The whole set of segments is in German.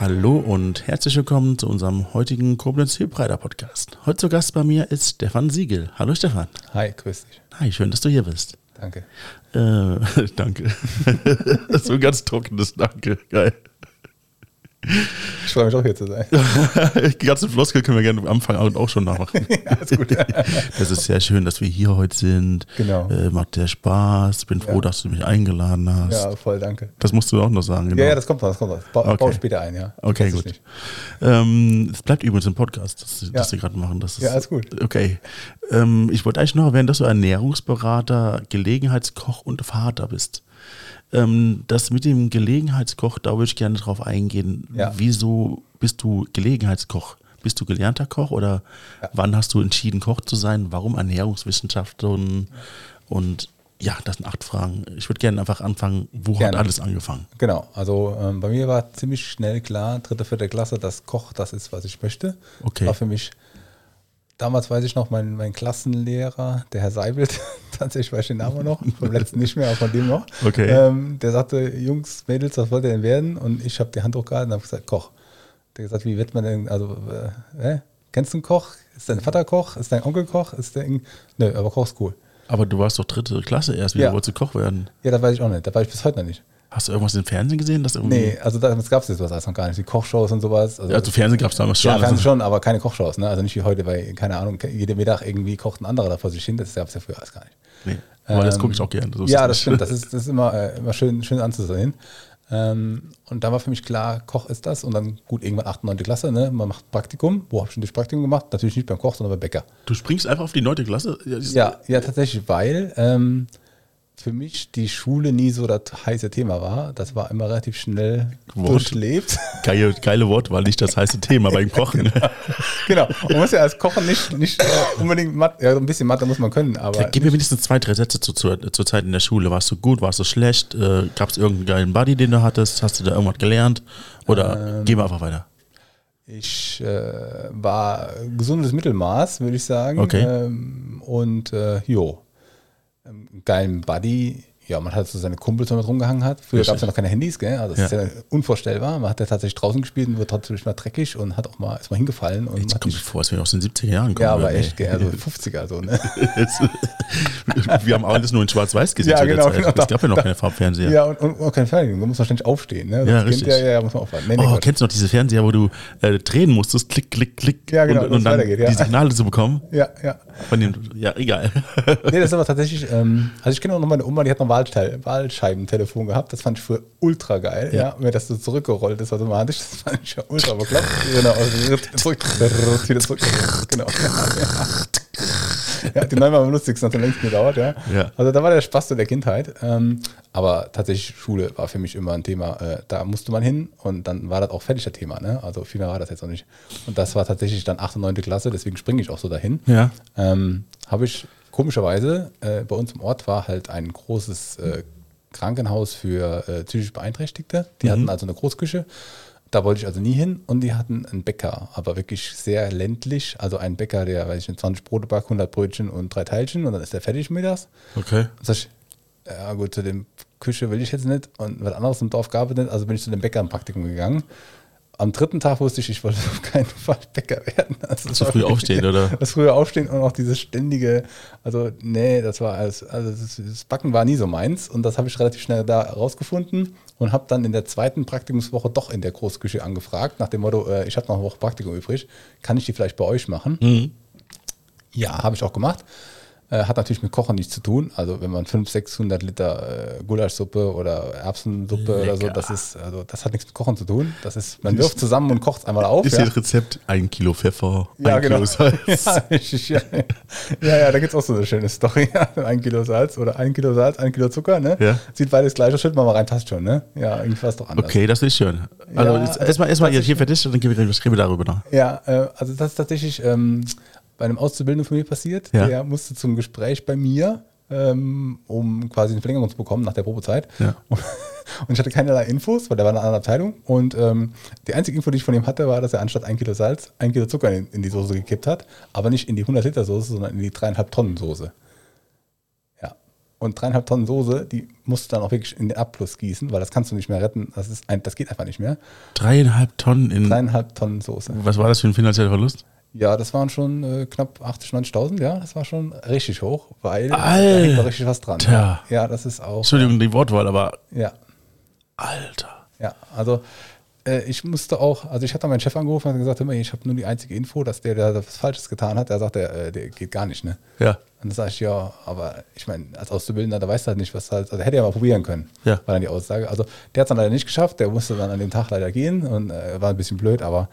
Hallo und herzlich willkommen zu unserem heutigen Koblenz Hilbreiter Podcast. Heute zu Gast bei mir ist Stefan Siegel. Hallo Stefan. Hi, grüß dich. Hi, schön, dass du hier bist. Danke. Äh, danke. so ein ganz trockenes Danke. Geil. Ich freue mich auch hier zu sein. Die ganzen Floskel können wir gerne am Anfang auch schon nachmachen. ja, ist gut. Das ist sehr schön, dass wir hier heute sind. Genau. Äh, macht sehr Spaß. Bin froh, Ja. dass du mich eingeladen hast. Ja, voll, danke. Das musst du auch noch sagen. Genau. Ja, ja, das kommt noch, das kommt noch. Ba Okay. Bau später ein, ja. Okay, gut. Ähm, es bleibt übrigens im Podcast, das, Ja. das wir gerade machen. Das ist, Ja, alles gut. Okay. Ähm, ich wollte eigentlich noch erwähnen, dass du Ernährungsberater, Gelegenheitskoch und Vater bist. Ähm, das mit dem Gelegenheitskoch, da würde ich gerne drauf eingehen. Ja. Wieso bist du Gelegenheitskoch? Bist du gelernter Koch oder Ja. wann hast du entschieden, Koch zu sein? Warum Ernährungswissenschaften? Und ja, das sind acht Fragen. Ich würde gerne einfach anfangen, wo hat Gerne. alles angefangen? Genau, also ähm, bei mir war ziemlich schnell klar, dritte, vierte Klasse, dass Koch das ist, was ich möchte. Okay. War für mich, damals weiß ich noch, mein, mein Klassenlehrer, der Herr Seibelt, tatsächlich weiß ich den Namen noch, vom letzten nicht mehr, aber von dem noch. Okay. Ähm, der sagte, Jungs, Mädels, was wollt ihr denn werden? Und ich habe die Hand hochgehalten und habe gesagt, Koch. Der hat gesagt, wie wird man denn, also, äh, hä? kennst du einen Koch? Ist dein Vater Koch? Ist dein Onkel Koch? Ist der, nö, aber Koch ist cool. Aber du warst doch dritte Klasse erst, wie Ja. wolltest du Koch werden? Ja, das weiß ich auch nicht, da war ich bis heute noch nicht. Hast du irgendwas im Fernsehen gesehen? Das irgendwie Nee, also damals gab es sowas alles noch gar nicht. Die Kochshows und sowas. Also, Ja, also Fernsehen gab es damals schon. ja, Fernsehen also, schon, aber keine Kochshows. Ne? Also nicht wie heute, weil, keine Ahnung, jeden Mittag irgendwie kocht ein anderer da vor sich hin. Das gab es ja früher alles gar nicht. nee. Aber das Ähm, gucke ich auch gerne. So ja, das nicht. stimmt. Das ist, das ist immer, äh, immer schön, schön anzusehen. Ähm, und da war für mich klar, Koch ist das. Und dann gut, irgendwann 8., 9. Klasse, ne? man macht Praktikum. Wo habe ich schon das Praktikum gemacht? Natürlich nicht beim Koch, sondern bei Bäcker. Du springst einfach auf die neunte Klasse? Ja, das- Ja, ja, tatsächlich, weil ähm, für mich die Schule nie so das heiße Thema war. Das war immer relativ schnell Wort. durchlebt. Geile, geile Wort, war nicht das heiße Thema beim Kochen. genau. Man muss ja als Kochen nicht, nicht äh, unbedingt Mathe, ja, ein bisschen Mathe muss man können, aber Gib mir wenigstens zwei, drei Sätze zu, zur, zur Zeit in der Schule. Warst du gut, warst du schlecht? Äh, Gab es irgendeinen geilen Buddy, den du hattest? Hast du da irgendwas gelernt? Oder Ähm, gehen wir einfach weiter? ich äh, war gesundes Mittelmaß, würde ich sagen. Okay. Ähm, und äh, jo, ähm, geilen Buddy. Ja, man hat so seine Kumpels, wenn man rumgehangen hat. Früher gab es ja noch keine Handys, gell? Also das Ja. ist ja unvorstellbar. Man hat ja tatsächlich draußen gespielt und wurde trotzdem mal dreckig und hat auch mal, ist mal hingefallen und Jetzt kommt mir vor, als wir aus den 70er Jahren kommen. ja, aber echt, gell? Also 50er so, ne? Wir haben alles nur in Schwarz-Weiß gesehen Ja, genau, genau. Es gab ja noch keine Farbfernseher. Ja, und, und, und kein Fernsehen, da muss man ständig aufstehen, ne? Ja, Das Kind, richtig. Ja, ja, ja, muss man aufwarten. Nee, nee, Oh, Quatsch. kennst du noch diese Fernseher, wo du äh, drehen musstest, klick, klick, klick, Ja, genau, und, und dann ja. die Signale zu bekommen? ja, ja. Von dem, ja, egal. Nee, das ist aber tatsächlich, ähm, also ich kenne auch noch meine Oma, die hat noch Wahlscheibentelefon gehabt. Das fand ich früher ultra geil. Ja. Ja, wenn das so zurückgerollt ist automatisch, das fand ich ja ultra bekloppt. Genau, zurück, wieder zurück. Genau. Ja, die neunmal am lustigsten hat am längsten gedauert, ja. Ja. Also da war der Spaß so der Kindheit. Ähm, aber tatsächlich, Schule war für mich immer ein Thema. Äh, da musste man hin und dann war das auch fertig das Thema. Ne? Also viel mehr war das jetzt auch nicht. Und das war tatsächlich dann 8. und 9. Klasse, deswegen springe ich auch so dahin Ja. ähm, habe ich komischerweise, äh, bei uns im Ort war halt ein großes äh, Krankenhaus für äh, psychisch Beeinträchtigte. Die hatten also eine Großküche. Da wollte ich also nie hin und die hatten einen Bäcker, aber wirklich sehr ländlich. Also ein Bäcker, der, weiß ich nicht, 20 Brote backt, 100 Brötchen und drei Teilchen und dann ist der fertig mittags. Okay. Dann sag ich, ja gut, zu dem Küche will ich jetzt nicht und was anderes im Dorf gab es nicht, also bin ich zu dem Bäcker im Praktikum gegangen. Am dritten Tag wusste ich, ich wollte auf keinen Fall Bäcker werden. Also Zu das früh aufstehen, oder? Das frühe Aufstehen und auch dieses ständige, also nee, das war alles, also das, das Backen war nie so meins und das habe ich relativ schnell da rausgefunden und habe dann in der zweiten Praktikumswoche doch in der Großküche angefragt, nach dem Motto, äh, ich habe noch eine Woche Praktikum übrig, kann ich die vielleicht bei euch machen? Mhm. Ja, habe ich auch gemacht. Äh, hat natürlich mit Kochen nichts zu tun. Also wenn man 500, 600 Liter äh, Gulaschsuppe oder Erbsensuppe oder so, Lecker. das ist, also das hat nichts mit Kochen zu tun. Das ist, man wirft zusammen und kocht es einmal auf. Ist ja. das Rezept ein Kilo Pfeffer, Ja, ein genau. Kilo Salz. Ja, ja, ja, da gibt es auch so eine schöne Story. Ein Kilo Salz oder ein Kilo Salz, ein Kilo Zucker, ne? Ja. Sieht beides gleich aus, schüttet man mal rein, passt schon, ne? Ja, irgendwie war es doch anders. Okay, das ist schön. Also erstmal erstmal hier fertig und dann gehen wir darüber nach. Ja, äh, also das ist tatsächlich ähm, bei einem Auszubildenden von mir passiert. Ja. Der musste zum Gespräch bei mir, ähm, um quasi eine Verlängerung zu bekommen nach der Probezeit. Ja. Und ich hatte keinerlei Infos, weil der war in einer anderen Abteilung. Und ähm, die einzige Info, die ich von ihm hatte, war, dass er anstatt ein Kilo Salz ein Kilo Zucker in, in die Soße gekippt hat. Aber nicht in die 100 Liter Soße, sondern in die dreieinhalb Tonnen Soße. Ja. und dreieinhalb Tonnen Soße, die musst du dann auch wirklich in den Abfluss gießen, weil das kannst du nicht mehr retten. Das, ist ein, das geht einfach nicht mehr. Dreieinhalb Tonnen in. Dreieinhalb Tonnen Soße. Was war das für ein finanzieller Verlust? Ja, das waren schon äh, knapp 80, 90.000, ja, das war schon richtig hoch, weil Alter. da hängt noch richtig was dran. Ja, ja das ist auch. Entschuldigung, die Wortwahl, aber. Ja, Alter. ja, also äh, ich musste auch, also ich hatte meinen Chef angerufen und gesagt, hör mal, ich habe nur die einzige Info, dass der, der was Falsches getan hat. Der sagt, der, äh, der geht gar nicht, ne? Ja. Und dann sage ich, ja, aber ich meine, als Auszubildender, da weißt du halt nicht, was halt, also hätte er mal probieren können, Ja. war dann die Aussage. Also der hat es dann leider nicht geschafft, der musste dann an dem Tag leider gehen und äh, war ein bisschen blöd, aber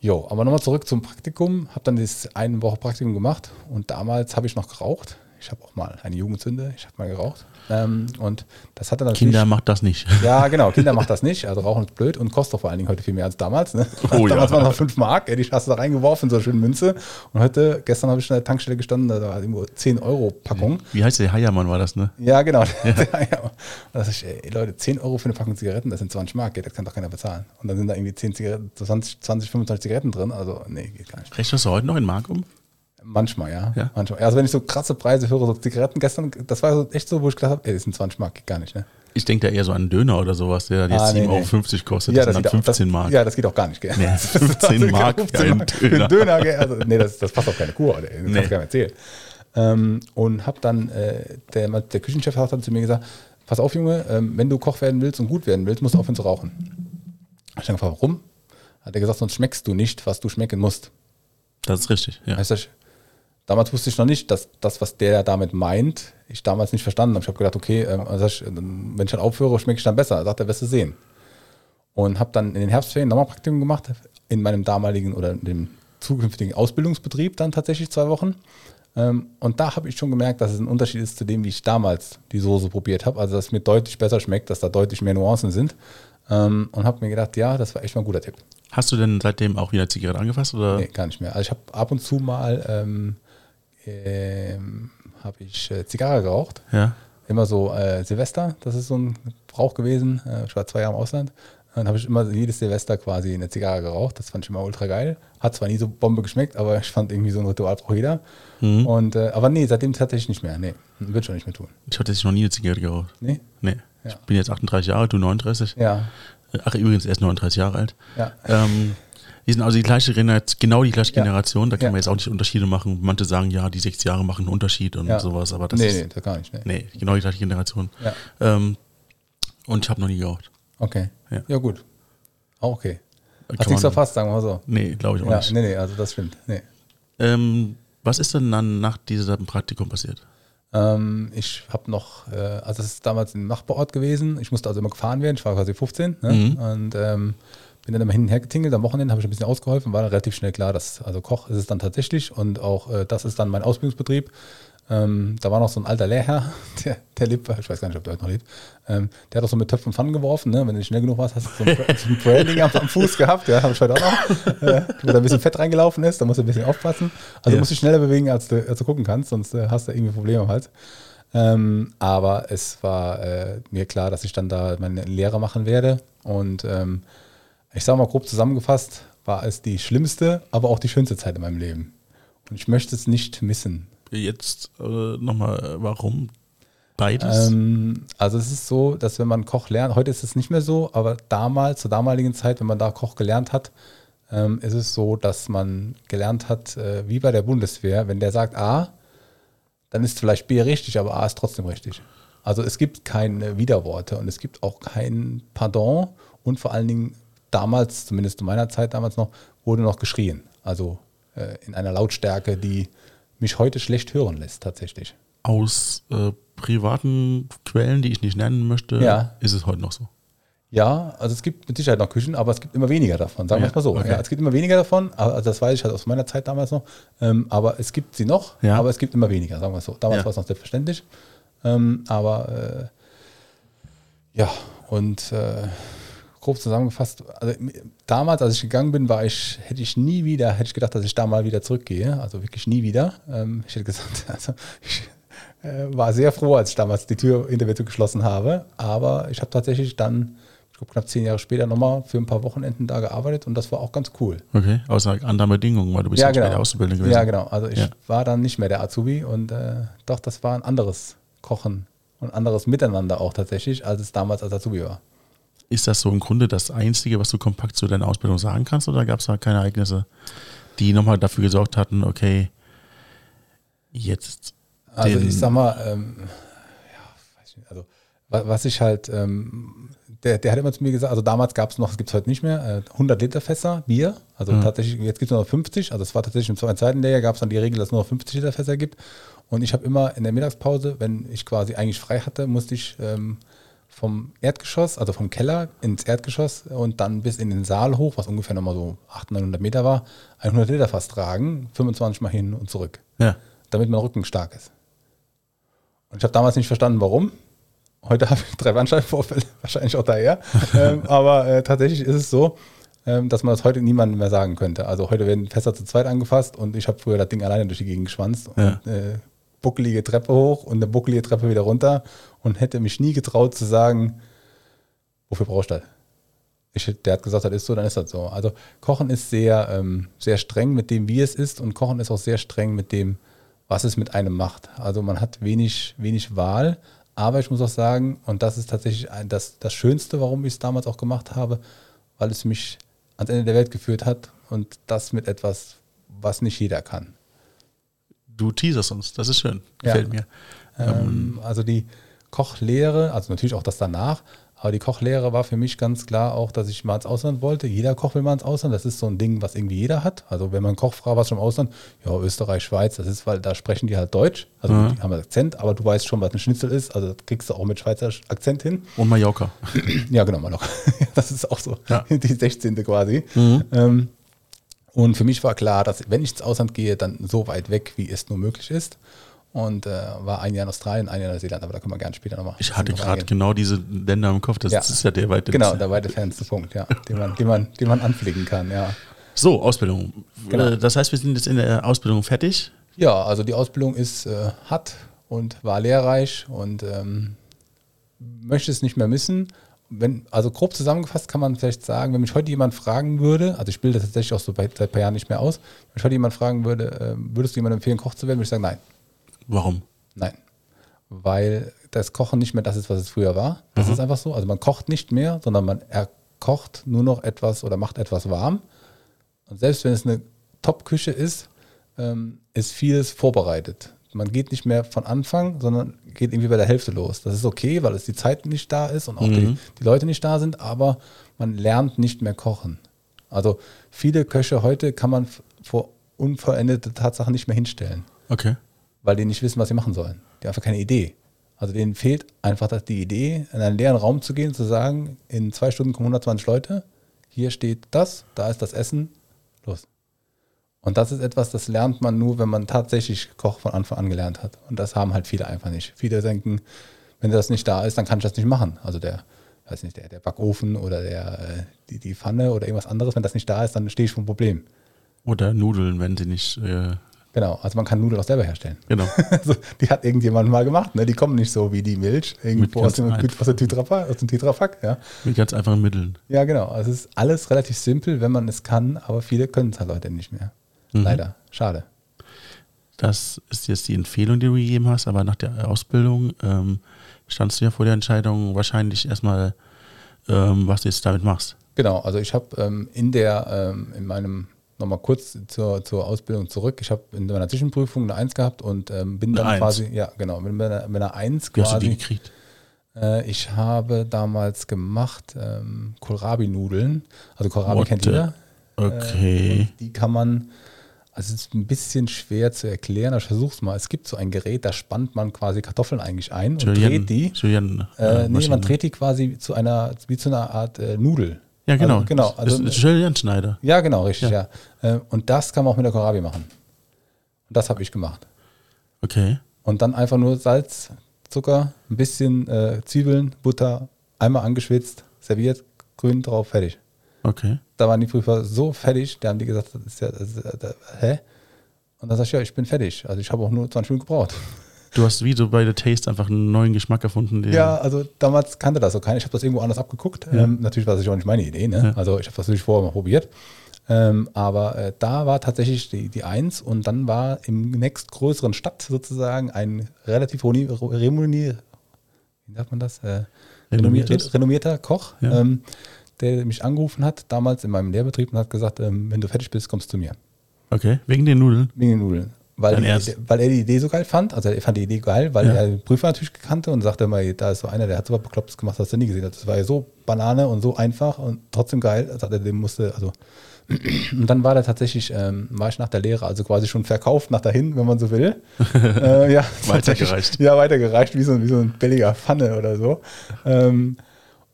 jo, aber nochmal zurück zum Praktikum, habe dann das eine Woche Praktikum gemacht und damals habe ich noch geraucht. Ich habe auch mal eine Jugendsünde, ich habe mal geraucht. Ähm, und das hatte natürlich... Kinder macht das nicht. Ja, genau, Kinder macht das nicht. Also Rauchen ist blöd und kostet auch vor allen Dingen heute viel mehr als damals. Ne? Oh damals ja. waren noch 5 Mark, ey, die hast du da reingeworfen, so eine schöne Münze. Und heute, gestern habe ich an der Tankstelle gestanden, da war irgendwo 10 Euro Packung. Wie heißt der Heiermann war das, ne? Ja, genau. Ja. ja. Und da sag ich, ey, Leute, 10 Euro für eine Packung Zigaretten, das sind 20 Mark, ey, das kann doch keiner bezahlen. Und dann sind da irgendwie 10 Zigaretten, 20, 20 25 Zigaretten drin. Also, nee, geht gar nicht. Rechnest du heute noch in Mark um? Manchmal, ja. Ja? Manchmal. Also, wenn ich so krasse Preise höre, so Zigaretten gestern, das war so echt so, wo ich gedacht habe, ey, das sind 20 Mark, geht gar nicht, ne? Ich denke da eher so an einen Döner oder sowas, der jetzt Ah, nee, 7,50 nee. Euro kostet. das sind dann geht auch- 15 das, Mark. Ja, das geht auch gar nicht, gell? Nee, 15 Mark für 15 einen Mark für Döner. einen Döner? Also, nee, das, das passt auf keine Kuh, ey. das Nee. kannst du gar nicht erzählen. Ähm, und hab dann, äh, der, der Küchenchef hat dann zu mir gesagt, pass auf, Junge, ähm, wenn du Koch werden willst und gut werden willst, musst du aufhören zu rauchen. Hab ich dann gefragt, warum? Hat er gesagt, sonst schmeckst du nicht, was du schmecken musst. Das ist richtig, ja. Heißt das, damals wusste ich noch nicht, dass das, was der damit meint, ich damals nicht verstanden habe. Ich habe gedacht, okay, ähm, also ich, wenn ich dann aufhöre, schmecke ich dann besser. Er sagt er, wirst du sehen. Und habe dann in den Herbstferien nochmal Praktikum gemacht, in meinem damaligen oder in dem zukünftigen Ausbildungsbetrieb dann tatsächlich zwei Wochen. Ähm, und da habe ich schon gemerkt, dass es ein Unterschied ist zu dem, wie ich damals die Soße probiert habe. Also, dass es mir deutlich besser schmeckt, dass da deutlich mehr Nuancen sind. Ähm, und habe mir gedacht, ja, das war echt mal ein guter Tipp. Hast du denn seitdem auch wieder Zigarette angefasst? Oder? Nee, gar nicht mehr. Also ich habe ab und zu mal ähm, ähm, habe ich äh, Zigarre geraucht. Ja. Immer so äh, Silvester, das ist so ein Brauch gewesen. Äh, ich war zwei Jahre im Ausland. Dann habe ich immer jedes Silvester quasi eine Zigarre geraucht. Das fand ich immer ultra geil. Hat zwar nie so Bombe geschmeckt, aber ich fand irgendwie so ein Ritual braucht jeder. Und, äh, aber nee, seitdem tatsächlich nicht mehr. Nee, würde schon nicht mehr tun. Ich hatte jetzt noch nie eine Zigarette geraucht. Nee? Nee. Ja. Ich bin jetzt 38 Jahre, du 39. Ja. Ach, übrigens erst 39 Jahre alt. Ja. Ähm, die sind also die gleiche Generation, genau die gleiche Ja. Generation. Da kann Ja. man jetzt auch nicht Unterschiede machen. Manche sagen, ja, die sechs Jahre machen einen Unterschied und ja. sowas, aber das nee, ist. nee, das gar nicht. Nee. Nee, genau die gleiche Generation. Ja. Ähm, und ich habe noch nie geraucht. Okay. Ja. Ja. gut. Auch okay. Kann Hast nichts verfasst, sagen wir mal so. Nee, glaube ich auch Ja, nicht. nee, nee, also das stimmt. Nee. Ähm, was ist denn dann nach diesem Praktikum passiert? Ähm, ich habe noch, äh, also das ist damals ein Nachbarort gewesen. Ich musste also immer gefahren werden. Ich war quasi 15 ne? Mhm. und ähm, bin dann immer hin und her getingelt. Am Wochenende habe ich ein bisschen ausgeholfen. War dann relativ schnell klar, dass also Koch ist es dann tatsächlich und auch äh, das ist dann mein Ausbildungsbetrieb. Ähm, da war noch so ein alter Lehrherr, der, der lebt, ich weiß gar nicht, ob der heute noch lebt. Ähm, der hat auch so mit Töpfen Pfannen geworfen. Ne? Wenn du nicht schnell genug warst, hast du so ein, so ein Branding am, am Fuß gehabt. Ja, habe ich heute auch noch. Äh, wo da ein bisschen Fett reingelaufen ist, da musst du ein bisschen aufpassen. Also Ja. musst du schneller bewegen, als du, als du gucken kannst, sonst äh, hast du irgendwie Probleme am Hals. Ähm, aber es war äh, mir klar, dass ich dann da meine Lehre machen werde. Und ähm, ich sage mal grob zusammengefasst, war es die schlimmste, aber auch die schönste Zeit in meinem Leben. Und ich möchte es nicht missen. Jetzt äh, nochmal, warum beides? Ähm, also es ist so, dass wenn man Koch lernt, heute ist es nicht mehr so, aber damals, zur damaligen Zeit, wenn man da Koch gelernt hat, ähm, ist es so, dass man gelernt hat, äh, wie bei der Bundeswehr, wenn der sagt A, dann ist vielleicht B richtig, aber A ist trotzdem richtig. Also es gibt keine Widerworte und es gibt auch kein Pardon und vor allen Dingen damals, zumindest zu meiner Zeit damals noch, wurde noch geschrien. Also äh, in einer Lautstärke, die mich heute schlecht hören lässt tatsächlich. Aus äh, privaten Quellen, die ich nicht nennen möchte, Ja. ist es heute noch so. Ja, also es gibt mit Sicherheit noch Küchen, aber es gibt immer weniger davon, sagen wir Ja, es mal so. okay. Ja, es gibt immer weniger davon, also das weiß ich halt aus meiner Zeit damals noch, ähm, aber es gibt sie noch, Ja. aber es gibt immer weniger, sagen wir es so. Damals war es noch selbstverständlich, ähm, aber äh, ja, und äh, grob zusammengefasst, also damals, als ich gegangen bin, war ich, hätte ich nie wieder, hätte ich gedacht, dass ich da mal wieder zurückgehe, also wirklich nie wieder. Ähm, ich hätte gesagt, also ich äh, war sehr froh, als ich damals die Tür hinter mir zu geschlossen habe, aber ich habe tatsächlich dann, ich glaube knapp zehn Jahre später nochmal für ein paar Wochenenden da gearbeitet und das war auch ganz cool. Okay, außer anderen Bedingungen, weil du bist ja, später Auszubildender gewesen. Ja, genau. Also ich Ja. war dann nicht mehr der Azubi und äh, doch, das war ein anderes Kochen und anderes Miteinander auch tatsächlich, als es damals als Azubi war. Ist das so im Grunde das Einzige, was du kompakt zu deiner Ausbildung sagen kannst oder gab es da keine Ereignisse, die nochmal dafür gesorgt hatten, okay, jetzt. Also ich sag mal, ähm, ja, weiß nicht, also wa- was ich halt, ähm, der, der hat immer zu mir gesagt, also damals gab es noch, das gibt es heute nicht mehr, äh, 100 Liter Fässer Bier, also tatsächlich, jetzt gibt es nur noch 50, also es war tatsächlich im zweiten zweiten Lehrjahr gab es dann die Regel, dass es nur noch 50 Liter Fässer gibt und ich habe immer in der Mittagspause, wenn ich quasi eigentlich frei hatte, musste ich ähm, vom Erdgeschoss, also vom Keller ins Erdgeschoss und dann bis in den Saal hoch, was ungefähr nochmal so 800, 900 Meter war, 100 Liter Fass tragen, 25 Mal hin und zurück Ja. damit mein Rücken stark ist. Und ich habe damals nicht verstanden, warum. Heute habe ich drei Bandscheibenvorfälle, wahrscheinlich auch daher. ähm, aber äh, tatsächlich ist es so, ähm, dass man das heute niemandem mehr sagen könnte. Also heute werden Fässer zu zweit angefasst und ich habe früher das Ding alleine durch die Gegend geschwanzt Ja. und äh, buckelige Treppe hoch und eine buckelige Treppe wieder runter und hätte mich nie getraut zu sagen, wofür brauchst du das? Ich, der hat gesagt, das ist so, dann ist das so. Also Kochen ist sehr, ähm, sehr streng mit dem, wie es ist und Kochen ist auch sehr streng mit dem, was es mit einem macht. Also man hat wenig, wenig Wahl, aber ich muss auch sagen, und das ist tatsächlich ein, das, das Schönste, warum ich es damals auch gemacht habe, weil es mich ans Ende der Welt geführt hat und das mit etwas, was nicht jeder kann. Du teaserst uns, das ist schön. Ja. Gefällt mir. Ähm, also die Kochlehre, also natürlich auch das danach, aber die Kochlehre war für mich ganz klar auch, dass ich mal ins Ausland wollte. Jeder Koch will mal ins Ausland. Das ist so ein Ding, was irgendwie jeder hat. Also wenn man Koch fragt, was schon im Ausland, ja, Österreich, Schweiz, das ist, weil da sprechen die halt Deutsch. Also Mhm. die haben einen Akzent, aber du weißt schon, was ein Schnitzel ist. Also das kriegst du auch mit Schweizer Akzent hin. Und Mallorca. Ja, genau, mal noch. Das ist auch so. Ja. Die 16. quasi. Ähm, und für mich war klar, dass wenn ich ins Ausland gehe, dann so weit weg, wie es nur möglich ist. Und äh, war ein Jahr in Australien, ein Jahr in Neuseeland, aber da können wir gerne später nochmal. Ich hatte gerade genau diese Länder im Kopf. Das Ja. ist ja der weite. Genau, der weite fernste Punkt, ja, den man, den man, den man anfliegen kann, ja. So, Ausbildung. Genau. Äh, Das heißt, wir sind jetzt in der Ausbildung fertig. Ja, also die Ausbildung ist äh, hat und war lehrreich und ähm, möchte es nicht mehr missen. Wenn, also grob zusammengefasst kann man vielleicht sagen, wenn mich heute jemand fragen würde, also ich bilde tatsächlich auch so bei, seit ein paar Jahren nicht mehr aus, wenn mich heute jemand fragen würde, ähm, würdest du jemandem empfehlen, Koch zu werden, würde ich sagen, nein. Warum? Nein. Weil das Kochen nicht mehr das ist, was es früher war. Das ist einfach so. Also man kocht nicht mehr, sondern man erkocht nur noch etwas oder macht etwas warm. Und selbst wenn es eine Top-Küche ist, ähm, ist vieles vorbereitet. Man geht nicht mehr von Anfang, sondern geht irgendwie bei der Hälfte los. Das ist okay, weil es die Zeit nicht da ist und auch die, die Leute nicht da sind, aber man lernt nicht mehr kochen. Also viele Köche heute kann man vor unvollendete Tatsachen nicht mehr hinstellen Okay. weil die nicht wissen, was sie machen sollen. Die haben einfach keine Idee. Also denen fehlt einfach das- die Idee, in einen leeren Raum zu gehen und zu sagen, in zwei Stunden kommen 120 Leute, hier steht das, da ist das Essen, los. Und das ist etwas, das lernt man nur, wenn man tatsächlich Koch von Anfang an gelernt hat. Und das haben halt viele einfach nicht. Viele denken, wenn das nicht da ist, dann kann ich das nicht machen. Also der, weiß nicht, der, der Backofen oder der, äh, die, die Pfanne oder irgendwas anderes, wenn das nicht da ist, dann stehe ich vor einem Problem. Oder Nudeln, wenn sie nicht. Äh, Genau, also man kann Nudeln auch selber herstellen. genau. Also, die hat irgendjemand mal gemacht. Ne? Die kommen nicht so wie die Milch irgendwo aus dem, aus dem Tetrapack. Aus dem Tetrapack ja. Mit ganz einfachen Mitteln. ja, genau. Also es ist alles relativ simpel, wenn man es kann, aber viele können es halt heute nicht mehr. Mhm. Leider. Schade. Das ist jetzt die Empfehlung, die du gegeben hast, aber nach der Ausbildung ähm, standst du ja vor der Entscheidung wahrscheinlich erstmal, ähm, was du jetzt damit machst. Genau, also ich habe ähm, in der, ähm, in meinem, nochmal kurz zur, zur Ausbildung zurück, ich habe in meiner Zwischenprüfung eine 1 gehabt und ähm, bin dann Eine Eins? quasi, ja genau, mit einer, mit einer 1 Wie hast du die quasi. gekriegt? Äh, ich habe damals gemacht ähm, Kohlrabi-Nudeln. Also Kohlrabi What kennt the- jeder. Okay. Und die kann man, also es ist ein bisschen schwer zu erklären, aber ich versuch's mal. Es gibt so ein Gerät, da spannt man quasi Kartoffeln eigentlich ein und Julian, dreht die. Julian, Äh, nee, man dreht die quasi zu einer, wie zu einer Art äh, Nudel. Ja, genau. Also, genau. Also, das ist Julian Schneider. ja, genau, richtig, Ja. ja. Äh, und das kann man auch mit der Kohlrabi machen. Und das habe ich gemacht. Okay. Und dann einfach nur Salz, Zucker, ein bisschen äh, Zwiebeln, Butter, einmal angeschwitzt, serviert, grün drauf, fertig. Okay. Da waren die Prüfer so fertig, da haben die gesagt, das ist ja, das ist, äh, hä? Und dann sag ich, ja, ich bin fertig. Also ich habe auch nur 20 Minuten gebraucht. Du hast wie so bei The Taste einfach einen neuen Geschmack erfunden. Den, Ja, also damals kannte das so keiner. Ich habe das irgendwo anders abgeguckt. Ähm, natürlich war das auch nicht meine Idee. Ne? Ja. Also ich habe das natürlich vorher mal probiert. Ähm, aber äh, da war tatsächlich die, die Eins und dann war im nächstgrößeren Stadt sozusagen ein relativ remoni- wie sagt man das? Äh, Renommiertes? renommier- renommierter Koch, Ja. ähm, der mich angerufen hat, damals in meinem Lehrbetrieb und hat gesagt, ähm, wenn du fertig bist, kommst du zu mir. Okay, wegen den Nudeln. Wegen den Nudeln. Weil, die, weil er die Idee so geil fand, also er fand die Idee geil, weil Ja. er den Prüfer natürlich kannte und sagte immer, da ist so einer, der hat so was Beklopptes gemacht, was du nie gesehen hast. Das war ja so Banane und so einfach und trotzdem geil, also er dem musste, also und dann war der tatsächlich, ähm, war ich nach der Lehre, also quasi schon verkauft nach dahin, wenn man so will. äh, ja, Weitergereicht. Ja, weitergereicht, wie so, wie so ein billiger Pfanne oder so. Ähm,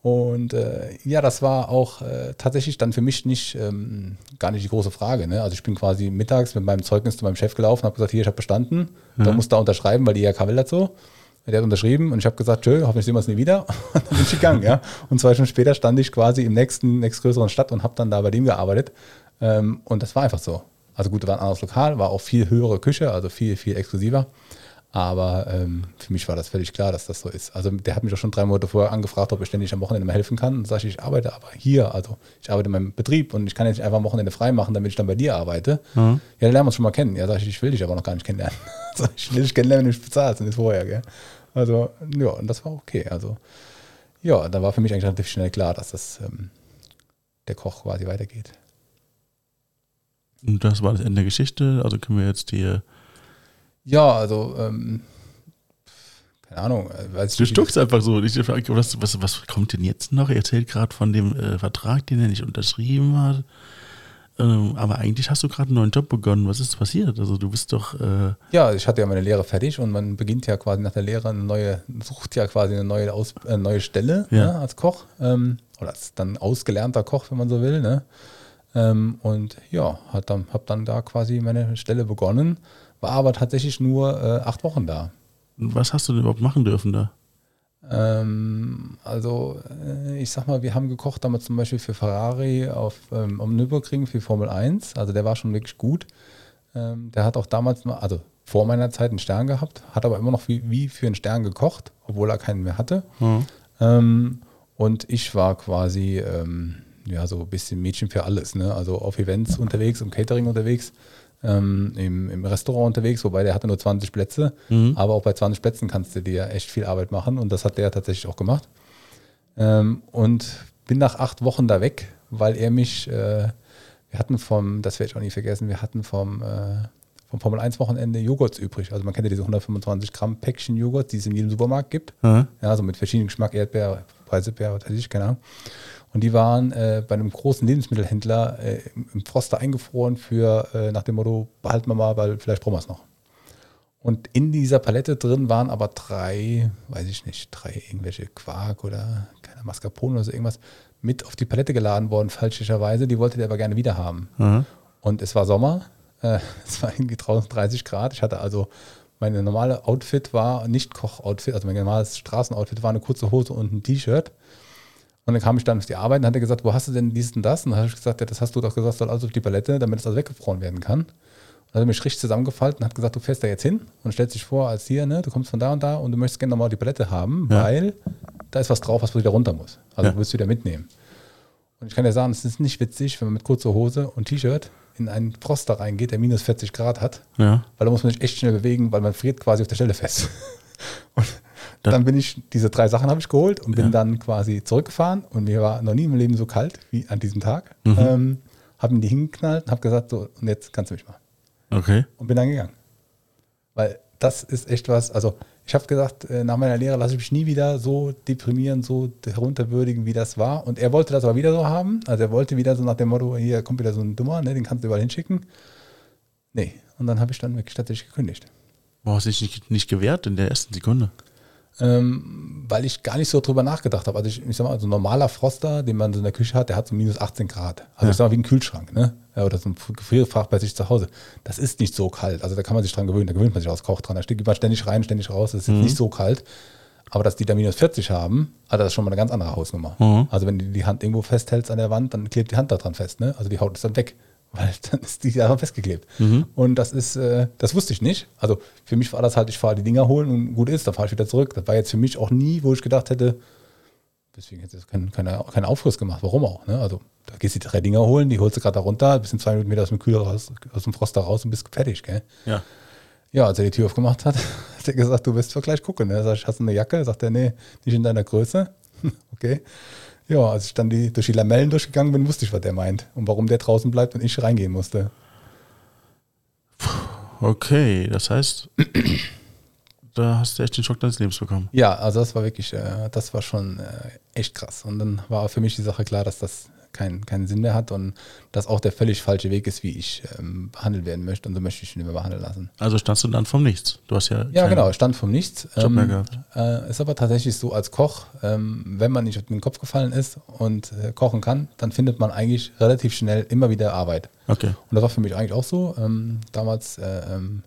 und äh, ja, das war auch äh, tatsächlich dann für mich nicht ähm, gar nicht die große Frage. Ne? Also ich bin quasi mittags mit meinem Zeugnis zu meinem Chef gelaufen, habe gesagt, hier, ich habe bestanden. Da muss da unterschreiben, weil die IHK will das so. Der hat unterschrieben und ich habe gesagt, tschö, hoffentlich sehen wir uns nie wieder. Und dann bin ich gegangen, ja. Und zwei Stunden später stand ich quasi im nächsten, nächstgrößeren Stadt und habe dann da bei dem gearbeitet. Ähm, und das war einfach so. Also gut, war ein anderes Lokal, war auch viel höhere Küche, also viel, viel exklusiver. Aber ähm, für mich war das völlig klar, dass das so ist. Also der hat mich doch schon drei Monate vorher angefragt, ob ich ständig am Wochenende mal helfen kann. Und sage ich, ich arbeite aber hier, also ich arbeite in meinem Betrieb und ich kann jetzt nicht einfach am Wochenende frei machen, damit ich dann bei dir arbeite. Mhm. Ja, dann lernen wir uns schon mal kennen. Ja, sage ich, ich will dich aber noch gar nicht kennenlernen. Sag ich, ich will dich kennenlernen, wenn du mich bezahlst und nicht vorher, gell? Also, ja, und das war okay. Also, ja, da war für mich eigentlich relativ schnell klar, dass das ähm, der Koch quasi weitergeht. Und das war das Ende der Geschichte. Also können wir jetzt hier. Ja, also, ähm, keine Ahnung. äh, Weiß Du stuckst einfach so. Ich frage, was, was, was kommt denn jetzt noch? Er erzählt gerade von dem äh, Vertrag, den er nicht unterschrieben hat. Ähm, aber eigentlich hast du gerade einen neuen Job begonnen. Was ist passiert? Also du bist doch. Äh, Ja, ich hatte ja meine Lehre fertig und man beginnt ja quasi nach der Lehre eine neue, sucht ja quasi eine neue, Aus, äh, neue Stelle Ja. ne, als Koch ähm, oder als dann ausgelernter Koch, wenn man so will. Ne? Ähm, und ja, hat dann, habe dann da quasi meine Stelle begonnen, war aber tatsächlich nur äh, acht Wochen da. was hast du denn überhaupt machen dürfen da? Ähm, also äh, ich sag mal, wir haben gekocht damals zum Beispiel für Ferrari auf ähm, am Nürburgring für Formel 1. Also der war schon wirklich gut. Ähm, der hat auch damals mal, also vor meiner Zeit einen Stern gehabt, hat aber immer noch wie, wie für einen Stern gekocht, obwohl er keinen mehr hatte. Mhm. Ähm, und ich war quasi ähm, ja so ein bisschen Mädchen für alles, ne? Also auf Events unterwegs, im Catering unterwegs, ähm, im, im Restaurant unterwegs, wobei der hatte nur 20 Plätze, aber auch bei 20 Plätzen kannst du dir echt viel Arbeit machen und das hat der tatsächlich auch gemacht. Ähm, und bin nach acht Wochen da weg, weil er mich, äh, wir hatten vom, das werde ich auch nie vergessen, wir hatten vom, äh, vom Formel 1 Wochenende Joghurts übrig. Also man kennt ja diese 125 Gramm Päckchen Joghurt, die es in jedem Supermarkt gibt. Ja. Ja, so mit verschiedenen Geschmack, Erdbeer, Preiselbeer, was weiß ich, keine Ahnung. Und die waren äh, bei einem großen Lebensmittelhändler äh, im, Froster eingefroren für äh, nach dem Motto, behalten wir mal, weil vielleicht brauchen wir es noch. Und in dieser Palette drin waren aber drei, weiß ich nicht, drei irgendwelche Quark oder keine Mascarpone oder so irgendwas mit auf die Palette geladen worden, falscherweise. Die wollte der aber gerne wieder haben. Mhm. Und es war Sommer, äh, es war irgendwie draußen 30 Grad. Ich hatte also, meine normale Outfit war nicht Koch-Outfit, also mein normales Straßenoutfit war eine kurze Hose und ein T-Shirt. Und dann kam ich dann auf die Arbeit und hat er gesagt, wo hast du denn dies und das? Und dann habe ich gesagt, ja, das hast du doch gesagt, soll alles auf die Palette, damit es also weggefroren werden kann. Und dann hat er mich richtig zusammengefaltet und hat gesagt, du fährst da jetzt hin und stellst dich vor als hier, ne, du kommst von da und da und du möchtest gerne nochmal die Palette haben, Ja. weil da ist was drauf, was wieder runter muss. Also Ja. du willst wieder mitnehmen. Und ich kann dir sagen, es ist nicht witzig, wenn man mit kurzer Hose und T-Shirt in einen Froster reingeht, der minus 40 Grad hat, Ja. weil da muss man sich echt schnell bewegen, weil man friert quasi auf der Stelle fest. Und dann bin ich, diese drei Sachen habe ich geholt und bin Ja. dann quasi zurückgefahren und mir war noch nie im Leben so kalt wie an diesem Tag. Mhm. Ähm, habe mir die hingeknallt und habe gesagt, so, und jetzt kannst du mich mal. Okay. Und bin dann gegangen. Weil das ist echt was, also ich habe gesagt, äh, nach meiner Lehre lasse ich mich nie wieder so deprimieren, so herunterwürdigen, wie das war. Und er wollte das aber wieder so haben. Also er wollte wieder so nach dem Motto, hier kommt wieder so ein Dummer, ne, den kannst du überall hinschicken. Nee. Und dann habe ich dann wirklich tatsächlich gekündigt. Warum hast du dich nicht, nicht gewehrt in der ersten Sekunde? Ähm, weil ich gar nicht so drüber nachgedacht habe. Also ich, ich sag mal, so ein normaler Froster, den man so in der Küche hat, der hat so minus 18 Grad. Also Ja. ich sag mal wie ein Kühlschrank, ne? Oder so ein Gefrierfach bei sich zu Hause. Das ist nicht so kalt. Also da kann man sich dran gewöhnen. Da gewöhnt man sich aus Koch dran. Da steht man ständig rein, ständig raus. Das ist jetzt nicht so kalt. Aber dass die da minus 40 haben, ah, das ist schon mal eine ganz andere Hausnummer. Mhm. Also wenn du die Hand irgendwo festhältst an der Wand, dann klebt die Hand da dran fest. Ne? Also die Haut ist dann weg, weil dann ist die daran festgeklebt. Und das ist, äh, das wusste ich nicht. Also für mich war das halt, ich fahre die Dinger holen und gut ist, dann fahre ich wieder zurück. Das war jetzt für mich auch nie, wo ich gedacht hätte, deswegen hätte ich keinen keine, keinen Aufriss gemacht. Warum auch? Ne? Also da gehst du die drei Dinger holen, die holst du gerade da runter, bist in zwei Minuten wieder aus dem Kühler raus, aus dem Frost da raus und bist fertig, gell? Ja. Ja, als er die Tür aufgemacht hat, hat er gesagt, du wirst gleich gucken. Ne? Sag ich, hast du eine Jacke? Sagt er, nee, nicht in deiner Größe. okay. Ja, als ich dann die, durch die Lamellen durchgegangen bin, wusste ich, was der meint und warum der draußen bleibt und ich reingehen musste. Okay, das heißt, da hast du echt den Schock deines Lebens bekommen. Ja, also das war wirklich, äh, das war schon äh, echt krass. Und dann war für mich die Sache klar, dass das keinen keinen Sinn mehr hat und dass auch der völlig falsche Weg ist, wie ich ähm, behandelt werden möchte und so möchte ich ihn immer behandeln lassen. Also standst du dann vom Nichts. Du hast ja. Ja, genau, stand vom Nichts. Job mehr gehabt. Äh, ist aber tatsächlich so als Koch, ähm, wenn man nicht auf den Kopf gefallen ist und äh, kochen kann, dann findet man eigentlich relativ schnell immer wieder Arbeit. Okay. Und das war für mich eigentlich auch so. Ähm, damals äh, ähm,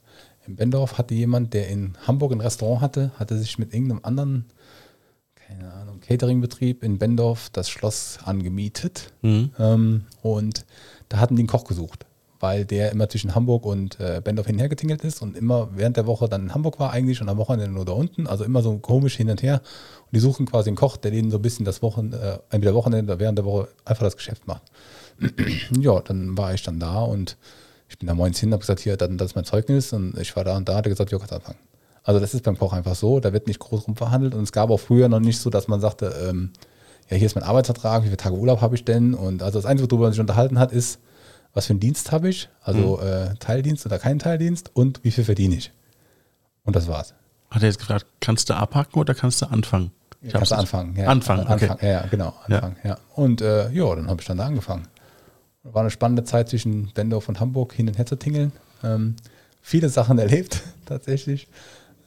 in Bendorf hatte jemand, der in Hamburg ein Restaurant hatte, hatte sich mit irgendeinem anderen, keine Ahnung, Cateringbetrieb in Bendorf das Schloss angemietet. Mhm. Ähm, und da hatten die einen Koch gesucht, weil der immer zwischen Hamburg und äh, Bendorf hinhergetingelt ist und immer während der Woche dann in Hamburg war eigentlich und am Wochenende nur da unten. Also immer so komisch hin und her. Und die suchen quasi einen Koch, der denen so ein bisschen das Wochenende, äh, entweder Wochenende oder während der Woche einfach das Geschäft macht. ja, dann war ich dann da und ich bin da morgens hin, habe gesagt, hier, dann, das ist mein Zeugnis und ich war da und da, hat er gesagt, ja, kannst anfangen. Also das ist beim Koch einfach so, da wird nicht groß rumverhandelt und es gab auch früher noch nicht so, dass man sagte, ähm, ja, hier ist mein Arbeitsvertrag, wie viele Tage Urlaub habe ich denn? Und also das Einzige, worüber man sich unterhalten hat, ist, was für einen Dienst habe ich, also äh, Teildienst oder kein Teildienst und wie viel verdiene ich. Und das war's. Hat er jetzt gefragt, kannst du abhaken oder kannst du anfangen? Ich Kannst du anfangen. Ja. Anfangen, okay. Anfangen, ja, ja, genau. Anfangen, ja. Und äh, ja, dann habe ich dann da angefangen. War eine spannende Zeit zwischen Bendorf und Hamburg hin und her zu tingeln. Ähm, viele Sachen erlebt, tatsächlich.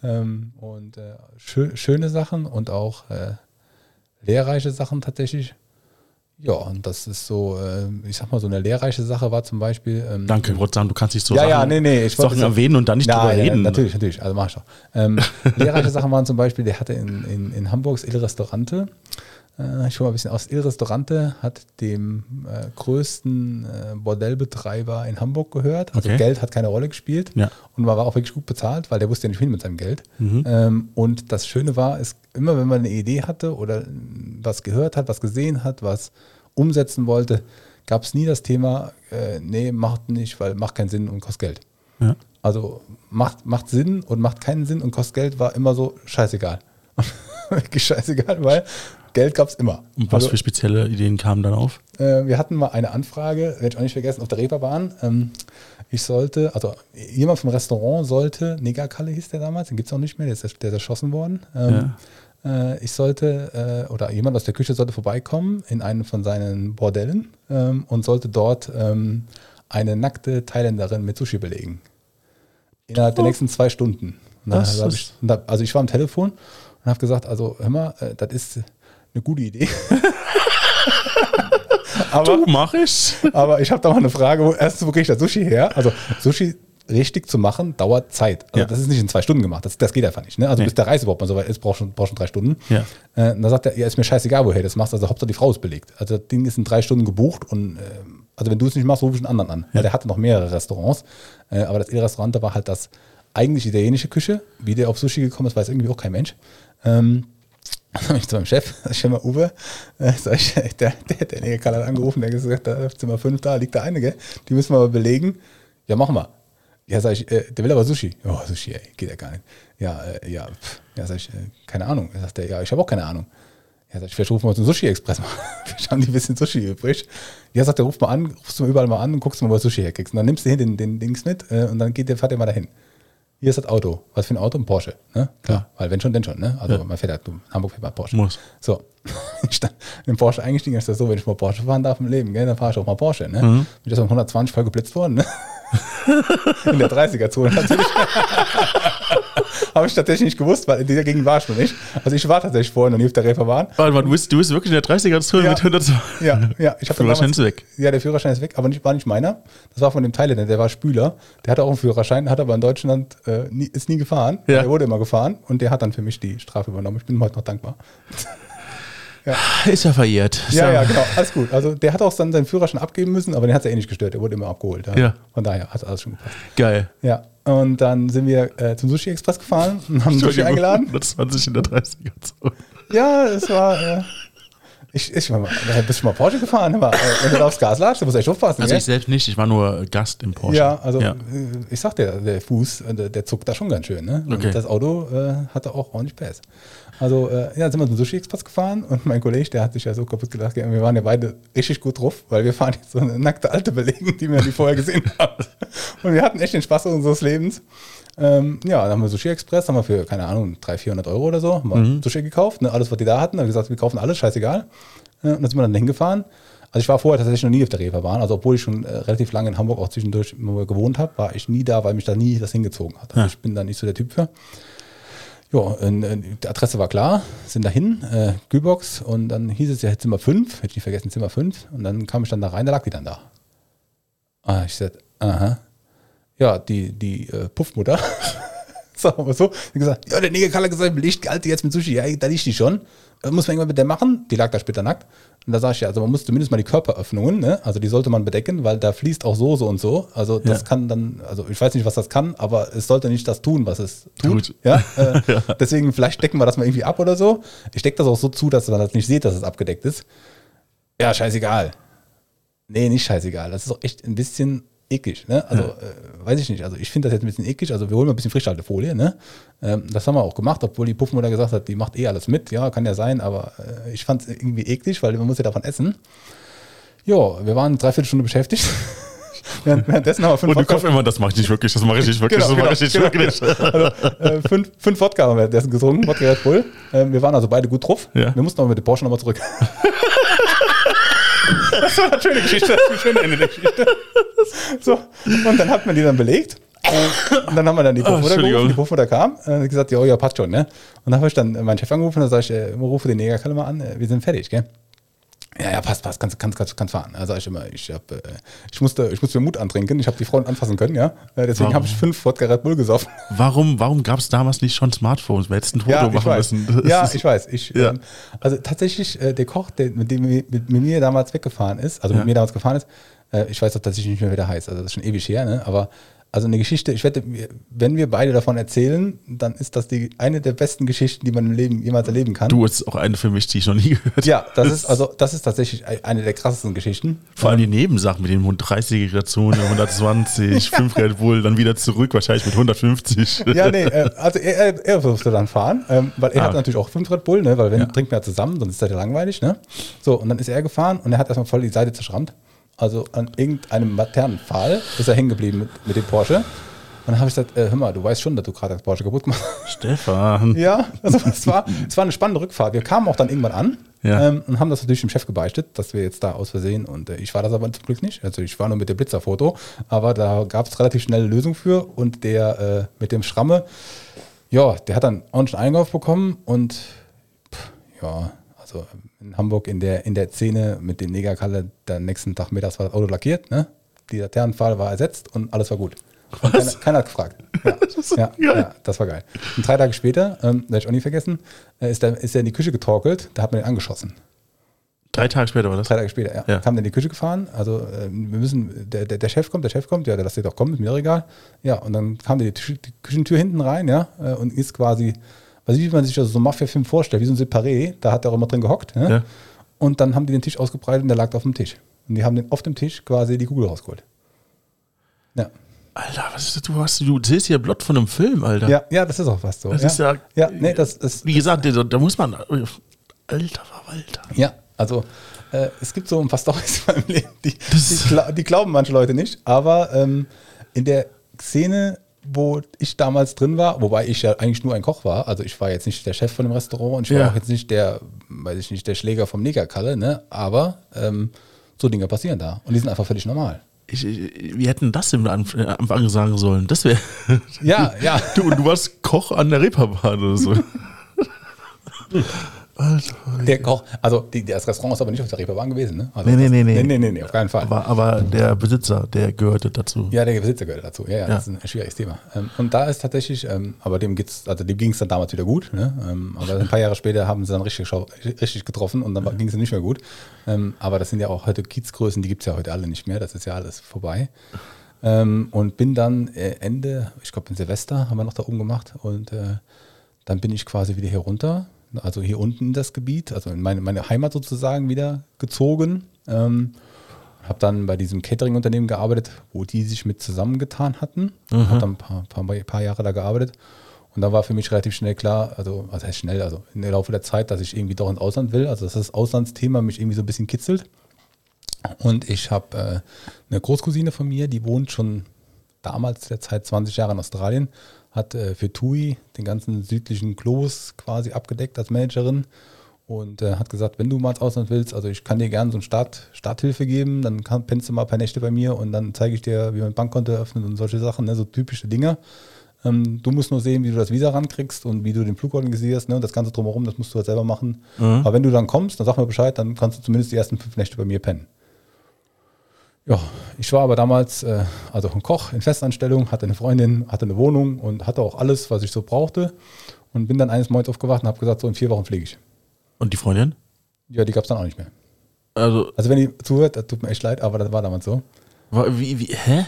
Ähm, und äh, schö schöne Sachen und auch äh, lehrreiche Sachen tatsächlich. Ja, und das ist so, äh, ich sag mal, so eine lehrreiche Sache war zum Beispiel. Ähm, Danke, ich wollte sagen, du kannst nicht so ja, Sachen, ja, nee, nee. Ich wollte Sachen erwähnen und dann nicht Nein, drüber ja, reden. Natürlich, natürlich. Also mach ich doch. Ähm, lehrreiche Sachen waren zum Beispiel, der hatte in, in, in Hamburgs Il Restaurante, äh, ich hole mal ein bisschen aus, Il Restaurante hat dem äh, größten äh, Bordellbetreiber in Hamburg gehört. Also Okay. Geld hat keine Rolle gespielt. Ja. Und man war auch wirklich gut bezahlt, weil der wusste ja nicht hin mit seinem Geld. Mhm. Ähm, und das Schöne war, ist, immer wenn man eine Idee hatte oder was gehört hat, was gesehen hat, was umsetzen wollte, gab es nie das Thema, äh, nee, macht nicht, weil macht keinen Sinn und kostet Geld. Ja. Also macht, macht Sinn und macht keinen Sinn und kostet Geld war immer so scheißegal. Scheißegal, weil Geld gab es immer. Und was also, für spezielle Ideen kamen dann auf? äh, wir hatten mal eine Anfrage, werde ich auch nicht vergessen, auf der Reeperbahn. Ähm, ich sollte, also jemand vom Restaurant sollte, Negerkalle hieß der damals, den gibt es auch nicht mehr, der ist, der ist erschossen worden. Ähm, äh, ich sollte, äh, oder jemand aus der Küche sollte vorbeikommen in einem von seinen Bordellen ähm, und sollte dort ähm, eine nackte Thailänderin mit Sushi belegen. Innerhalb der nächsten zwei Stunden. Und dann Das hab ist- ich, also ich war am Telefon und habe gesagt, also hör mal, äh, das ist eine gute Idee. aber, Du mach ich. aber ich habe da mal eine Frage, wo, erstens, wo kriege ich das Sushi her? Also Sushi richtig zu machen, dauert Zeit. Also Ja. das ist nicht in zwei Stunden gemacht, das, das geht einfach nicht. Ne? Also Nee. bis der Reis überhaupt mal so weit ist, braucht schon, braucht schon drei Stunden. Ja. Äh, und da sagt er, ja, ist mir scheißegal, woher du das machst, also Hauptsache die Frau ist belegt. Also das Ding ist in drei Stunden gebucht und äh, also wenn du es nicht machst, ruf ich einen anderen an. Weil der hatte noch mehrere Restaurants, äh, aber das Il-Restaurant war halt das eigentlich italienische Küche. Wie der auf Sushi gekommen ist, weiß irgendwie auch kein Mensch. Ähm, dann habe ich zu meinem Chef, ich mal, Uwe, äh, sag ich, der, der, der Negerkalle hat angerufen, der hat gesagt, da ist Zimmer 5 da, liegt da eine, gell? Die müssen wir mal belegen. Ja, machen wir. Ja, sag ich, äh, der will aber Sushi. Oh, Sushi, ey, geht ja gar nicht. Ja, äh, ja, pff. ja, sag ich, äh, keine Ahnung. Er sagt er, ja, ich habe auch keine Ahnung. Ja, sag ich, vielleicht rufen wir uns einen Sushi-Express mal. Vielleicht haben die ein bisschen Sushi übrig. Ja, sagt er, ruf mal an, rufst du mal überall mal an und guckst mal, wo du Sushi herkriegst. Und dann nimmst du hier den, den Dings mit und dann geht der, fährt der mal dahin. Hier ist das Auto. Was für ein Auto? Ein Porsche. Ne? Klar, weil wenn schon, denn schon. Ne? Also man fährt halt, in Hamburg fährt man Porsche. Muss. So, ich stand in Porsche eingestiegen, ist das so, wenn ich mal Porsche fahren darf im Leben, gell, dann fahre ich auch mal Porsche. Ne? Mhm. Bin ich das um 120 voll geblitzt worden. Ne? in der 30er-Zone natürlich. Habe ich tatsächlich nicht gewusst, weil in dieser Gegend war ich noch nicht. Also ich war tatsächlich vorher noch nie auf der Reeperbahn. Warte mal, du bist, du bist wirklich in der 30er-Zone Ja. mit 100. Ja, ja. Ich dann Führerschein damals- ist weg. Ja, der Führerschein ist weg, aber nicht, war nicht meiner. Das war von dem Thailänder, der war Spüler. Der hatte auch einen Führerschein, hat aber in Deutschland äh, nie, ist nie gefahren. Ja. Der wurde immer gefahren und der hat dann für mich die Strafe übernommen. Ich bin ihm heute noch dankbar. Ist ja verjährt. Ja, ja, genau, alles gut. Also der hat auch dann seinen Führerschein abgeben müssen, aber den hat es ja eh nicht gestört. Der wurde immer abgeholt. Ja. Von daher hat alles schon gepasst. Geil. Ja. Und dann sind wir äh, zum Sushi Express gefahren und haben Sushi eingeladen. 120 in der 30er-Zone. Ja, es war, äh, Ich, ich mal, bist du mal Porsche gefahren? Aber, wenn du aufs Gas ladst, du musst echt aufpassen. Also gell? ich selbst nicht, ich war nur Gast im Porsche. Ja, also Ja. äh, ich sag dir, der Fuß, äh, der, der zuckt da schon ganz schön. Ne? Und Okay. das Auto äh, hatte auch ordentlich Pass. Also äh, ja, sind wir zum Sushi-Express gefahren und mein Kollege, der hat sich ja so kaputt gelacht. Wir waren ja beide richtig gut drauf, weil wir fahren jetzt so eine nackte Alte belegen, die wir nie vorher gesehen haben. Und wir hatten echt den Spaß unseres Lebens. Ähm, ja, dann haben wir Sushi-Express, haben wir für, keine Ahnung, 300, 400 Euro oder so, haben wir Sushi gekauft, ne? alles, was die da hatten. Haben gesagt, wir kaufen alles, scheißegal. Äh, Und dann sind wir dann hingefahren. Also ich war vorher tatsächlich noch nie auf der Reeperbahn. Also obwohl ich schon äh, relativ lange in Hamburg auch zwischendurch gewohnt habe, war ich nie da, weil mich da nie das hingezogen hat. Also ich bin da nicht so der Typ für. Ja, äh, die Adresse war klar, sind dahin, äh, Kühlbox und dann hieß es ja Zimmer 5, hätte ich nicht vergessen, Zimmer 5 und dann kam ich dann da rein, da lag die dann da. Ah, ich sagte, aha. Ja, die, die äh, Puffmutter, sagen wir mal so, die gesagt, ja, der Negerkalle hat gesagt, liegt Alte jetzt mit Sushi, ja, da liegt die schon. Äh, Muss man irgendwann mit der machen? Die lag da später nackt. Und da sage ich ja, also man muss zumindest mal die Körperöffnungen, ne? also die sollte man bedecken, weil da fließt auch so, so und so. Also das Ja. kann dann, also ich weiß nicht, was das kann, aber es sollte nicht das tun, was es tut. Tut. Ja? Äh, Deswegen vielleicht decken wir das mal irgendwie ab oder so. Ich decke das auch so zu, dass man das nicht sieht, dass es abgedeckt ist. Ja, scheißegal. Nee, nicht scheißegal. Das ist auch echt ein bisschen eklig. Ne? Also, äh, weiß ich nicht. Also, ich finde das jetzt ein bisschen eklig. Also, wir holen mal ein bisschen Frischhaltefolie. Ne? Ähm, das haben wir auch gemacht, obwohl die Puffmutter gesagt hat, die macht eh alles mit. Ja, kann ja sein, aber äh, ich fand es irgendwie eklig, weil man muss ja davon essen. Ja, wir waren dreiviertel Stunde beschäftigt. Während- Währenddessen haben wir fünf Und du Wodka- kaufst immer, das mache ich nicht wirklich, das mache ich nicht wirklich, Genau, das mache genau, ich nicht genau, wirklich. also, äh, fünf, fünf Wodka haben wir währenddessen getrunken, Wodka Red Bull. Ähm, wir waren also beide gut drauf. Ja. Wir mussten aber mit dem Porsche nochmal zurück. das war eine schöne Geschichte, das ist ein schönes Ende der Geschichte. So, und dann hat man die dann belegt. Und dann haben wir dann die Puffmutter Entschuldigung. gerufen, die Puffmutter kam und hat gesagt, ja, ja, passt schon, ne? Und dann habe ich dann meinen Chef angerufen und dann sage ich, äh, rufe den Negerkalle mal an, äh, wir sind fertig, gell? Ja, ja, passt, passt, kannst, kannst, kannst, kannst fahren. Da sage ich immer, ich, hab, äh, ich, musste, ich musste mir Mut antrinken, ich habe die Frauen anfassen können, ja. Äh, Deswegen habe ich fünf Wodka Red Bull gesoffen. Warum, warum gab es damals nicht schon Smartphones? Wir hätten ein Foto Ja, machen weiß. müssen. Das Ja, ich weiß. Ich, Ja. ähm, also tatsächlich, äh, der Koch, der, mit dem mit, mit mir damals weggefahren ist, also Ja. mit mir damals gefahren ist, äh, ich weiß auch tatsächlich nicht mehr, wie der heißt. Also das ist schon ewig her, ne? Aber also eine Geschichte, ich wette, wenn wir beide davon erzählen, dann ist das die eine der besten Geschichten, die man im Leben jemals erleben kann. Du, ist auch eine für mich, die ich noch nie gehört habe. Ja, das ist also das ist tatsächlich eine der krassesten Geschichten. Vor allem die Nebensachen mit dem 130er Zone, 120, 5 Red Bull, dann wieder zurück, wahrscheinlich mit 150. Ja, nee, äh, also er, er, durfte dann fahren, ähm, weil er Ah. hat natürlich auch fünf Red Bull, ne, weil wenn Ja. trinkt man ja zusammen, sonst ist das ja langweilig, ne? So, und dann ist er gefahren und er hat erstmal voll die Seite zerschrammt. Also an irgendeinem Laternenpfahl ist er hängen geblieben mit, mit dem Porsche. Und dann habe ich gesagt, äh, hör mal, du weißt schon, dass du gerade das Porsche kaputt gemacht hast. Stefan. ja, also es war, es war eine spannende Rückfahrt. Wir kamen auch dann irgendwann an Ja. ähm, und haben das natürlich dem Chef gebeichtet, dass wir jetzt da aus Versehen und äh, ich war das aber zum Glück nicht. Also ich war nur mit dem Blitzerfoto, aber da gab es relativ schnell eine Lösung für und der äh, mit dem Schramme, ja, der hat dann ordentlich einen Einkauf bekommen und pff, ja, also in Hamburg in der, in der Szene mit dem Negerkalle, der nächsten Tag mittags war das Auto lackiert, ne? Die Laternenpfahl war ersetzt und alles war gut. Und keiner, keiner hat gefragt. Ja, ja, geil. ja, das war geil. Und drei Tage später, ähm, werde ich auch nie vergessen, äh, ist er ist der in die Küche getorkelt, da hat man ihn angeschossen. Drei Tage später war das. Drei Tage später, ja. Ja. Kam der in die Küche gefahren, also ähm, wir müssen, der, der, der Chef kommt, der Chef kommt, ja, der lass dir doch kommen, ist mir doch egal. Ja, und dann kam der die, Tisch- die Küchentür hinten rein, ja, äh, und ist quasi, weiß ich, wie man sich das so einen Mafia-Film vorstellt, wie so ein Separé, da hat er auch immer drin gehockt, ja? Ja. Und dann haben die den Tisch ausgebreitet und der lag auf dem Tisch. Und die haben den auf dem Tisch quasi die Kugel rausgeholt. Ja. Alter, was ist das? Du, hast, du siehst hier Blott von einem Film, Alter. Ja, ja, das ist auch fast so. Das ja. ist ja- ja, nee, das ist, Wie gesagt, da, da muss man. Alter Verwalter. Ja, also äh, es gibt so ein paar Storys in meinem Leben, die, die, die glauben manche Leute nicht, aber ähm, in der Szene, wo ich damals drin war, wobei ich ja eigentlich nur ein Koch war, also ich war jetzt nicht der Chef von dem Restaurant und ich Ja. war auch jetzt nicht der, weiß ich nicht, der Schläger vom Negerkalle, ne? aber ähm, so Dinge passieren da und die sind einfach völlig normal. Ich, ich, wir hätten das im äh, Anfang sagen sollen. Das wäre. Ja, ja. Du, du warst Koch an der Reeperbahn oder so. Alter. Der Koch, also die, das Restaurant ist aber nicht auf der Reeperbahn gewesen, ne? Also Nee, nee, nee, nee. nee, nee, nee, nee, auf keinen Fall. Aber, aber der Besitzer, der gehörte dazu. Ja, der Besitzer gehört dazu. Ja, ja, Ja. das ist ein schwieriges Thema. Ähm, und da ist tatsächlich, ähm, aber dem geht's, also dem ging es dann damals wieder gut. Ne? Ähm, aber ein paar Jahre später haben sie dann richtig, richtig getroffen und dann ging es nicht mehr gut. Aber das sind ja auch heute Kiezgrößen, die gibt es ja heute alle nicht mehr. Das ist ja alles vorbei. Und bin dann äh, Ende, ich glaube in Silvester haben wir noch da oben gemacht und äh, dann bin ich quasi wieder hier runter also hier unten in das Gebiet, also in meine, meine Heimat sozusagen wieder gezogen. Ähm, habe dann bei diesem Catering-Unternehmen gearbeitet, wo die sich mit zusammengetan hatten. Mhm. Habe dann ein paar, paar, paar Jahre da gearbeitet. Und da war für mich relativ schnell klar, also was heißt schnell, also im Laufe der Zeit, dass ich irgendwie doch ins Ausland will, also dass das Auslandsthema mich irgendwie so ein bisschen kitzelt. Und ich habe äh, eine Großcousine von mir, die wohnt schon damals der Zeit 20 Jahre in Australien, hat äh, für TUI den ganzen südlichen Globus quasi abgedeckt als Managerin und äh, hat gesagt, wenn du mal ins Ausland willst, also ich kann dir gerne so eine Start, Starthilfe geben, dann kann, pennst du mal ein paar Nächte bei mir und dann zeige ich dir, wie man ein Bankkonto eröffnet und solche Sachen, ne, so typische Dinge. Ähm, du musst nur sehen, wie du das Visa rankriegst und wie du den Flug organisierst ne, und das Ganze drumherum, das musst du halt selber machen. Mhm. Aber wenn du dann kommst, dann sag mir Bescheid, dann kannst du zumindest die ersten fünf Nächte bei mir pennen. Ja, ich war aber damals äh, also ein Koch in Festanstellung, hatte eine Freundin, hatte eine Wohnung und hatte auch alles, was ich so brauchte. Und bin dann eines Morgens aufgewacht und habe gesagt, so in vier Wochen fliege ich. Und die Freundin? Ja, die gab es dann auch nicht mehr. Also, also wenn die zuhört, das tut mir echt leid, aber das war damals so. Wie, wie, hä?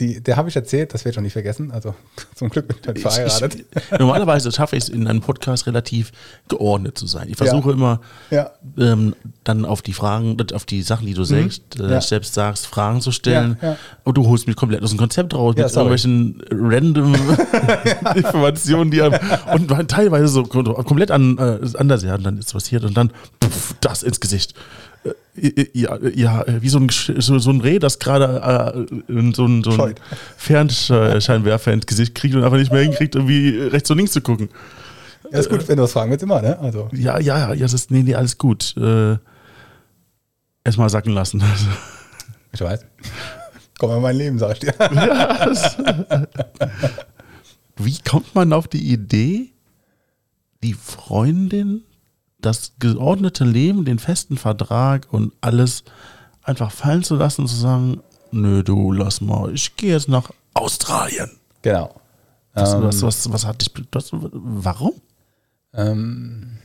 Die, der habe ich erzählt, das werde ich auch nicht vergessen. Also zum Glück bin ich halt verheiratet. Ich, ich, normalerweise schaffe ich es in einem Podcast relativ geordnet zu sein. Ich versuche ja. immer ja. ähm, dann auf die Fragen, auf die Sachen, die du mhm. selbst, äh, ja. selbst sagst, Fragen zu stellen. Und du holst mich komplett aus dem Konzept raus mit sorry. irgendwelchen random Informationen, die einem, und teilweise so komplett an, äh, anders, ja, und dann ist passiert und dann pff, das ins Gesicht. Äh, ja, ja, wie so ein, so, so ein Reh, das gerade äh, so ein, so ein Fernscheinwerfer ins Gesicht kriegt und einfach nicht mehr hinkriegt, irgendwie rechts und links zu gucken. Ja, ist gut, wenn du was fragen willst, immer, ne? Also. Ja, ja, ja, ja, das ist, nee, nee, alles gut. Äh, Erstmal sacken lassen. Ich weiß. Komm in mein Leben, sag ich dir. Ja, wie kommt man auf die Idee, die Freundin das geordnete Leben, den festen Vertrag und alles einfach fallen zu lassen und zu sagen, nö, du lass mal, ich gehe jetzt nach Australien. Genau. Was, ähm, was, was, was, hat dich, das, warum? Ähm,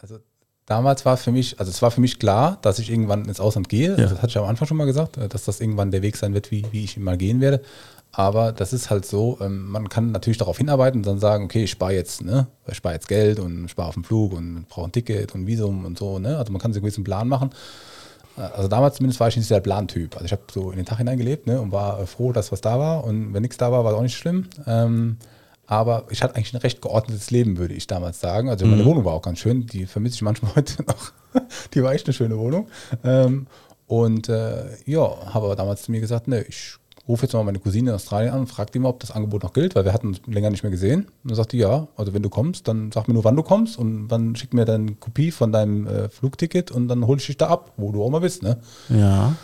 also damals war für mich, also es war für mich klar, dass ich irgendwann ins Ausland gehe. Ja. Das hatte ich am Anfang schon mal gesagt, dass das irgendwann der Weg sein wird, wie, wie ich mal gehen werde. Aber das ist halt so, ähm, man kann natürlich darauf hinarbeiten und dann sagen, okay, ich spare jetzt, ne, ich spare jetzt Geld und spare auf den Flug und brauche ein Ticket und Visum und so, ne? Also man kann sich einen gewissen Plan machen. Äh, also damals zumindest war ich nicht der Plantyp. Also ich habe so in den Tag hineingelebt ne, und war froh, dass was da war. Und wenn nichts da war, war es auch nicht schlimm. Ähm, aber ich hatte eigentlich ein recht geordnetes Leben, würde ich damals sagen. Also meine mhm. Wohnung war auch ganz schön. Die vermisse ich manchmal heute noch. die war echt eine schöne Wohnung. Ähm, und äh, ja, habe aber damals zu mir gesagt, ne, ich rufe jetzt mal meine Cousine in Australien an und frage die mal, ob das Angebot noch gilt, weil wir hatten uns länger nicht mehr gesehen. Und dann sagte die, ja, also wenn du kommst, dann sag mir nur, wann du kommst und dann schick mir dann Kopie von deinem äh, Flugticket und dann hole ich dich da ab, wo du auch mal bist. Ne? Ja.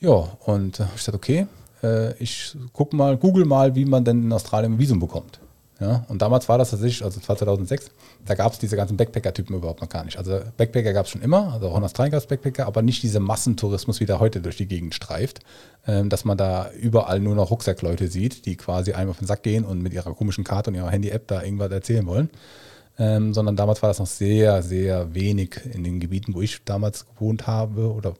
Ja, und äh, ich sagte, okay, äh, ich gucke mal, google mal, wie man denn in Australien ein Visum bekommt. Ja, und damals war das tatsächlich, also 2006, da gab es diese ganzen Backpacker-Typen überhaupt noch gar nicht. Also Backpacker gab es schon immer, also Australien gab es Backpacker, aber nicht diese Massentourismus, wie der heute durch die Gegend streift, ähm, dass man da überall nur noch Rucksackleute sieht, die quasi einem auf den Sack gehen und mit ihrer komischen Karte und ihrer Handy-App da irgendwas erzählen wollen. Ähm, sondern damals war das noch sehr, sehr wenig in den Gebieten, wo ich damals gewohnt habe oder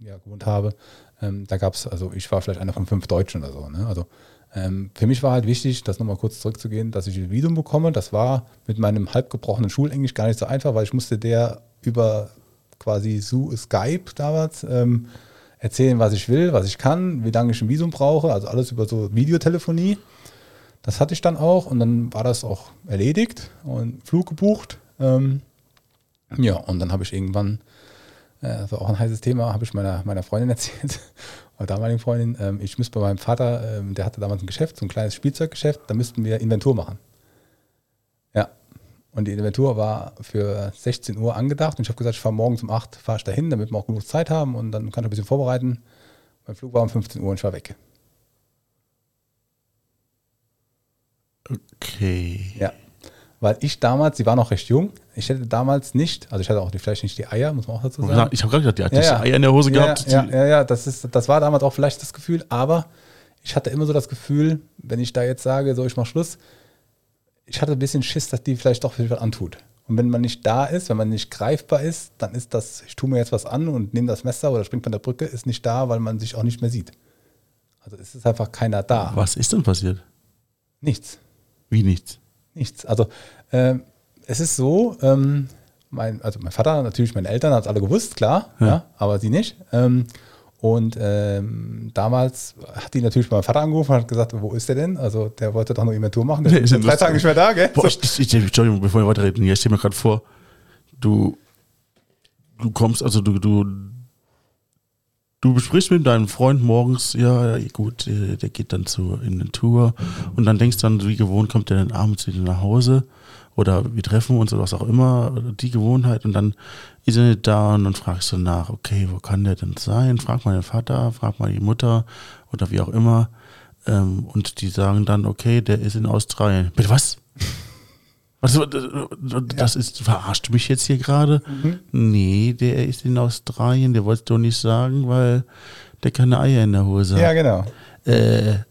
ja, gewohnt habe. Ähm, da gab es, also ich war vielleicht einer von fünf Deutschen oder so. Ne? Also ähm, für mich war halt wichtig, das nochmal kurz zurückzugehen, dass ich ein Visum bekomme. Das war mit meinem halb gebrochenen Schulenglisch gar nicht so einfach, weil ich musste der über quasi Skype damals ähm, erzählen, was ich will, was ich kann, wie lange ich ein Visum brauche, also alles über so Videotelefonie. Das hatte ich dann auch und dann war das auch erledigt und Flug gebucht. Ähm, ja, und dann habe ich irgendwann, äh, das war auch ein heißes Thema, habe ich meiner, meiner Freundin erzählt meiner damaligen Freundin, ähm, ich müsste bei meinem Vater, ähm, der hatte damals ein Geschäft, so ein kleines Spielzeuggeschäft, da müssten wir Inventur machen. Ja. Und die Inventur war für 16 Uhr angedacht und ich habe gesagt, ich fahre morgens um 8 fahre ich dahin, damit wir auch genug Zeit haben und dann kann ich ein bisschen vorbereiten. Mein Flug war um 15 Uhr und ich war weg. Okay. Ja weil ich damals, sie war noch recht jung, ich hätte damals nicht, also ich hatte auch die, vielleicht nicht die Eier, muss man auch dazu sagen. Ich habe gerade gesagt, die hat ja, ja. Eier in der Hose gehabt. Ja, ja, ja, das, ist, das war damals auch vielleicht das Gefühl, aber ich hatte immer so das Gefühl, wenn ich da jetzt sage, so ich mache Schluss, ich hatte ein bisschen Schiss, dass die vielleicht doch was antut. Und wenn man nicht da ist, wenn man nicht greifbar ist, dann ist das, ich tue mir jetzt was an und nehme das Messer oder springe von der Brücke, ist nicht da, weil man sich auch nicht mehr sieht. Also es ist einfach keiner da. Was ist denn passiert? Nichts. Wie nichts? Nichts. Also äh, es ist so, ähm, mein, also mein Vater, natürlich meine Eltern, hat es alle gewusst, klar, ja. ja aber sie nicht. Ähm, und ähm, damals hat die natürlich meinen Vater angerufen und hat gesagt, wo ist der denn? Also der wollte doch noch Inventur machen. Der nee, ist in drei Tagen nicht mehr da, gell? Boah, ich, ich, Entschuldigung, bevor wir weiterreden, ich stelle mir gerade vor, du, du kommst, also du, du, du besprichst mit deinem Freund morgens, ja, gut, äh, der geht dann zur Inventur und dann denkst du dann, wie gewohnt, kommt der dann abends wieder nach Hause oder wir treffen uns oder was auch immer, die Gewohnheit und dann ist er nicht da und dann fragst du nach, okay, wo kann der denn sein? Frag mal den Vater, frag mal die Mutter oder wie auch immer. Ähm, und die sagen dann, okay, der ist in Australien. Bitte was? Was das ist, verarscht mich jetzt hier gerade? Mhm. Nee, der ist in Australien, der wollte doch nicht sagen, weil der keine Eier in der Hose hat. Ja, genau. Äh, äh,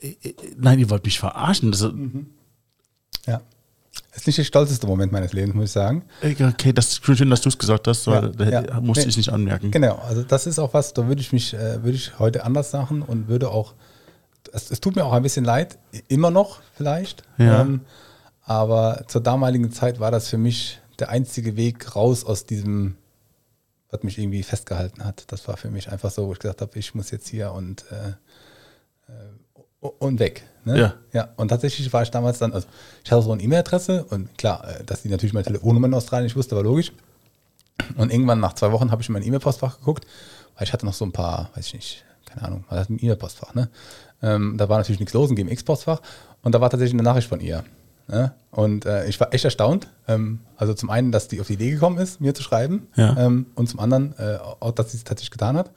äh, nein, ihr wollt mich verarschen. Das, mhm. Ja. Das ist nicht der stolzeste Moment meines Lebens, muss ich sagen. Okay, das ist schön, dass du es gesagt hast, weil ja, da ja. musste nee, ich nicht anmerken. Genau, also das ist auch was, da würde ich mich, äh, würde ich heute anders machen und würde auch, es, es, tut mir auch ein bisschen leid, immer noch vielleicht. Ja. Ähm, aber zur damaligen Zeit war das für mich der einzige Weg raus aus diesem, was mich irgendwie festgehalten hat. Das war für mich einfach so, wo ich gesagt habe, ich muss jetzt hier und, äh, äh und weg. Ne? Ja. ja. Und tatsächlich war ich damals dann, also ich hatte so eine E-Mail-Adresse und klar, äh, dass die natürlich meine Telefonnummer in Australien nicht wusste, war logisch. Und irgendwann nach zwei Wochen habe ich in mein E-Mail-Postfach geguckt, weil ich hatte noch so ein paar, weiß ich nicht, keine Ahnung, man hat ein E-Mail-Postfach, ne? Ähm, da war natürlich nichts los, ein GMX-Postfach und da war tatsächlich eine Nachricht von ihr. Ne? Und äh, ich war echt erstaunt. Ähm, also zum einen, dass die auf die Idee gekommen ist, mir zu schreiben ja. ähm, und zum anderen äh, auch, dass sie es tatsächlich getan hat.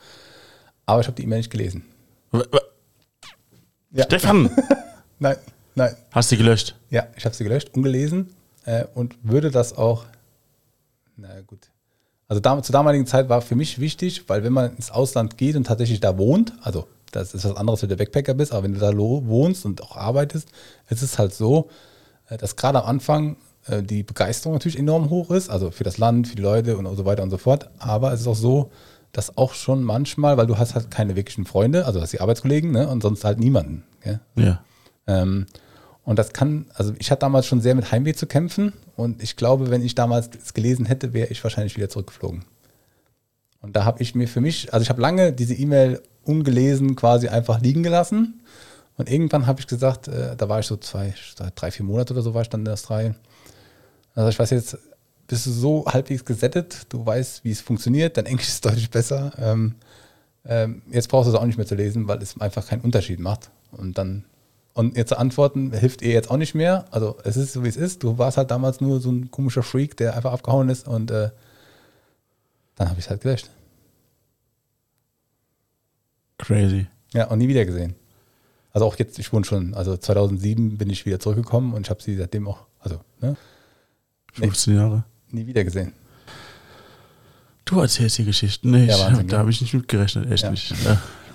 Aber ich habe die E-Mail nicht gelesen. Ja. Stefan! nein, nein. Hast du sie gelöscht? Ja, ich habe sie gelöscht, ungelesen äh, und würde das auch. Na gut. Also da, zur damaligen Zeit war für mich wichtig, weil wenn man ins Ausland geht und tatsächlich da wohnt, also das ist was anderes, wenn du Backpacker bist, aber wenn du da wohnst und auch arbeitest, ist es halt so, dass gerade am Anfang äh, die Begeisterung natürlich enorm hoch ist, also für das Land, für die Leute und so weiter und so fort. Aber es ist auch so, das auch schon manchmal, weil du hast halt keine wirklichen Freunde, also hast die Arbeitskollegen, ne, und sonst halt niemanden. Gell? Ja. Ähm, und das kann, also ich hatte damals schon sehr mit Heimweh zu kämpfen und ich glaube, wenn ich damals es gelesen hätte, wäre ich wahrscheinlich wieder zurückgeflogen. Und da habe ich mir für mich, also ich habe lange diese E-Mail ungelesen quasi einfach liegen gelassen. Und irgendwann habe ich gesagt, äh, da war ich so zwei, drei, vier Monate oder so war ich dann in Australien. Also ich weiß jetzt, bist du so halbwegs gesettet, du weißt, wie es funktioniert, dein Englisch ist deutlich besser. Ähm, ähm, jetzt brauchst du es auch nicht mehr zu lesen, weil es einfach keinen Unterschied macht. Und dann, und jetzt zu antworten, hilft ihr jetzt auch nicht mehr. Also es ist so, wie es ist. Du warst halt damals nur so ein komischer Freak, der einfach abgehauen ist und äh, dann habe ich es halt gelöscht. Crazy. Ja, und nie wieder gesehen. Also auch jetzt, ich wohne schon, also 2007 bin ich wieder zurückgekommen und ich habe sie seitdem auch, also, ne? 15 Jahre nie wieder gesehen. Du erzählst die Geschichten. Nee, ja, Wahnsinn, da habe ich nicht mitgerechnet, echt ja. nicht.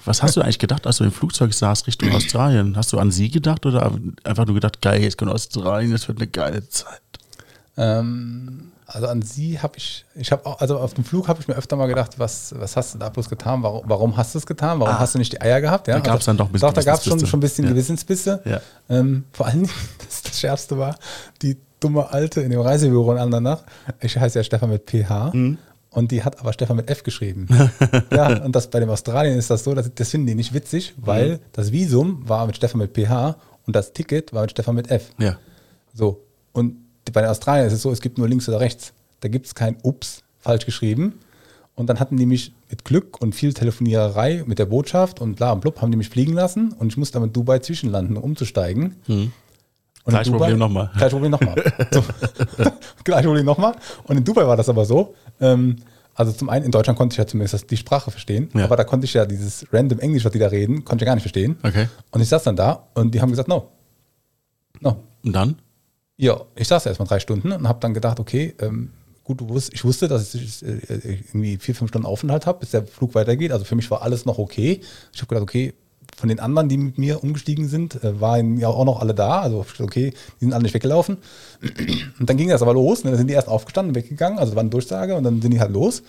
Was hast du eigentlich gedacht, als du im Flugzeug saßt Richtung Australien? Hast du an sie gedacht oder einfach nur gedacht, geil, jetzt kommt Australien, das wird eine geile Zeit? Ähm, also an sie habe ich, ich habe auch, also auf dem Flug habe ich mir öfter mal gedacht, was, was hast du da bloß getan? Warum, warum hast du es getan? Warum ah, hast du nicht die Eier gehabt? Ja, da gab es also, dann doch ein bisschen Doch, da gab es schon, schon ein bisschen ja. Gewissensbisse. Ja. Ähm, vor allem, das, das Schärfste war, die dumme Alte in dem Reisebüro in Andernach. Ich heiße ja Stefan mit PH. Mhm. Und die hat aber Stefan mit F geschrieben. ja, und das bei dem Australien ist das so, dass, das finden die nicht witzig, weil mhm. das Visum war mit Stefan mit PH und das Ticket war mit Stefan mit F. Ja. So. Und bei den Australiern ist es so, es gibt nur links oder rechts. Da gibt es kein Ups, falsch geschrieben. Und dann hatten die mich mit Glück und viel Telefoniererei mit der Botschaft und bla und blub, haben die mich fliegen lassen und ich musste dann mit Dubai zwischenlanden, um umzusteigen. Mhm. Und gleich Dubai, Problem nochmal. Gleich Problem nochmal. so, gleich Problem nochmal. Und in Dubai war das aber so. Ähm, also zum einen in Deutschland konnte ich ja zumindest die Sprache verstehen, ja. aber da konnte ich ja dieses random Englisch, was die da reden, konnte ich ja gar nicht verstehen. Okay. Und ich saß dann da und die haben gesagt, no. No. Und dann? Ja, ich saß erst mal drei Stunden und habe dann gedacht, okay, ähm, gut, ich wusste, dass ich äh, irgendwie vier, fünf Stunden Aufenthalt habe, bis der Flug weitergeht. Also für mich war alles noch okay. Ich habe gedacht, okay, von den anderen, die mit mir umgestiegen sind, äh, waren ja auch noch alle da. Also, okay, die sind alle nicht weggelaufen. Und dann ging das aber los. Ne? Dann sind die erst aufgestanden, weggegangen. Also, war eine Durchsage. Und dann sind die halt los.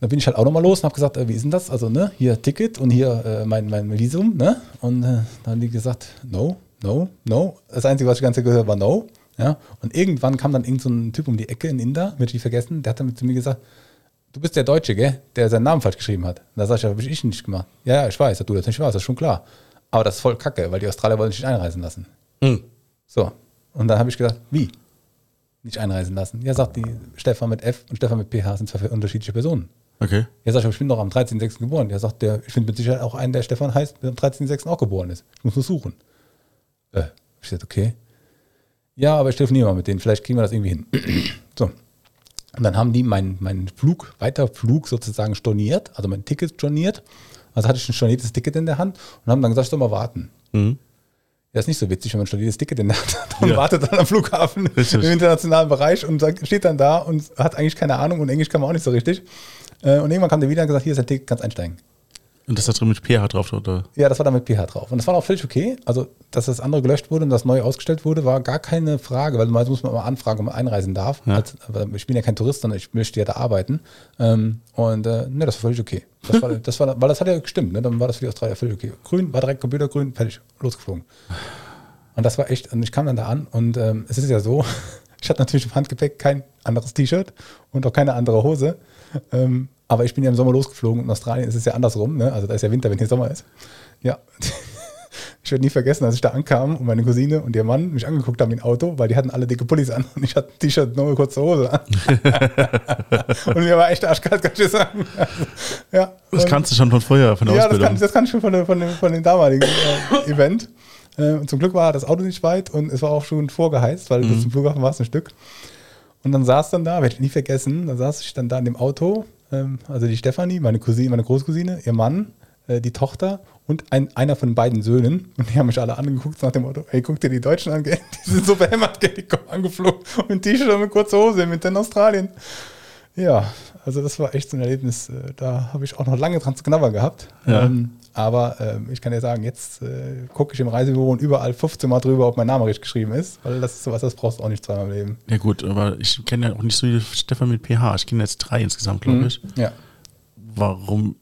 Dann bin ich halt auch nochmal los und habe gesagt, äh, wie ist denn das? Also, ne, hier Ticket und hier äh, mein, mein Visum. Ne? Und äh, dann haben die gesagt, no, no, no. Das Einzige, was ich ganz gehört habe, war no. Ja? Und irgendwann kam dann irgend so ein Typ um die Ecke in Inder, wird ich vergessen, der hat dann zu mir gesagt, du bist der Deutsche, gell, der seinen Namen falsch geschrieben hat. Und da sag ich, ja, habe ich nicht gemacht. Ja, ja, ich weiß, dass du das nicht warst, das ist schon klar. Aber das ist voll kacke, weil die Australier wollen dich nicht einreisen lassen. Mhm. So. Und dann habe ich gedacht, wie? Nicht einreisen lassen. Ja, sagt die Stefan mit F und Stefan mit PH sind zwei unterschiedliche Personen. Okay. Ja, sag ich, ich bin doch am 13.06. geboren. Ja, sagt der, ich finde mit Sicherheit auch einen, der Stefan heißt, der am 13.06. auch geboren ist. Ich muss nur suchen. Äh, ich sagte, okay. Ja, aber ich telefoniere mal mit denen, vielleicht kriegen wir das irgendwie hin. so. Und dann haben die meinen mein Flug, Weiterflug sozusagen storniert, also mein Ticket storniert. Also hatte ich ein storniertes Ticket in der Hand und haben dann gesagt, ich soll mal warten. Mhm. Ja, ist nicht so witzig, wenn man ein storniertes Ticket in der Hand hat und ja. wartet dann am Flughafen richtig. im internationalen Bereich und steht dann da und hat eigentlich keine Ahnung und Englisch kann man auch nicht so richtig. Äh, und irgendwann kam der wieder und gesagt, hier ist ein Ticket, kannst einsteigen. Und das hat drin mit pH drauf, oder? Ja, das war da mit pH drauf. Und das war auch völlig okay. Also, dass das andere gelöscht wurde und das neue ausgestellt wurde, war gar keine Frage, weil meistens muss man mal anfragen, ob man einreisen darf. Ja. Als, ich bin ja kein Tourist, sondern ich möchte ja da arbeiten. Ähm, und äh, ne, das war völlig okay. Das war, das war, weil das hat ja gestimmt, ne? Dann war das für die Australier völlig okay. Grün, war direkt Computergrün, fertig, losgeflogen. Und das war echt, und ich kam dann da an und ähm, es ist ja so, ich hatte natürlich im Handgepäck kein anderes T-Shirt und auch keine andere Hose. Ähm, aber ich bin ja im Sommer losgeflogen und in Australien ist es ja andersrum. Ne? Also da ist ja Winter, wenn hier Sommer ist. Ja. Ich werde nie vergessen, als ich da ankam und meine Cousine und ihr Mann mich angeguckt haben im Auto, weil die hatten alle dicke Pullis an und ich hatte ein T-Shirt, nur eine kurze Hose an. und mir war echt arschkalt, kann ich sagen. ja. Das kannst du schon von früher, von der ja, Ausbildung. Ja, das, das kann ich schon von, von, dem, von dem damaligen äh, Event. Äh, und zum Glück war das Auto nicht weit und es war auch schon vorgeheizt, weil mhm. bis zum Flughafen war es ein Stück. Und dann saß dann da, werde ich nie vergessen, dann saß ich dann da in dem Auto ähm, also die Stefanie, meine Cousine, meine Großcousine, ihr Mann, äh, die Tochter und ein, einer von beiden Söhnen. Und die haben mich alle angeguckt nach dem Motto, hey, guck dir die Deutschen an, die sind so behämmert, die kommen angeflogen mit T-Shirt und mit kurzer Hose mit in Australien. Ja, also das war echt so ein Erlebnis, äh, da habe ich auch noch lange dran zu knabbern gehabt. Ja. Ähm, aber ähm, ich kann dir sagen, jetzt äh, gucke ich im Reisebüro und überall 15 Mal drüber, ob mein Name richtig geschrieben ist, weil das ist sowas, das brauchst du auch nicht zweimal im Leben. Ja gut, aber ich kenne ja auch nicht so viele Stefan mit PH. Ich kenne jetzt drei insgesamt, glaube mhm. ich. Ja. Warum?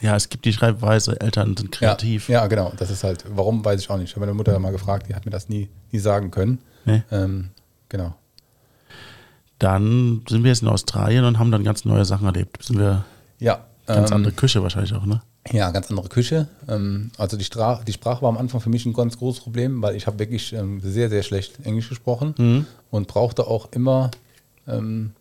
Ja, es gibt die Schreibweise, Eltern sind kreativ. Ja, ja, genau. Das ist halt, warum weiß ich auch nicht. Ich habe meine Mutter mal gefragt, die hat mir das nie, nie sagen können. Nee. Ähm, genau. Dann sind wir jetzt in Australien und haben dann ganz neue Sachen erlebt. Sind wir ja, Ganz ähm, andere Küche wahrscheinlich auch, ne? Ja, ganz andere Küche. Ähm, also die, Stra die Sprache war am Anfang für mich ein ganz großes Problem, weil ich habe wirklich ähm, sehr, sehr schlecht Englisch gesprochen mhm. und brauchte auch immer ähm,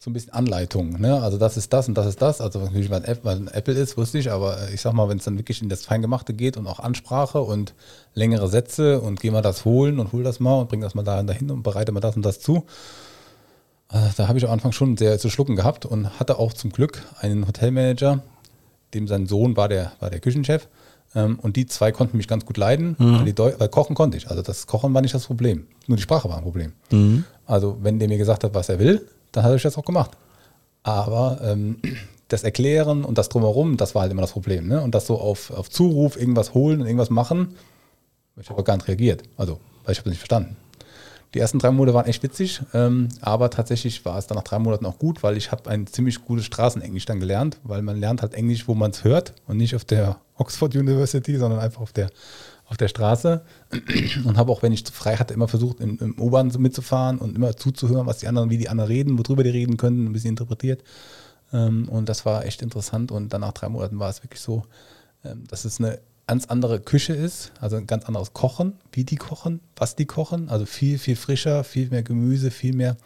so ein bisschen Anleitung. Ne? Also das ist das und das ist das. Also natürlich, was ein Apple ist, wusste ich, aber äh, ich sag mal, wenn es dann wirklich in das Feingemachte geht und auch Ansprache und längere Sätze und geh mal das holen und hol das mal und bring das mal da dahin und bereite mal das und das zu. Äh, da habe ich am Anfang schon sehr zu schlucken gehabt und hatte auch zum Glück einen Hotelmanager, dem sein Sohn war der, war der Küchenchef. Ähm, und die zwei konnten mich ganz gut leiden, mhm. weil, weil, kochen konnte ich. Also das Kochen war nicht das Problem. Nur die Sprache war ein Problem. Mhm. Also wenn der mir gesagt hat, was er will, dann habe ich das auch gemacht. Aber ähm, das Erklären und das Drumherum, das war halt immer das Problem. Ne? Und das so auf, auf Zuruf irgendwas holen und irgendwas machen, ich habe gar nicht reagiert. Also, weil ich habe es nicht verstanden. Die ersten drei Monate waren echt witzig, ähm, aber tatsächlich war es dann nach drei Monaten auch gut, weil ich habe ein ziemlich gutes Straßenenglisch dann gelernt, weil man lernt halt Englisch, wo man es hört und nicht auf der Oxford University, sondern einfach auf der, auf der Straße. Und habe auch, wenn ich frei hatte, immer versucht, im, im U-Bahn mitzufahren und immer zuzuhören, was die anderen, wie die anderen reden, worüber die reden können, ein bisschen interpretiert. Ähm, und das war echt interessant. Und dann nach drei Monaten war es wirklich so, ähm, dass es eine ganz andere Küche ist, also ein ganz anderes Kochen, wie die kochen, was die kochen, also viel, viel frischer, viel mehr Gemüse, viel mehr,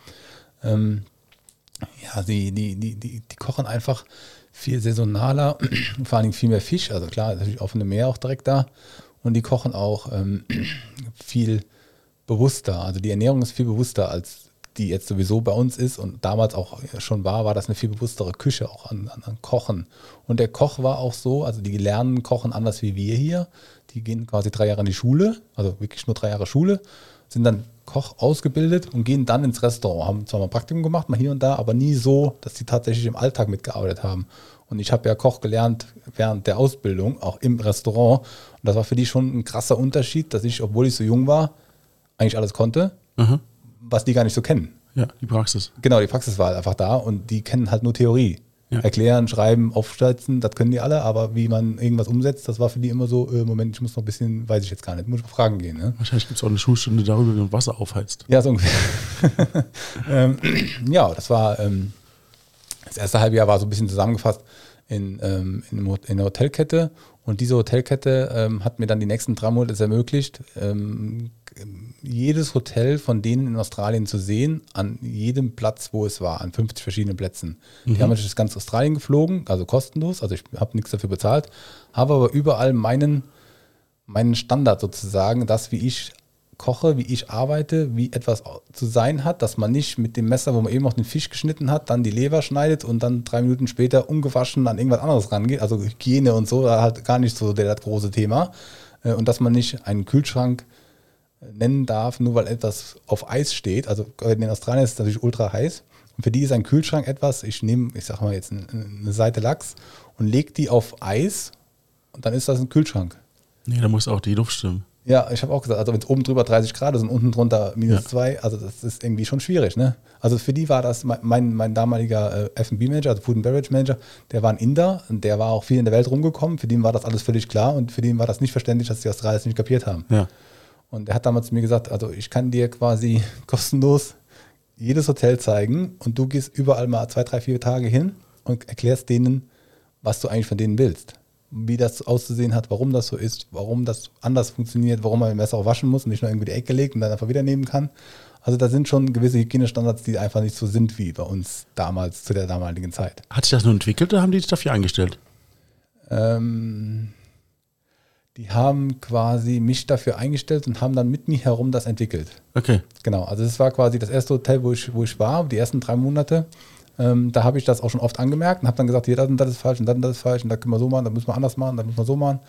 ähm, ja, die, die, die, die, die kochen einfach viel saisonaler, vor allen Dingen viel mehr Fisch, also klar, natürlich offene Meer auch direkt da. Und die kochen auch ähm, viel bewusster, also die Ernährung ist viel bewusster als die jetzt sowieso bei uns ist und damals auch schon war, war das eine viel bewusstere Küche auch an, an, an, Kochen. Und der Koch war auch so, also die lernen Kochen anders wie wir hier. Die gehen quasi drei Jahre in die Schule, also wirklich nur drei Jahre Schule, sind dann Koch ausgebildet und gehen dann ins Restaurant. Haben zwar mal Praktikum gemacht, mal hier und da, aber nie so, dass sie tatsächlich im Alltag mitgearbeitet haben. Und ich habe ja Koch gelernt während der Ausbildung, auch im Restaurant. Und das war für die schon ein krasser Unterschied, dass ich, obwohl ich so jung war, eigentlich alles konnte. Mhm was die gar nicht so kennen. Ja, die Praxis. Genau, die Praxis war halt einfach da und die kennen halt nur Theorie. Ja. Erklären, schreiben, aufschätzen, das können die alle, aber wie man irgendwas umsetzt, das war für die immer so, äh, Moment, ich muss noch ein bisschen, weiß ich jetzt gar nicht, muss ich mal fragen gehen. Ne? Wahrscheinlich gibt es auch eine Schulstunde darüber, wie man Wasser aufheizt. Ja, so ungefähr. ähm, ja, das war, ähm, das erste halbe Jahr war so ein bisschen zusammengefasst in, ähm, in, in der Hotelkette und diese Hotelkette ähm, hat mir dann die nächsten drei Monate es ermöglicht, ähm, jedes Hotel von denen in Australien zu sehen, an jedem Platz, wo es war, an 50 verschiedenen Plätzen. Mhm. Die haben durch ganz Australien geflogen, also kostenlos, also ich habe nichts dafür bezahlt, habe aber überall meinen, meinen Standard sozusagen, das, wie ich koche, wie ich arbeite, wie etwas zu sein hat, dass man nicht mit dem Messer, wo man eben noch den Fisch geschnitten hat, dann die Leber schneidet und dann drei Minuten später ungewaschen an irgendwas anderes rangeht. Also Hygiene und so, da halt gar nicht so der, das große Thema. Äh, und dass man nicht einen Kühlschrank nennen darf, nur weil etwas auf Eis steht. Also in Australien ist es natürlich ultra heiß. Und für die ist ein Kühlschrank etwas, ich nehme, ich sag mal jetzt eine, Seite Lachs und lege die auf Eis und dann ist das ein Kühlschrank. Nee, da muss auch die Luft stimmen. Ja, ich habe auch gesagt, also wenn es oben drüber 30 Grad ist und unten drunter minus 2, ja. also das ist irgendwie schon schwierig. Ne? Also für die war das mein, mein damaliger äh, FB-Manager, also Food and Beverage Manager, der war ein Inder und der war auch viel in der Welt rumgekommen. Für den war das alles völlig klar und für den war das nicht verständlich, dass die Australier es nicht kapiert haben. Ja. Und er hat damals zu mir gesagt, also ich kann dir quasi kostenlos jedes Hotel zeigen und du gehst überall mal zwei, drei, vier Tage hin und erklärst denen, was du eigentlich von denen willst wie das auszusehen hat, warum das so ist, warum das anders funktioniert, warum man ein Messer auch waschen muss und nicht nur irgendwie die Ecke legt und dann einfach wieder nehmen kann. Also da sind schon gewisse Hygienestandards, die einfach nicht so sind wie bei uns damals, zu der damaligen Zeit. Hat sich das nur entwickelt oder haben die sich dafür eingestellt? Ähm, die haben quasi mich dafür eingestellt und haben dann mit mir herum das entwickelt. Okay. Genau, also das war quasi das erste Hotel, wo ich, wo ich war, die ersten drei Monate. Ähm, da habe ich das auch schon oft angemerkt und habe dann gesagt, hier, das und das ist falsch und das und das ist falsch und da können wir so machen, da müssen wir anders machen, da müssen wir so machen.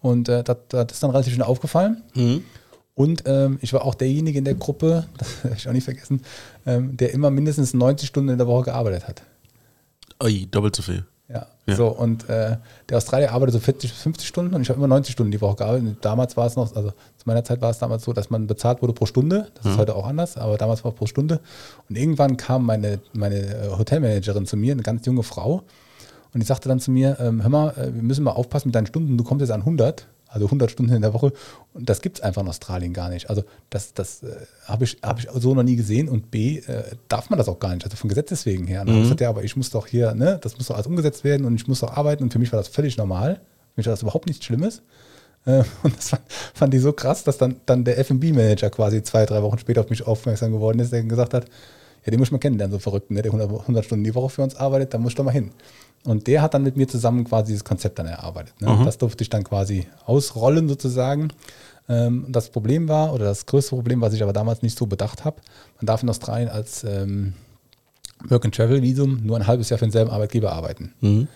Und äh, das, das, ist dann relativ schnell aufgefallen. Mhm. Und ähm, ich war auch derjenige in der Gruppe, das habe ich auch nicht vergessen, ähm, der immer mindestens 90 Stunden in der Woche gearbeitet hat. Ui, doppelt so viel. Ja, ja. so und äh, der Australier arbeitet so 40 bis 50 Stunden und ich habe immer 90 Stunden die Woche gearbeitet. damals war es noch, also zu meiner Zeit war es damals so, dass man bezahlt wurde pro Stunde. Das mhm. ist heute auch anders, aber damals war es pro Stunde. Und irgendwann kam meine, meine äh, Hotelmanagerin zu mir, eine ganz junge Frau, und die sagte dann zu mir, ähm, hör mal, äh, wir müssen mal aufpassen mit deinen Stunden, du kommst jetzt an 100 also 100 Stunden in der Woche. Und das gibt es einfach in Australien gar nicht. Also das, das äh, habe ich, hab ich so noch nie gesehen. Und B, äh, darf man das auch gar nicht, also von Gesetzes wegen her. Und mhm. gesagt, ja, aber ich muss doch hier, ne, das muss doch alles umgesetzt werden und ich muss doch arbeiten. Und für mich war das völlig normal. Für mich war das überhaupt nichts Schlimmes. Äh, und das fand, fand ich so krass, dass dann, dann der FB-Manager quasi zwei, drei Wochen später auf mich aufmerksam geworden ist, der gesagt hat, ja, den muss ich mal kennenlernen, so verrückt, ne? der 100, 100 Stunden die Woche für uns arbeitet, da muss ich doch mal hin. Und der hat dann mit mir zusammen quasi dieses Konzept dann erarbeitet. Ne? Mhm. Das durfte ich dann quasi ausrollen sozusagen. Ähm, das Problem war, oder das größte Problem, was ich aber damals nicht so bedacht habe, man darf in Australien als ähm, Work-and-Travel-Visum nur ein halbes Jahr für denselben Arbeitgeber arbeiten. Mhm.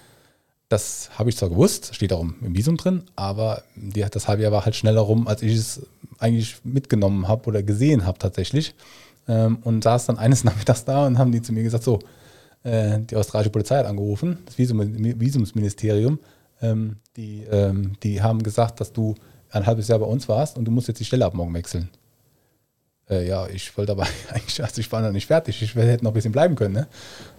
Das habe ich zwar gewusst, steht auch im Visum drin, aber die, das halbe Jahr war halt schneller rum, als ich es eigentlich mitgenommen habe oder gesehen habe tatsächlich. Ähm, und saß dann eines Nachmittags da und haben die zu mir gesagt, so, äh, die australische Polizei hat angerufen, das Visum, Visumsministerium. Ähm, die, ähm, die haben gesagt, dass du ein halbes Jahr bei uns warst und du musst jetzt die Stelle ab morgen wechseln. Äh, ja, ich wollte aber eigentlich, also ich war noch nicht fertig, ich hätte noch ein bisschen bleiben können. Ne?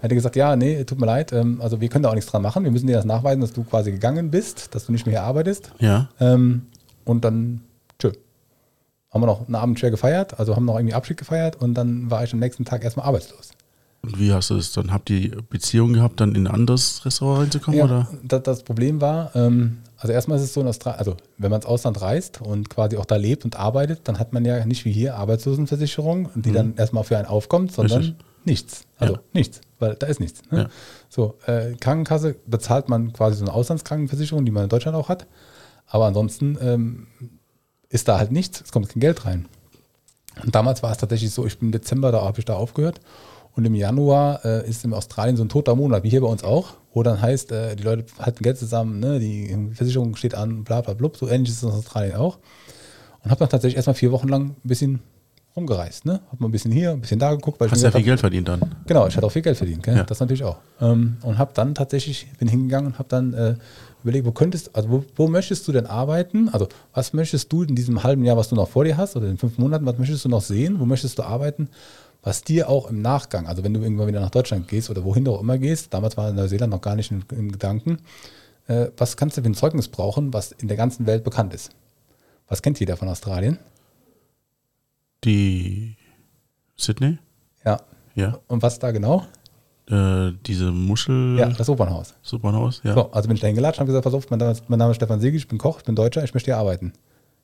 Hätte gesagt, ja, nee, tut mir leid, ähm, also wir können da auch nichts dran machen, wir müssen dir das nachweisen, dass du quasi gegangen bist, dass du nicht mehr hier arbeitest. Ja. Ähm, und dann, tschö. Haben wir noch einen Abend schwer gefeiert, also haben noch irgendwie Abschied gefeiert und dann war ich am nächsten Tag erstmal arbeitslos. Und wie hast du es dann? Habt ihr Beziehungen gehabt, dann in ein anderes Restaurant reinzukommen? Ja, oder? Das, das Problem war, ähm, also erstmal ist es so in Australien, also wenn man ins Ausland reist und quasi auch da lebt und arbeitet, dann hat man ja nicht wie hier Arbeitslosenversicherung, die mhm. dann erstmal für einen aufkommt, sondern Richtig. nichts. Also ja. nichts, weil da ist nichts. Ne? Ja. So, äh, Krankenkasse bezahlt man quasi so eine Auslandskrankenversicherung, die man in Deutschland auch hat. Aber ansonsten ähm, ist da halt nichts, es kommt kein Geld rein. Und damals war es tatsächlich so, ich bin im Dezember, da habe ich da aufgehört und im Januar äh, ist in Australien so ein toter Monat, wie hier bei uns auch, wo dann heißt, äh, die Leute halten Geld zusammen, ne, die Versicherung steht an, bla bla blub, so ähnlich ist es in Australien auch. Und habe dann tatsächlich erstmal vier Wochen lang ein bisschen rumgereist, ne? Hab mal ein bisschen hier, ein bisschen da geguckt. Weil Hast ja viel hab, Geld verdient dann. Genau, ich hatte auch viel Geld verdient? Ja. das natürlich auch. Ähm, und habe dann tatsächlich, bin hingegangen und habe dann äh, überlegt, wo könntest, also wo, wo, möchtest du denn arbeiten? Also was möchtest du in diesem halben Jahr, was du noch vor dir hast, oder in fünf Monaten, was möchtest du noch sehen? Wo möchtest du arbeiten? Was dir auch im Nachgang, also wenn du irgendwann wieder nach Deutschland gehst oder wohin du auch immer gehst, damals war Neuseeland noch gar nicht im, im Gedanken, äh, was kannst du für ein Zeugnis brauchen, was in der ganzen Welt bekannt ist? Was kennt jeder von Australien? Die Sydney? Ja. Ja. Und was da genau? Äh, diese Muschel. Ja, das Opernhaus. Das Opernhaus, ja. So, also bin ich da hingelatscht und habe gesagt, pass auf, mein Name, ist, mein Name ist Stefan Siegel, ich bin Koch, ich bin Deutscher, ich möchte hier arbeiten.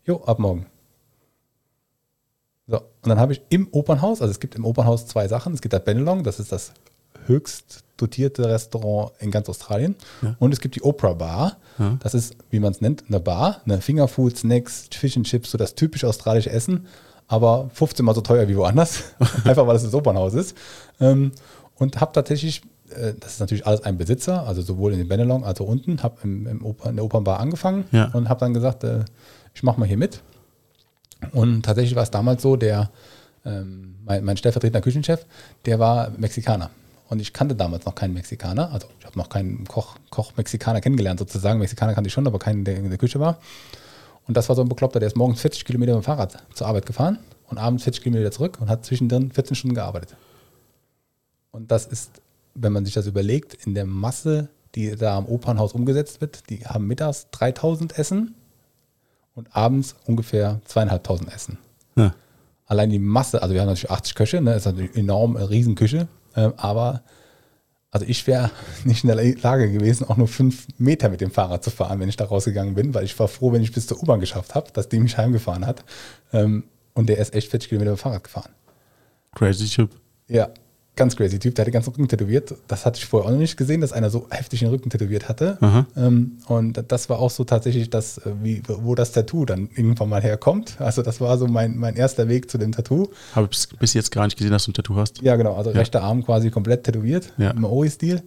Jo, ab morgen. So, und dann habe ich im Opernhaus, also es gibt im Opernhaus zwei Sachen. Es gibt das Benelong, das ist das höchst dotierte Restaurant in ganz Australien. Ja. Und es gibt die Opera Bar. Ja. Das ist, wie man es nennt, eine Bar, eine Fingerfood, Snacks, Fish and Chips, so das typisch australische Essen, aber 15 mal so teuer wie woanders. Einfach weil es das Opernhaus ist. Ähm, und habe tatsächlich, äh, das ist natürlich alles ein Besitzer, also sowohl in den Benelong als auch unten, habe im, im Oper, in der Opernbar angefangen ja. und habe dann gesagt, äh, ich mache mal hier mit. Und tatsächlich war es damals so, der, ähm, mein, mein stellvertretender Küchenchef, der war Mexikaner. Und ich kannte damals noch keinen Mexikaner. Also ich habe noch keinen Koch, Koch Mexikaner kennengelernt sozusagen. Mexikaner kannte ich schon, aber keinen, der in der Küche war. Und das war so ein Bekloppter, der ist morgens 40 Kilometer mit dem Fahrrad zur Arbeit gefahren und abends 40 Kilometer zurück und hat zwischendrin 14 Stunden gearbeitet. Und das ist, wenn man sich das überlegt, in der Masse, die da am Opernhaus umgesetzt wird, die haben mittags 3000 Essen und abends ungefähr zweieinhalbtausend Essen. Ja. Allein die Masse, also wir haben natürlich 80 Köche, ne, ist natürlich enorm, eine Riesenküche, äh, aber also ich wäre nicht in der Lage gewesen, auch nur fünf Meter mit dem Fahrrad zu fahren, wenn ich da rausgegangen bin, weil ich war froh, wenn ich bis zur U-Bahn geschafft habe, dass die mich heimgefahren hat. Ähm, und der ist echt 40 Kilometer mit dem Fahrrad gefahren. Crazy Typ. Ja, ganz crazy Typ, der hat den ganzen Rücken tätowiert. Das hatte ich vorher auch noch nicht gesehen, dass einer so heftig den Rücken tätowiert hatte. Ähm, und das war auch so tatsächlich das, äh, wie, wo das Tattoo dann irgendwann mal herkommt. Also das war so mein, mein erster Weg zu dem Tattoo. Habe ich bis jetzt gar nicht gesehen, dass du ein Tattoo hast. Ja, genau. Also ja. rechter Arm quasi komplett tätowiert, ja. im Maori-Stil.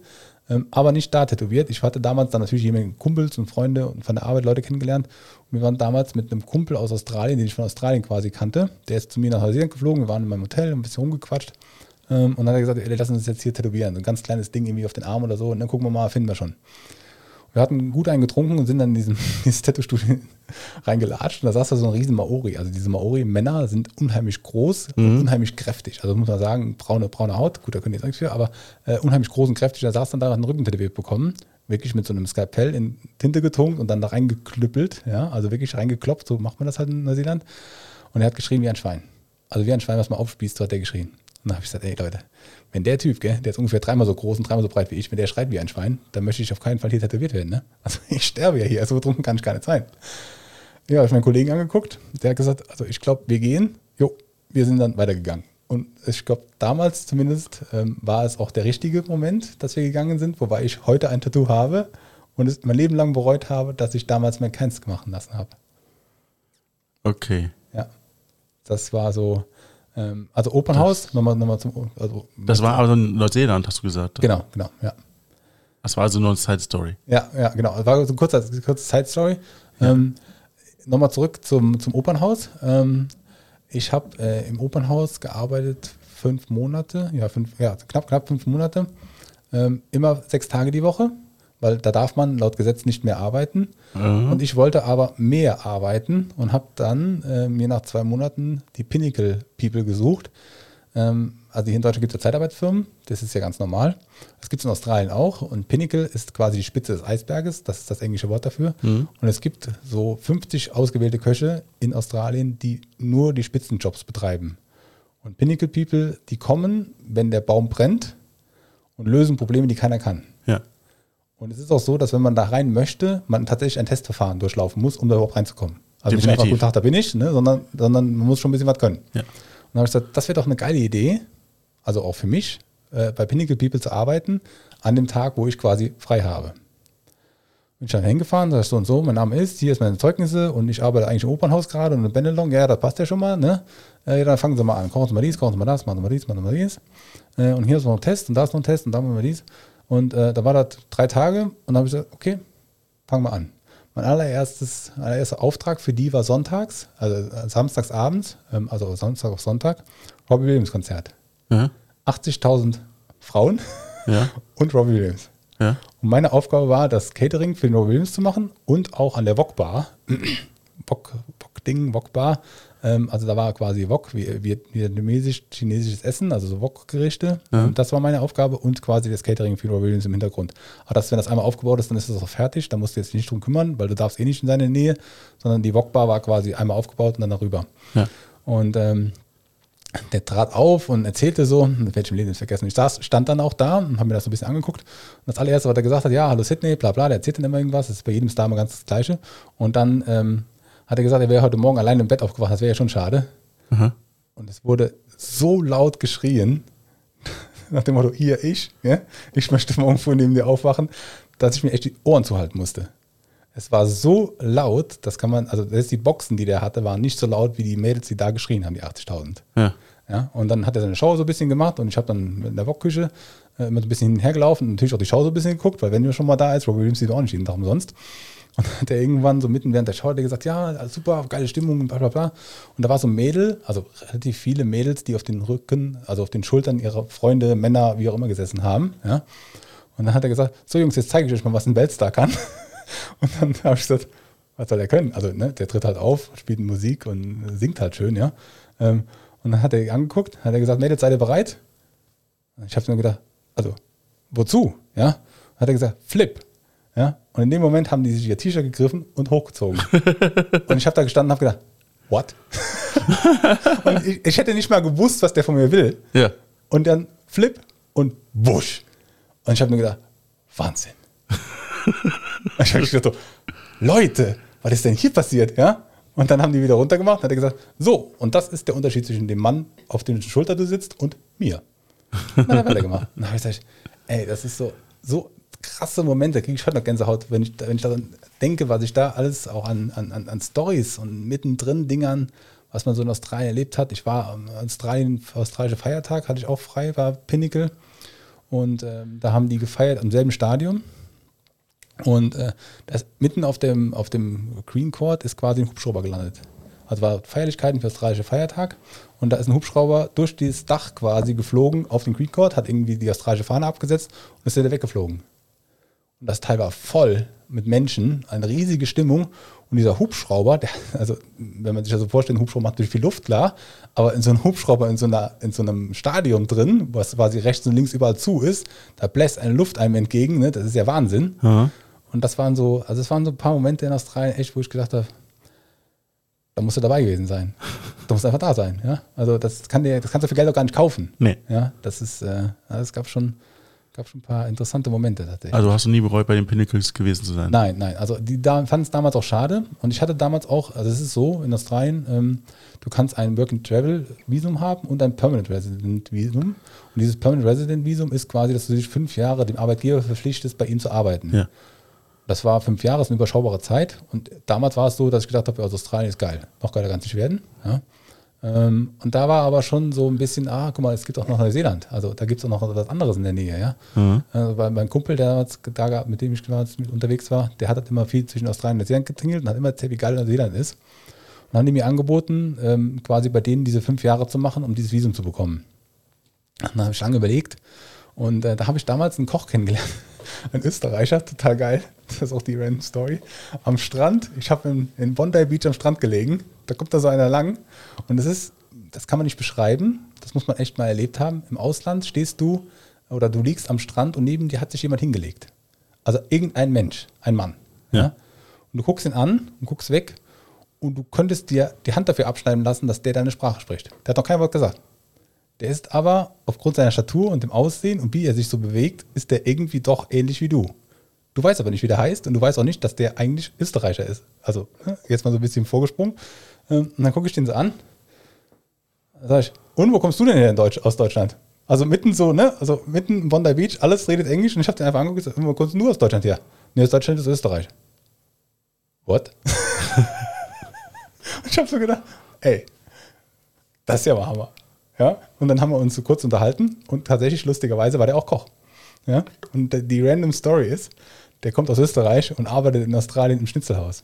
Ähm, aber nicht da tätowiert. Ich hatte damals dann natürlich Menge Kumpels und Freunde und von der Arbeit Leute kennengelernt. Und wir waren damals mit einem Kumpel aus Australien, den ich von Australien quasi kannte. Der ist zu mir nach Neuseeland geflogen. Wir waren in meinem Hotel, ein bisschen rumgequatscht. Ähm, und dann hat er gesagt, ey, lass uns jetzt hier tätowieren. So ein ganz kleines Ding irgendwie auf den Arm oder so. Und dann gucken wir mal, finden wir schon. Wir hatten gut einen getrunken und sind dann in diesem, dieses Tattoo-Studio reingelatscht. Und da saß da so ein riesen Maori. Also diese Maori-Männer sind unheimlich groß mhm. und unheimlich kräftig. Also muss man sagen, braune, braune Haut. Gut, da können die jetzt nichts für, aber äh, unheimlich groß und kräftig. Da saß dann da einen Rücken tätowiert bekommen. Wirklich mit so einem Skalpell in Tinte getunkt und dann da reingeknüppelt. Ja, also wirklich reingeklopft. So macht man das halt in Neuseeland. Und er hat geschrien wie ein Schwein. Also wie ein Schwein, was man aufspießt, so hat er geschrien. Und dann habe ich gesagt, ey Leute, wenn der Typ, gell, der ist ungefähr dreimal so groß und dreimal so breit wie ich, wenn der schreit wie ein Schwein, dann möchte ich auf keinen Fall hier tätowiert werden. Ne? Also ich sterbe ja hier, so also betrunken kann ich gar nicht sein. Ja, habe ich meinen Kollegen angeguckt, der hat gesagt, also ich glaube, wir gehen. Jo, wir sind dann weitergegangen. Und ich glaube, damals zumindest ähm, war es auch der richtige Moment, dass wir gegangen sind, wobei ich heute ein Tattoo habe und es mein Leben lang bereut habe, dass ich damals mir keins machen lassen habe. Okay. Ja. Das war so, ähm, also Open House, nochmal, nochmal zum. Also, das war also in Neuseeland, hast du gesagt. Genau, genau, ja. Das war also nur eine Side Story. Ja, ja, genau. Das war so eine kurze, kurze Side Story. Ja. Ähm, nochmal zurück zum, zum Opernhaus. Ähm, ich habe äh, im Opernhaus gearbeitet fünf Monate, ja, fünf, ja, knapp, knapp fünf Monate. Ähm, immer sechs Tage die Woche weil da darf man laut Gesetz nicht mehr arbeiten. Mhm. Und ich wollte aber mehr arbeiten und habe dann äh, mir nach zwei Monaten die Pinnacle People gesucht. Ähm, also hier in Deutschland gibt es ja Zeitarbeitsfirmen, das ist ja ganz normal. Das gibt es in Australien auch und Pinnacle ist quasi die Spitze des Eisberges, das ist das englische Wort dafür. Mhm. Und es gibt so 50 ausgewählte Köche in Australien, die nur die Spitzenjobs betreiben. Und Pinnacle People, die kommen, wenn der Baum brennt und lösen Probleme, die keiner kann. Ja. Und es ist auch so, dass wenn man da rein möchte, man tatsächlich ein Testverfahren durchlaufen muss, um da überhaupt reinzukommen. Also Definitiv. nicht einfach, guten Tag, da bin ich, ne, sondern, sondern man muss schon ein bisschen was können. Ja. Und dann habe ich gesagt, das wäre doch eine geile Idee, also auch für mich, äh, bei Pinnacle People zu arbeiten, an dem Tag, wo ich quasi frei habe. Bin ich dann hingefahren, sag ich so und so, mein Name ist, hier ist meine Zeugnisse und ich arbeite eigentlich im Opernhaus gerade und in Benelong, ja, das passt ja schon mal, ne? Äh, ja, dann fangen Sie mal an, kochen Sie mal dies, kochen Sie mal das, machen Sie mal dies, machen Sie mal dies. Äh, und hier ist noch ein Test und da ist noch ein Test und da machen wir dies. Und äh, da war das drei Tage und dann habe ich gesagt, okay, fangen wir an. Mein allererstes, allererster Auftrag für die war sonntags, also äh, samstags abends, ähm, also Samstag auf Sonntag, Robbie Williams Konzert. Ja. 80.000 Frauen ja. und Robbie Williams. Ja. Und meine Aufgabe war, das Catering für den Robbie Williams zu machen und auch an der Wok Bar, Wok, Wok Ding, Wok Bar, Ähm, also da war quasi Wok, vietnamesisch, chinesisches Essen, also so Wok-Gerichte. Ja. Das war meine Aufgabe und quasi das Catering für Williams im Hintergrund. Aber das, wenn das einmal aufgebaut ist, dann ist das auch fertig. Da musst du jetzt nicht drum kümmern, weil du darfst eh nicht in seine Nähe, sondern die Wok-Bar war quasi einmal aufgebaut und dann darüber. Ja. Und ähm, der trat auf und erzählte so, mit welchem Leben ist vergessen. Ich saß, stand dann auch da und habe mir das so ein bisschen angeguckt. Und das allererste, was er gesagt hat, ja, hallo Sydney, bla bla, der erzählt dann immer irgendwas, das ist bei jedem Star immer ganz das Gleiche. Und dann ähm, hat er gesagt, er wäre heute Morgen allein im Bett aufgewacht, das wäre ja schon schade. Mhm. Und es wurde so laut geschrien, nach dem Motto, hier ich, ja, ich möchte morgen vor neben dir aufwachen, dass ich mir echt die Ohren zuhalten musste. Es war so laut, das kann man, also das die Boxen, die der hatte, waren nicht so laut wie die Mädels, die da geschrien haben, die 80.000. Ja. ja. Und dann hat er seine Show so ein bisschen gemacht und ich habe dann in der Wokküche äh, immer so ein bisschen hinhergelaufen und natürlich auch die Show so ein bisschen geguckt, weil wenn du schon mal da ist, Robbie Williams sieht auch nicht jeden Tag umsonst. Und dann hat er irgendwann so mitten während der Show gesagt, ja, super, geile Stimmung bla bla bla. Und da war so ein Mädel, also relativ viele Mädels, die auf den Rücken, also auf den Schultern ihrer Freunde, Männer, wie auch immer gesessen haben. Ja. Und dann hat er gesagt, so Jungs, jetzt zeige ich euch mal, was ein Weltstar kann. Und dann habe ich gesagt, was soll er können? Also ne, der tritt halt auf, spielt Musik und singt halt schön, ja. Ähm, und dann hat er angeguckt, hat er gesagt, Mädels, seid ihr bereit? Ich habe nur gedacht, also, wozu? Ja. Hat er gesagt, Flip. Ja. Und in dem Moment haben die sich ihr T-Shirt gegriffen und hochgezogen. und ich habe da gestanden und habe gedacht, what? und ich, ich, hätte nicht mal gewusst, was der von mir will. Ja. Und dann Flip und Wusch. Und ich habe nur gedacht, Wahnsinn. ich habe gedacht, so, Leute, was ist denn hier passiert? Ja? Und dann haben die wieder runtergemacht und hat er gesagt, so, und das ist der Unterschied zwischen dem Mann, auf dem Schulter du sitzt, und mir. Und dann hat er weitergemacht. Und dann habe ich gesagt, ey, das ist so, so krasse Momente, da kriege ich heute noch Gänsehaut, wenn ich, wenn ich daran denke, was ich da alles auch an, an, an Stories und mittendrin Dingern, was man so in Australien erlebt hat. Ich war am Australien, australischer Feiertag, hatte ich auch frei, war Pinnacle. Und ähm, da haben die gefeiert am selben Stadion. Und äh, das, mitten auf dem, auf dem Green Court ist quasi ein Hubschrauber gelandet. Also war Feierlichkeiten für australische Feiertag und da ist ein Hubschrauber durch dieses Dach quasi geflogen auf den Green Court, hat irgendwie die australische Fahne abgesetzt und ist wieder weggeflogen. Und das Teil war voll mit Menschen, eine riesige Stimmung. Und dieser Hubschrauber, der, also wenn man sich das so vorstellt, ein Hubschrauber macht natürlich viel Luft, klar, aber in so einem Hubschrauber, in so, einer, in so einem Stadion drin, was quasi rechts und links überall zu ist, da bläst eine Luft einem entgegen, ne? das ist ja Wahnsinn. Mhm. Und das waren so, also es waren so ein paar Momente in Australien, echt, wo ich gedacht habe, da musst du dabei gewesen sein. Du musst einfach da sein, ja. Also das kann dir, das kannst du für Geld auch gar nicht kaufen. Nee. Ja, das ist, äh, es gab schon, gab schon ein paar interessante Momente tatsächlich. Also hast du nie bereut, bei den Pinnacles gewesen zu sein? Nein, nein. Also die da, fanden es damals auch schade. Und ich hatte damals auch, also es ist so in Australien, ähm, du kannst ein Work and Travel Visum haben und ein Permanent Resident Visum. Und dieses Permanent Resident Visum ist quasi, dass du dich fünf Jahre dem Arbeitgeber verpflichtest, bei ihm zu arbeiten. Ja. Das war fünf Jahre, ist eine überschaubare Zeit. Und damals war es so, dass ich gedacht habe, aus Australien ist geil. Noch geiler kann es nicht werden. Ja. Ähm, und da war aber schon so ein bisschen, ah, guck mal, es gibt auch noch Neuseeland. Also da gibt es auch noch was anderes in der Nähe, ja. Mhm. Also bei, mein Kumpel, der damals, da, mit dem ich damals unterwegs war, der hat halt immer viel zwischen Australien und Neuseeland getingelt und hat immer erzählt, wie geil Neuseeland ist. Und dann haben die mir angeboten, ähm, quasi bei denen diese fünf Jahre zu machen, um dieses Visum zu bekommen. Und dann habe ich lange überlegt. Und äh, da habe ich damals einen Koch kennengelernt ein Österreicher, total geil. Das ist auch die Random Story. Am Strand, ich habe in, in Bondi Beach am Strand gelegen, da kommt da so einer lang und das ist, das kann man nicht beschreiben, das muss man echt mal erlebt haben. Im Ausland stehst du oder du liegst am Strand und neben dir hat sich jemand hingelegt. Also irgendein Mensch, ein Mann. Ja. ja? Und du guckst ihn an und guckst weg und du könntest dir die Hand dafür abschneiden lassen, dass der deine Sprache spricht. Der hat noch kein Wort gesagt. Der ist aber aufgrund seiner Statur und dem Aussehen und wie er sich so bewegt, ist der irgendwie doch ähnlich wie du. Du weißt aber nicht, wie der heißt und du weißt auch nicht, dass der eigentlich Österreicher ist. Also, ne, jetzt mal so ein bisschen vorgesprungen. Ähm, und dann gucke ich den so an. Dann sage ich, und wo kommst du denn in Deutsch, aus Deutschland? Also mitten so, ne? Also mitten im Bondi Beach, alles redet Englisch und ich habe den einfach angeguckt und gesagt, wo kommst du nur aus Deutschland her? Nee, aus Deutschland ist Österreich. What? und ich habe so gedacht, ey, das ist ja mal Hammer. Ja? Und dann haben wir uns so kurz unterhalten und tatsächlich lustigerweise war der auch Koch. Ja? Und die random Story ist, der kommt aus Österreich und arbeitet in Australien im Schnitzelhaus.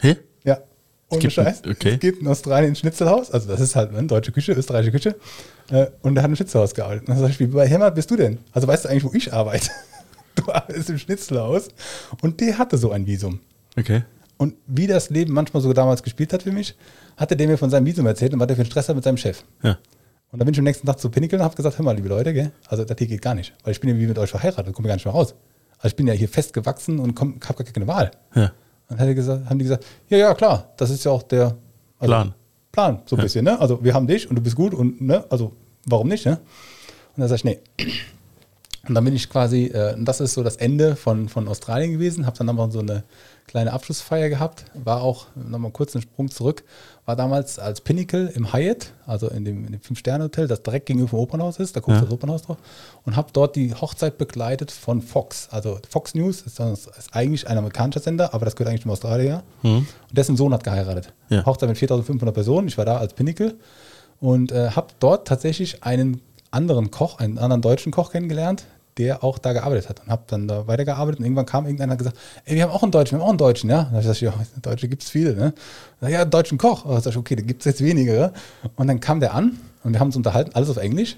Hä? Ja. Ohne Scheiß. Okay. Es gibt in Australien ein Schnitzelhaus, also das ist halt eine deutsche Küche, österreichische Küche. Äh, und der hat im Schnitzelhaus gearbeitet. Und dann sag ich, wie bei Hämmer bist du denn? Also weißt du eigentlich, wo ich arbeite? Du arbeitest im Schnitzelhaus. Und der hatte so ein Visum. Okay. Und wie das Leben manchmal so damals gespielt hat für mich, hatte der mir von seinem Visum erzählt und was der für einen Stress hat mit seinem Chef. Ja. Und dann bin ich am nächsten Tag zu Pinnacle und habe gesagt, hör mal, liebe Leute, gell? also das hier geht gar nicht, weil ich bin ja wie mit euch verheiratet, komme gar nicht mehr raus. Also ich bin ja hier festgewachsen und habe gar keine Wahl. Ja. Dann gesagt, haben die gesagt, ja, ja, klar, das ist ja auch der also Plan. Plan, so ein ja. bisschen, ne? Also wir haben dich und du bist gut und ne, also warum nicht, ne? Und dann sag ich, nee. Und dann bin ich quasi, äh, das ist so das Ende von, von Australien gewesen, habe dann nochmal so eine kleine Abschlussfeier gehabt, war auch nochmal kurz einen Sprung zurück, war damals als Pinnacle im Hyatt, also in dem, dem Fünf-Sterne-Hotel, das direkt gegenüber dem Opernhaus ist, da guckt ja. das Opernhaus drauf, und habe dort die Hochzeit begleitet von Fox. Also Fox News ist, ist eigentlich ein amerikanischer Sender, aber das gehört eigentlich zum Australier. Mhm. Und dessen Sohn hat geheiratet. Ja. Hochzeit mit 4500 Personen, ich war da als Pinnacle und äh, habe dort tatsächlich einen anderen Koch, einen anderen deutschen Koch kennengelernt, der auch da gearbeitet hat. Und habe dann da weitergearbeitet und irgendwann kam irgendeiner und gesagt, ey, wir haben auch einen Deutschen, wir haben auch einen Deutschen, ja. Dann habe ich gesagt, ja, Deutsche gibt es viele, ne? Und ja, deutschen Koch. Dann sag ich, okay, da gibt es jetzt weniger. Und dann kam der an und wir haben uns unterhalten, alles auf Englisch.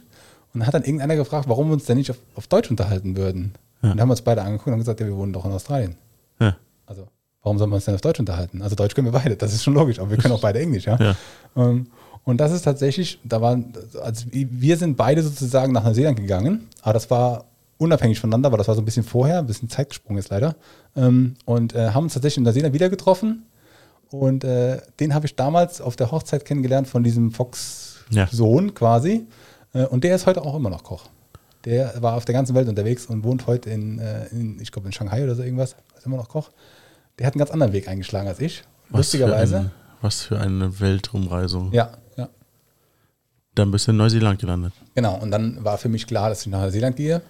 Und dann hat dann irgendeiner gefragt, warum wir uns denn nicht auf, auf Deutsch unterhalten würden. Ja. Und dann haben wir uns beide angeguckt und gesagt, ja, wir wohnen doch in Australien. Ja. Also, warum sollen wir uns denn auf Deutsch unterhalten? Also Deutsch können wir beide, das ist schon logisch, aber wir können auch beide Englisch, ja. ja. Um, ähm, und das ist tatsächlich, da waren, also wir sind beide sozusagen nach Neuseeland gegangen, aber das war unabhängig voneinander, weil das war so ein bisschen vorher, ein bisschen Zeitgesprung ist leider. Ähm, und äh, haben uns tatsächlich in Neuseeland wieder getroffen. Und äh, den habe ich damals auf der Hochzeit kennengelernt von diesem Fox-Sohn ja. quasi. Äh, und der ist heute auch immer noch Koch. Der war auf der ganzen Welt unterwegs und wohnt heute in, äh, in ich glaube, in Shanghai oder so irgendwas. Ist immer noch Koch. Der hat einen ganz anderen Weg eingeschlagen als ich. Was lustigerweise. Für ein, was für eine Weltrumreisung. Ja, ja. Dann bist du in Neuseeland gelandet. Genau, und dann war für mich klar, dass ich nach Neuseeland gehe.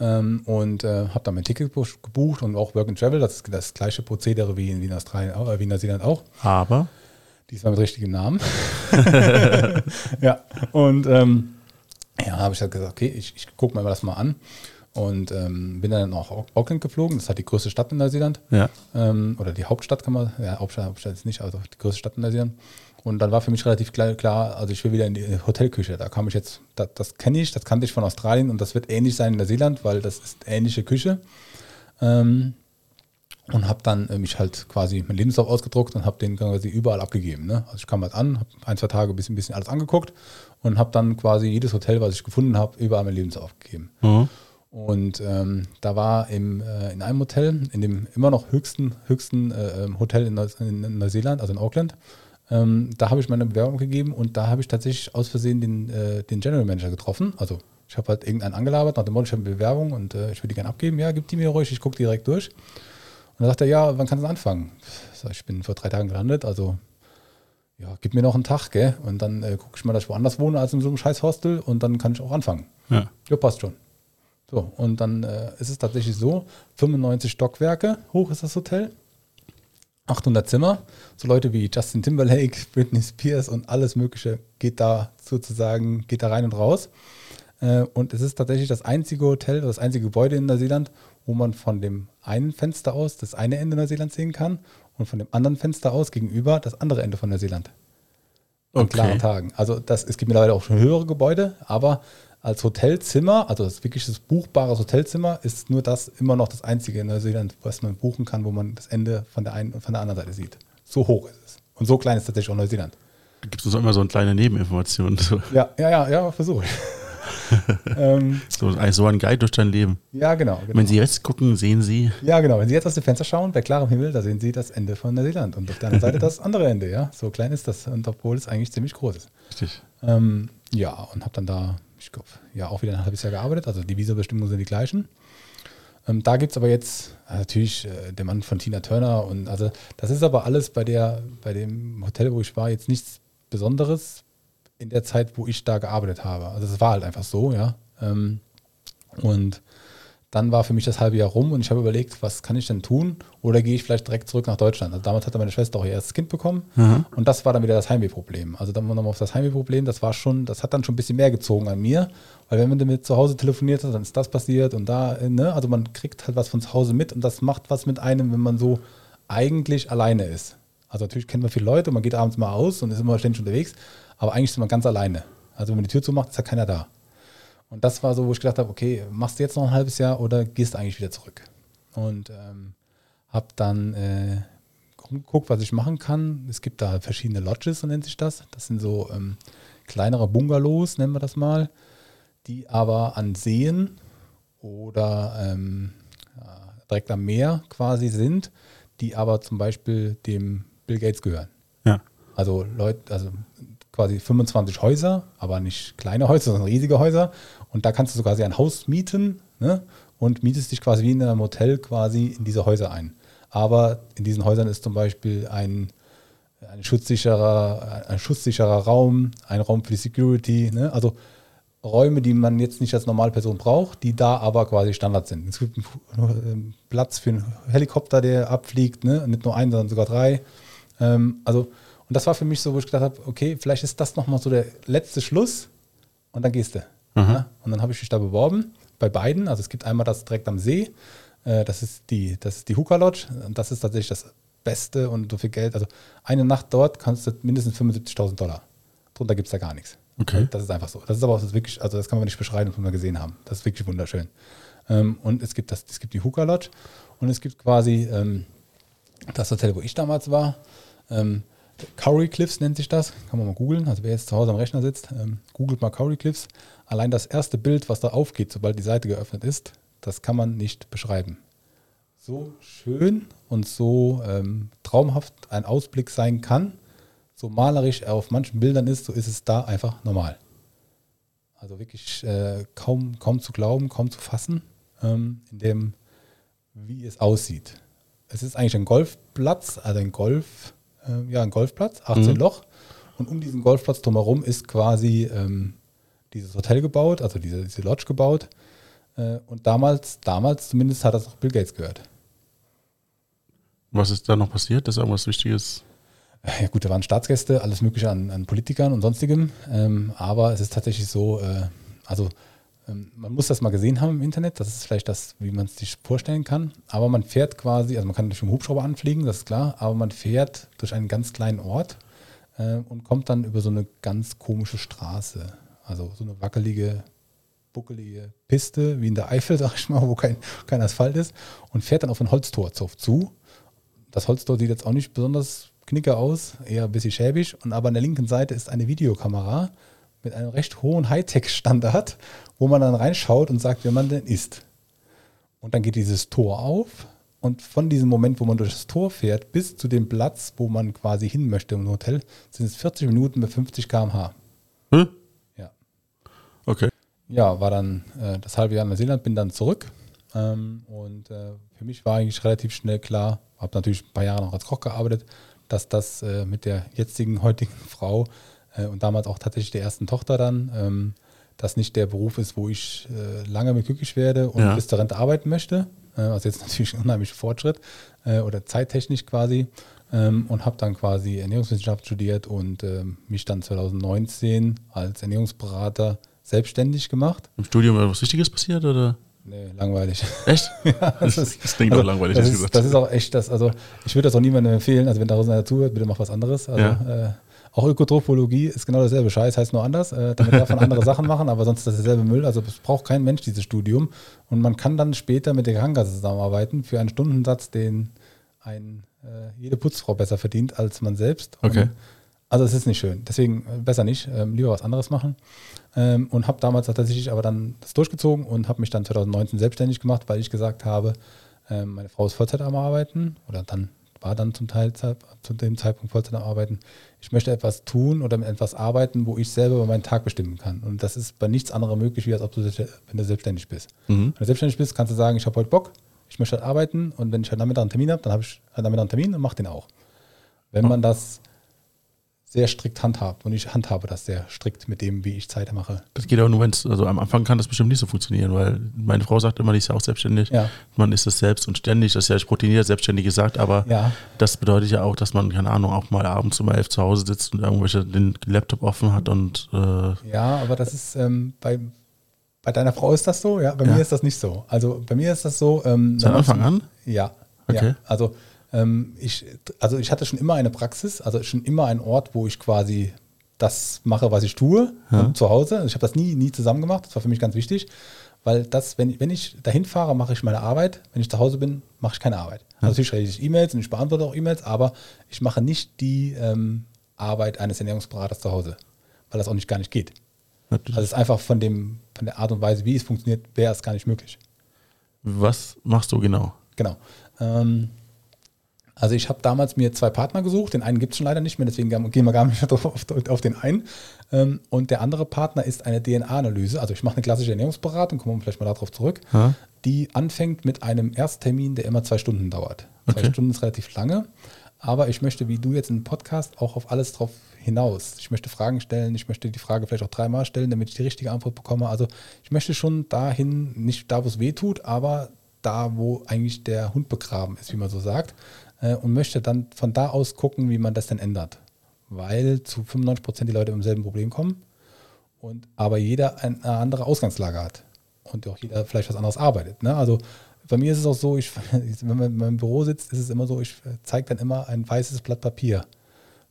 Ähm, und äh, habe dann mein Ticket gebucht und auch Work and Travel. Das ist das gleiche Prozedere wie in, wie in Australien, äh, wie in Neuseeland auch. Aber? Diesmal mit richtigen Namen. ja, und ähm, ja, habe ich halt gesagt, okay, ich, ich gucke mir das mal an. Und ähm, bin dann nach Auckland geflogen. Das ist halt die größte Stadt in Neuseeland. Ja. Ähm, oder die Hauptstadt kann man, ja, Hauptstadt, Hauptstadt ist nicht, also die größte Stadt in Neuseeland. Und dann war für mich relativ klar, klar, also ich will wieder in die Hotelküche. Da kam ich jetzt, das, das kenne ich, das kannte ich von Australien und das wird ähnlich sein in Neuseeland, weil das ist ähnliche Küche. Ähm, und habe dann äh, mich halt quasi mein Lebenslauf ausgedruckt und habe den quasi überall abgegeben. Ne? Also ich kam halt an, habe ein, zwei Tage ein bisschen, bisschen alles angeguckt und habe dann quasi jedes Hotel, was ich gefunden habe, überall mein Lebenslauf gegeben. Mhm. Und ähm, da war im, äh, in einem Hotel, in dem immer noch höchsten, höchsten äh, ähm, Hotel in, Neu in Neuseeland, also in Auckland, ähm, da habe ich meine Bewerbung gegeben und da habe ich tatsächlich aus Versehen den, äh, den General Manager getroffen. Also ich habe halt irgendeinen angelabert nach dem Motto, ich habe eine Bewerbung und äh, ich würde die gerne abgeben. Ja, gib die mir ruhig, ich gucke direkt durch. Und dann sagt er, ja, wann kannst du anfangen? Ich, ich bin vor drei Tagen gelandet, also ja, gib mir noch einen Tag, gell? Und dann äh, gucke ich mal, dass ich woanders wohne als in so einem scheiß Hostel und dann kann ich auch anfangen. Ja, ja passt schon. So, und dann äh, ist es tatsächlich so, 95 Stockwerke hoch ist das Hotel. 800 Zimmer. So Leute wie Justin Timberlake, Britney Spears und alles Mögliche geht da sozusagen, geht da rein und raus. Äh, und es ist tatsächlich das einzige Hotel, das einzige Gebäude in Neuseeland, wo man von dem einen Fenster aus das eine Ende Neuseelands sehen kann und von dem anderen Fenster aus gegenüber das andere Ende von Neuseeland. An okay. klaren Tagen. Also das, es gibt mittlerweile auch schon höhere Gebäude, aber als Hotelzimmer, also das wirklich das buchbare Hotelzimmer, ist nur das immer noch das einzige in Neuseeland, was man buchen kann, wo man das Ende von der einen und von der anderen Seite sieht. So hoch ist es. Und so klein ist tatsächlich auch Neuseeland. Gibt es immer so eine kleine Nebeninformation. Ja, ja, ja, ja, versuche ich. ähm, so, so ein Guide durch dein Leben. Ja, genau, genau, Wenn Sie jetzt gucken, sehen Sie. Ja, genau. Wenn Sie jetzt aus dem Fenster schauen, bei klarem Himmel, da sehen Sie das Ende von Neuseeland. Und auf der anderen Seite das andere Ende, ja. So klein ist das. Und obwohl es eigentlich ziemlich groß ist. Richtig. Ähm, ja, und habe dann da ich glaube, ja, auch wieder ein halbes Jahr gearbeitet. Also die Visabestimmungen sind die gleichen. Ähm, da gibt es aber jetzt äh, natürlich äh, der Mann von Tina Turner und also das ist aber alles bei der, bei dem Hotel, wo ich war, jetzt nichts Besonderes in der Zeit, wo ich da gearbeitet habe. Also es war halt einfach so, ja. Ähm, und dann war für mich das halbe Jahr rum und ich habe überlegt, was kann ich denn tun? Oder gehe ich vielleicht direkt zurück nach Deutschland? Also damals hatte meine Schwester auch ihr erstes Kind bekommen mhm. und das war dann wieder das Heimwehproblem. Also dann nochmal auf das Heimwehproblem, das war schon, das hat dann schon ein bisschen mehr gezogen an mir, weil wenn man damit zu Hause telefoniert hat, dann ist das passiert und da, ne? also man kriegt halt was von zu Hause mit und das macht was mit einem, wenn man so eigentlich alleine ist. Also natürlich kennt man viele Leute, man geht abends mal aus und ist immer ständig unterwegs, aber eigentlich ist man ganz alleine. Also wenn man die Tür zumacht, ist ja keiner da. Und das war so, wo ich gedacht habe, okay, machst du jetzt noch ein halbes Jahr oder gehst du eigentlich wieder zurück? Und ähm, habe dann äh, rumgeguckt, was ich machen kann. Es gibt da verschiedene Lodges, so nennt sich das. Das sind so ähm, kleinere Bungalows, nennen wir das mal, die aber an Seen oder ähm, direkt am Meer quasi sind, die aber zum Beispiel dem Bill Gates gehören. Ja. Also Leute, also quasi 25 Häuser, aber nicht kleine Häuser, sondern riesige Häuser. Und da kannst du quasi ein Haus mieten ne? und mietest dich quasi wie in einem Hotel quasi in diese Häuser ein. Aber in diesen Häusern ist zum Beispiel ein, ein, schutzsicherer, ein schutzsicherer Raum, ein Raum für die Security. Ne? Also Räume, die man jetzt nicht als normale Person braucht, die da aber quasi Standard sind. Es gibt einen Platz für einen Helikopter, der abfliegt, ne? nicht nur einen, sondern sogar drei. Ähm, also, und das war für mich so, wo ich gedacht habe, okay, vielleicht ist das nochmal so der letzte Schluss und dann gehst du. Ja? Und dann habe ich mich da beworben, bei beiden. Also es gibt einmal das direkt am See, äh, das ist die, das ist die Hooker Lodge und das ist tatsächlich das Beste und so viel Geld. Also eine Nacht dort kostet mindestens 75.000 Dollar. Drunter gibt es da gar nichts. Okay. Das ist einfach so. Das ist aber auch wirklich, also das kann man nicht beschreiben, was wir gesehen haben. Das ist wirklich wunderschön. Ähm, und es gibt das, es gibt die Hooker Lodge und es gibt quasi ähm, das Hotel, wo ich damals war. Ähm, Curry Cliffs nennt sich das. Kann man mal googeln. Also wer jetzt zu Hause am Rechner sitzt, googelt mal Curry Cliffs. Allein das erste Bild, was da aufgeht, sobald die Seite geöffnet ist, das kann man nicht beschreiben. So schön und so ähm, traumhaft ein Ausblick sein kann, so malerisch er auf manchen Bildern ist, so ist es da einfach normal. Also wirklich äh, kaum, kaum zu glauben, kaum zu fassen, ähm, in dem, wie es aussieht. Es ist eigentlich ein Golfplatz, also ein Golf, äh, ja, ein Golfplatz, 18 mhm. Loch. Und um diesen Golfplatz drumherum ist quasi ähm, dieses Hotel gebaut, also diese, diese Lodge gebaut. Äh, und damals, damals zumindest hat das auch Bill Gates gehört. Was ist da noch passiert? Das ist irgendwas Wichtiges? Ja gut, da waren Staatsgäste, alles Mögliche an, an Politikern und sonstigem. Ähm, aber es ist tatsächlich so, äh, also ähm, man muss das mal gesehen haben im Internet. Das ist vielleicht das, wie man es sich vorstellen kann. Aber man fährt quasi, also man kann durch einen Hubschrauber anfliegen, das ist klar. Aber man fährt durch einen ganz kleinen Ort äh, und kommt dann über so eine ganz komische Straße. Also so eine wackelige, buckelige Piste, wie in der Eifel, sag ich mal, wo kein, kein Asphalt ist. Und fährt dann auf ein Holztor zu. Das Holztor sieht jetzt auch nicht besonders Knicker aus, eher ein bisschen schäbig. Und aber an der linken Seite ist eine Videokamera mit einem recht hohen Hightech-Standard, wo man dann reinschaut und sagt, wer man denn ist. Und dann geht dieses Tor auf und von diesem Moment, wo man durch das Tor fährt, bis zu dem Platz, wo man quasi hin möchte im Hotel, sind es 40 Minuten mit 50 km/h. Hm? Ja. War dann äh, das halbe Jahr in Neuseeland, bin dann zurück. Ähm, und äh, für mich war eigentlich relativ schnell klar, habe natürlich ein paar Jahre noch als Koch gearbeitet, dass das äh, mit der jetzigen, heutigen Frau äh, und damals auch tatsächlich der ersten Tochter dann, ähm, das nicht der Beruf ist, wo ich äh, lange mit glücklich werde und ja. bis zur Rente arbeiten möchte. Äh, also jetzt natürlich ein unheimlicher Fortschritt oder zeittechnisch quasi. Ähm, und habe dann quasi Ernährungswissenschaft studiert und ähm, mich dann 2019 als Ernährungsberater selbstständig gemacht. Im Studium was Wichtiges passiert oder? Nee, langweilig. Echt? ja, das, das, das klingt also, doch langweilig. Das ist, das ist, auch echt das, also ich würde das auch niemandem empfehlen, also wenn da einer zuhört, bitte mach was anderes. Also, ja. äh, auch Ökotropologie ist genau dasselbe. Scheiß heißt nur anders. Äh, damit darf man andere Sachen machen, aber sonst ist das derselbe Müll. Also es braucht kein Mensch dieses Studium. Und man kann dann später mit der Krankenkasse zusammenarbeiten für einen Stundensatz, den ein, äh, jede Putzfrau besser verdient als man selbst. Okay. Und, also es ist nicht schön. Deswegen äh, besser nicht. Ähm, lieber was anderes machen. Ähm, und habe damals tatsächlich aber dann das durchgezogen und habe mich dann 2019 selbstständig gemacht, weil ich gesagt habe, ähm, meine Frau ist Vollzeit am Arbeiten oder dann war dann zum Teil zu dem Zeitpunkt Vollzeit am Arbeiten. Ich möchte etwas tun oder mit etwas arbeiten, wo ich selber über meinen Tag bestimmen kann. Und das ist bei nichts anderem möglich, wie als ob du, wenn du selbstständig bist. Mhm. Wenn du selbstständig bist, kannst du sagen, ich habe heute Bock, ich möchte halt arbeiten und wenn ich halt Nachmittag einen Termin habe, dann habe ich halt Nachmittag einen Termin und mache den auch. Wenn man das sehr strikt handhabt. Und ich handhabe das sehr strikt mit dem, wie ich Zeit mache. Das geht auch nur, wenn es, also am Anfang kann das bestimmt nicht so funktionieren, weil meine Frau sagt immer, die ist ja auch selbstständig. Ja. Man ist es selbst und ständig, das ist ja routiniert selbstständig gesagt, aber ja. das bedeutet ja auch, dass man, keine Ahnung, auch mal abends um elf zu Hause sitzt und irgendwelche den Laptop offen hat und äh Ja, aber das ist ähm, bei, bei deiner Frau ist das so, ja, bei ja. mir ist das nicht so. Also bei mir ist das so. Ähm, Von Anfang an? Ja. Okay. Ja, also ich, also ich hatte schon immer eine Praxis, also schon immer einen Ort, wo ich quasi das mache, was ich tue, ja. zu Hause. Also ich habe das nie, nie zusammen gemacht, das war für mich ganz wichtig, Weil das, wenn ich, wenn ich dahin fahre, mache ich meine Arbeit. Wenn ich zu Hause bin, mache ich keine Arbeit. Also natürlich schreibe ich E-Mails und ich beantworte auch E-Mails, aber ich mache nicht die ähm, Arbeit eines Ernährungsberaters zu Hause, weil das auch nicht gar nicht geht. Natürlich. Also es ist einfach von, dem, von der Art und Weise, wie es funktioniert, wäre es gar nicht möglich. Was machst du genau? Genau. Ähm, also ich habe damals mir zwei Partner gesucht, den einen gibt es schon leider nicht mehr, deswegen gehen wir gar nicht auf, auf, auf den einen. Ähm, und der andere Partner ist eine DNA-Analyse. Also ich mache eine klassische Ernährungsberatung, kommen wir vielleicht mal darauf zurück, ha? die anfängt mit einem Ersttermin, der immer zwei Stunden dauert. Okay. Zwei Stunden ist relativ lange, aber ich möchte, wie du jetzt im Podcast, auch auf alles drauf hinaus. Ich möchte Fragen stellen, ich möchte die Frage vielleicht auch dreimal stellen, damit ich die richtige Antwort bekomme. Also ich möchte schon dahin, nicht da, wo es weh tut, aber da, wo eigentlich der Hund begraben ist, wie man so sagt äh, und möchte dann von da aus gucken, wie man das denn ändert. Weil zu 95 Prozent die Leute im selben Problem kommen und aber jeder eine andere Ausgangslage hat und auch jeder vielleicht was anderes arbeitet. Ne? Also bei mir ist es auch so, ich, wenn man in meinem Büro sitzt, ist es immer so, ich zeige dann immer ein weißes Blatt Papier.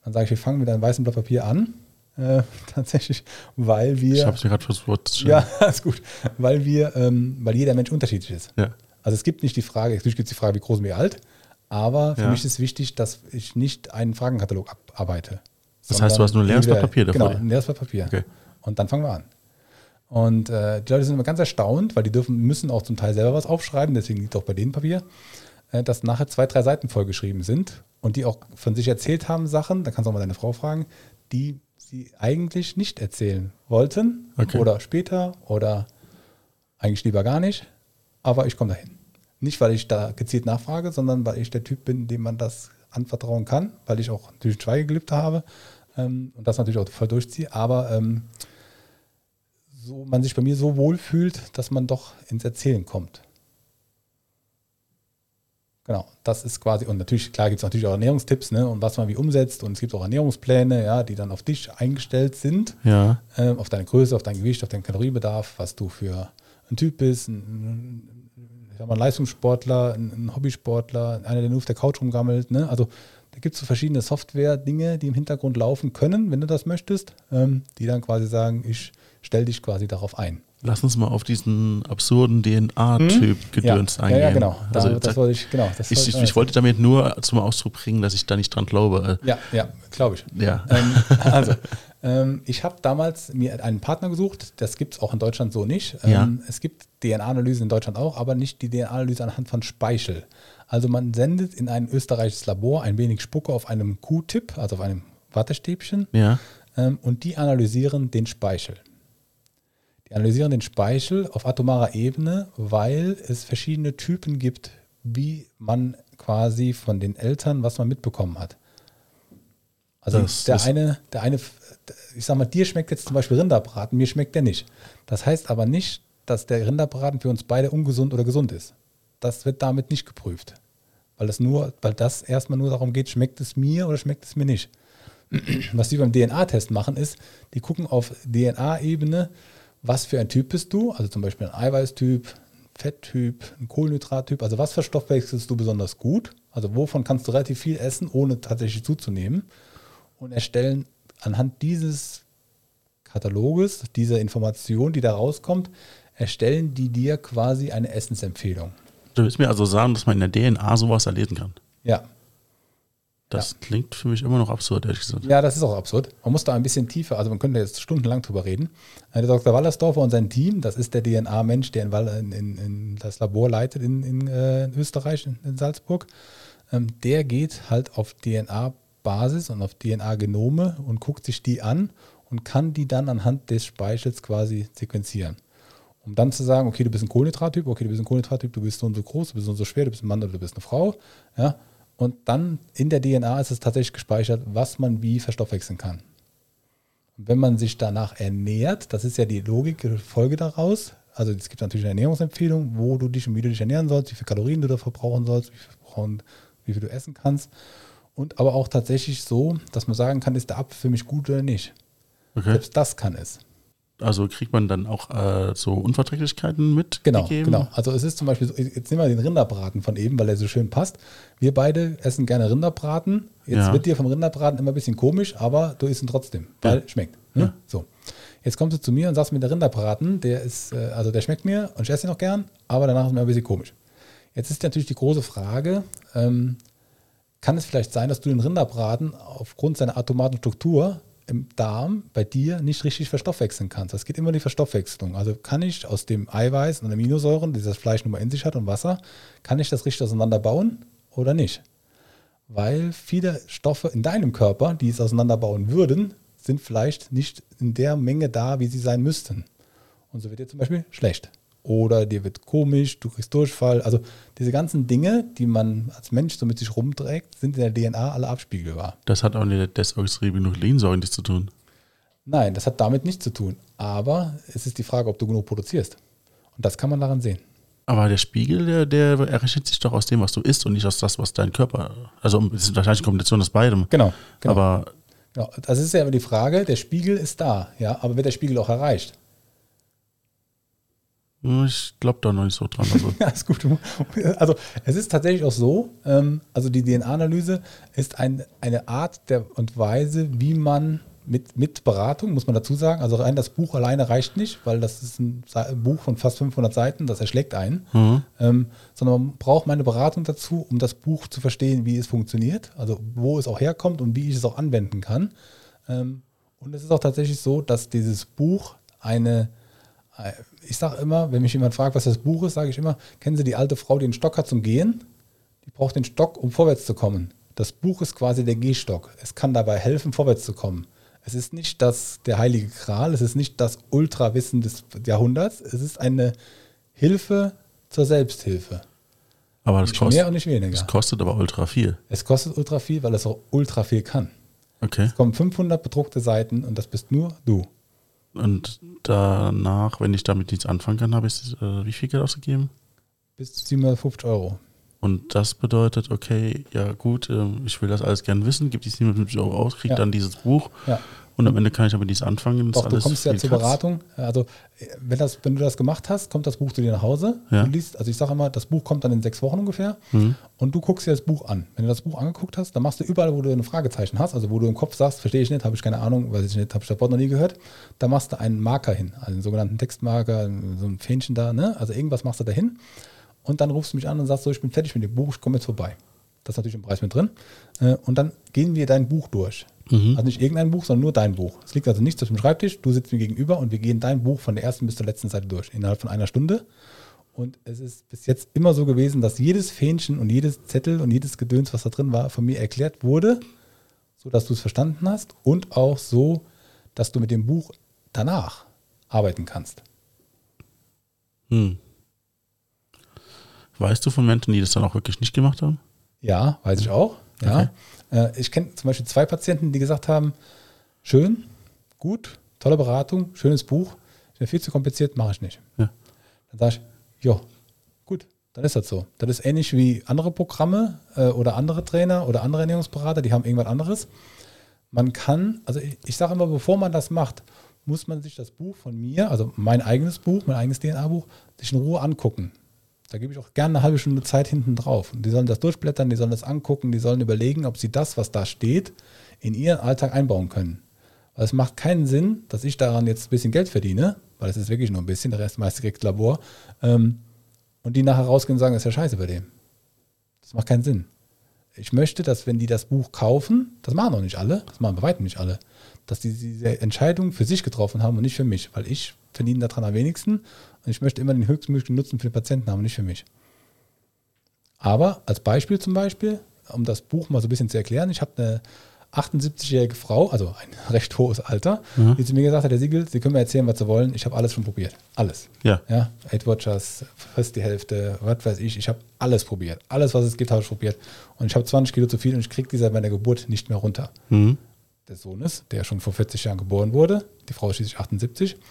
Dann sage ich, wir fangen mit einem weißen Blatt Papier an. Äh, tatsächlich, weil wir. Ich habe es mir gerade Wort. Ja, ist gut. Weil wir, ähm, weil jeder Mensch unterschiedlich ist. Ja. Also es gibt nicht die Frage, natürlich gibt es die Frage, wie groß und wie alt, aber für ja. mich ist wichtig, dass ich nicht einen Fragenkatalog abarbeite. Das heißt, du hast nur ein leeres Blatt Papier davor? Genau, ein leeres Blatt Papier. Okay. Und dann fangen wir an. Und äh, die Leute sind immer ganz erstaunt, weil die dürfen, müssen auch zum Teil selber was aufschreiben, deswegen liegt auch bei denen Papier, äh, dass nachher zwei, drei Seiten vollgeschrieben sind und die auch von sich erzählt haben Sachen, da kannst du auch mal deine Frau fragen, die sie eigentlich nicht erzählen wollten okay. oder später oder eigentlich lieber gar nicht, aber ich komme dahin. Nicht, weil ich da gezielt nachfrage, sondern weil ich der Typ bin, dem man das anvertrauen kann, weil ich auch natürlich Schweigegelübde habe ähm, und das natürlich auch voll durchziehe, aber ähm, so, man sich bei mir so wohl fühlt, dass man doch ins Erzählen kommt. Genau, das ist quasi, und natürlich, klar gibt es natürlich auch Ernährungstipps, ne, und was man wie umsetzt, und es gibt auch Ernährungspläne, ja, die dann auf dich eingestellt sind, ja. äh, auf deine Größe, auf dein Gewicht, auf deinen Kalorienbedarf, was du für ein Typ bist, ein, ich sag mal, Leistungssportler, ein, Hobbysportler, einer, der nur auf der Couch rumgammelt. Ne? Also da gibt es so verschiedene Software-Dinge, die im Hintergrund laufen können, wenn du das möchtest, ähm, die dann quasi sagen, ich stelle dich quasi darauf ein. Lass uns mal auf diesen absurden DNA-Typ hm? Gedöns ja, eingehen. Ja, ja, genau. Da, also, das wollte ich, genau. Das ich, ich, ich, wollte damit nur zum Ausdruck bringen, dass ich da nicht dran glaube. Ja, ja, glaube ich. Ja. Ähm, also, ich habe damals mir einen Partner gesucht, das gibt es auch in Deutschland so nicht. Ähm, ja. Es gibt DNA-Analysen in Deutschland auch, aber nicht die DNA-Analyse anhand von Speichel. Also man sendet in ein österreichisches Labor ein wenig Spucke auf einem Q-Tip, also auf einem Wattestäbchen, ja. ähm, und die analysieren den Speichel. Die analysieren den Speichel auf atomarer Ebene, weil es verschiedene Typen gibt, wie man quasi von den Eltern, was man mitbekommen hat. Also das der eine, der eine, ich sag mal, dir schmeckt jetzt zum Beispiel Rinderbraten, mir schmeckt der nicht. Das heißt aber nicht, dass der Rinderbraten für uns beide ungesund oder gesund ist. Das wird damit nicht geprüft. Weil das nur, weil das erstmal nur darum geht, schmeckt es mir oder schmeckt es mir nicht. Was die beim DNA-Test machen, ist, die gucken auf DNA-Ebene, was für ein Typ bist du, also zum Beispiel ein Eiweißtyp, Fetttyp, ein Kohlenhydrattyp, also was für verstoffwechselst du besonders gut, also wovon kannst du relativ viel essen, ohne tatsächlich zuzunehmen und erstellen anhand dieses Kataloges, dieser Information, die da rauskommt, erstellen die dir quasi eine Essensempfehlung. Du willst mir also sagen, dass man in der DNA sowas erlesen kann? Ja. Das ja. klingt für mich immer noch absurd, ehrlich gesagt. Ja, das ist auch absurd. Man muss da ein bisschen tiefer, also man könnte jetzt stundenlang drüber reden. Der Dr. Wallersdorfer und sein Team, das ist der DNA-Mensch, der in, in, in, das Labor leitet in, in, äh, Österreich, in, Salzburg, ähm, der geht halt auf DNA-Basis und auf DNA-Genome und guckt sich die an und kann die dann anhand des Speichels quasi sequenzieren. Um dann zu sagen, okay, du bist ein Kohlenhydrattyp, okay, du bist ein Kohlenhydrattyp, du bist so und so groß, du bist so und so schwer, du bist ein Mann oder du bist eine Frau. Ja? Und dann in der DNA ist es tatsächlich gespeichert, was man wie verstoffwechseln kann. Und wenn man sich danach ernährt, das ist ja die Logik, die Folge daraus. Also es gibt natürlich eine Ernährungsempfehlung, wo du dich und wie du dich ernähren sollst, wie viele Kalorien du da verbrauchen sollst, wie viel, wie viel du essen kannst. Und aber auch tatsächlich so, dass man sagen kann, ist der Apfel für mich gut oder nicht. Okay. Selbst das kann es. Also kriegt man dann auch äh, so Unverträglichkeiten mit? Genau, genau. Also es ist zum Beispiel, so, jetzt nehmen wir den Rinderbraten von eben, weil er so schön passt. Wir beide essen gerne Rinderbraten. Jetzt ja. wird dir vom Rinderbraten immer ein bisschen komisch, aber du isst ihn trotzdem, weil ja. schmeckt. Ne? Ja. So. Jetzt kommst du zu mir und sagst mir, der Rinderbraten, der ist, äh, also der schmeckt mir und ich esse ihn noch gern, aber danach ist mir ein bisschen komisch. Jetzt ist natürlich die große Frage, ähm, kann es vielleicht sein, dass du den Rinderbraten aufgrund seiner atomaten Struktur im Darm bei dir nicht richtig verstoffwechseln kannst. Das geht immer die Verstoffwechslung. Also kann ich aus dem Eiweiß und Aminosäuren, die das Fleisch nun mal in sich hat und Wasser, kann ich das richtig auseinanderbauen oder nicht? Weil viele Stoffe in deinem Körper, die es auseinanderbauen würden, sind vielleicht nicht in der Menge da, wie sie sein müssten. Und so wird dir zum Beispiel schlecht oder dir wird komisch, du kriegst Durchfall. Also diese ganzen Dinge, die man als Mensch so mit sich rumträgt, sind in der DNA alle abspiegelbar. Das hat auch mit der Desoxyribonukleinsäure nichts zu tun. Nein, das hat damit nichts zu tun. Aber es ist die Frage, ob du genug produzierst. Und das kann man daran sehen. Aber der Spiegel, der, der errechnet sich doch aus dem, was du isst und nicht aus das, was dein Körper. Also es ist wahrscheinlich eine Kombination aus beidem. Genau. genau. Aber genau. Das ist ja immer die Frage, der Spiegel ist da, ja, aber wird der Spiegel auch erreicht? Ich glaube da noch nicht so dran. Also. ja, ist gut. Also es ist tatsächlich auch so, ähm, also die DNA-Analyse ist ein, eine Art der und Weise, wie man mit, mit Beratung, muss man dazu sagen, also rein das Buch alleine reicht nicht, weil das ist ein Buch von fast 500 Seiten, das erschlägt einen, mhm. ähm, sondern man braucht meine Beratung dazu, um das Buch zu verstehen, wie es funktioniert, also wo es auch herkommt und wie ich es auch anwenden kann. Ähm, und es ist auch tatsächlich so, dass dieses Buch eine ich sage immer, wenn mich jemand fragt, was das Buch ist, sage ich immer, kennen Sie die alte Frau, die einen Stock hat zum Gehen? Die braucht den Stock, um vorwärts zu kommen. Das Buch ist quasi der Gehstock. Es kann dabei helfen, vorwärts zu kommen. Es ist nicht das, der heilige Kral, es ist nicht das Ultrawissen des Jahrhunderts, es ist eine Hilfe zur Selbsthilfe. Aber das nicht kostet, mehr und nicht weniger. Es kostet aber ultra viel. Es kostet ultra viel, weil es auch ultra viel kann. Okay. Es kommen 500 bedruckte Seiten und das bist nur du. Und danach, wenn ich damit nichts anfangen kann, habe ich äh, wie viel Geld ausgegeben? Bis zu 750 Euro. Und das bedeutet, okay, ja gut, äh, ich will das alles gerne wissen, gebe die 750 Euro aus, kriege ja. dann dieses Buch ja. Und am Ende kann ich aber dies anfangen. Doch, du kommst ja zur Katz. Beratung. Also, wenn, das, wenn du das gemacht hast, kommt das Buch zu dir nach Hause. Ja. Du liest, also ich sage immer, das Buch kommt dann in sechs Wochen ungefähr. Mhm. Und du guckst dir das Buch an. Wenn du das Buch angeguckt hast, dann machst du überall, wo du ein Fragezeichen hast, also wo du im Kopf sagst, verstehe ich nicht, habe ich keine Ahnung, weiß ich nicht, habe ich das Wort noch nie gehört, da machst du einen Marker hin, also einen sogenannten Textmarker, so ein Fähnchen da, ne? Also irgendwas machst du da hin. Und dann rufst du mich an und sagst so, ich bin fertig mit dem Buch, ich komme jetzt vorbei. Das ist natürlich im Preis mit drin. Äh, und dann gehen wir dein Buch durch. Mhm. Also nicht irgendein Buch, sondern nur dein Buch. Es liegt also nicht auf dem Schreibtisch, du sitzt mir gegenüber und wir gehen dein Buch von der ersten bis zur letzten Seite durch, innerhalb von einer Stunde. Und es ist bis jetzt immer so gewesen, dass jedes Fähnchen und jedes Zettel und jedes Gedöns, was da drin war, von mir erklärt wurde, so dass du es verstanden hast und auch so, dass du mit dem Buch danach arbeiten kannst. Hm. Weißt du von Menschen, die das dann auch wirklich nicht gemacht haben? Ja, weiß ich auch. Ja. Okay. Äh, ich kenne zum Beispiel zwei Patienten, die gesagt haben, schön, gut, tolle Beratung, schönes Buch, ist mir viel zu kompliziert, mache ich nicht. Ja. Dann sage ich, ja, gut, dann ist das so. Das ist ähnlich wie andere Programme äh, oder andere Trainer oder andere Ernährungsberater, die haben irgendwas anderes. Man kann, also ich, ich sage immer, bevor man das macht, muss man sich das Buch von mir, also mein eigenes Buch, mein eigenes DNA-Buch, sich in Ruhe angucken. Da gebe ich auch gerne eine halbe Stunde Zeit hinten drauf. Und die sollen das durchblättern, die sollen das angucken, die sollen überlegen, ob sie das, was da steht, in ihren Alltag einbauen können. Weil es macht keinen Sinn, dass ich daran jetzt ein bisschen Geld verdiene, weil es ist wirklich nur ein bisschen, der Rest meist kriegt Labor, ähm, und die nachher rausgehen und sagen, das ist ja scheiße bei dem. Das macht keinen Sinn. Ich möchte, dass wenn die das Buch kaufen, das machen auch nicht alle, das machen bei weitem nicht alle, dass die diese Entscheidung für sich getroffen haben und nicht für mich, weil ich verdiene daran am wenigsten und ich möchte immer den höchstmöglichen Nutzen für den Patienten haben und nicht für mich. Aber als Beispiel zum Beispiel, um das Buch mal so ein bisschen zu erklären, ich habe eine 78-jährige Frau, also ein recht hohes Alter, mhm. die zu mir gesagt hat, Herr Siegel, Sie können mir erzählen, was Sie wollen, ich habe alles schon probiert. Alles. Ja. ja Eight Watchers, fast die Hälfte, was weiß ich, ich habe alles probiert. Alles, was es gibt, habe ich probiert. Und ich habe 20 Kilo zu viel und ich kriege die seit meiner Geburt nicht mehr runter. Mhm des Sohnes, der schon vor 40 Jahren geboren wurde. Die Frau ist schließlich 78. Und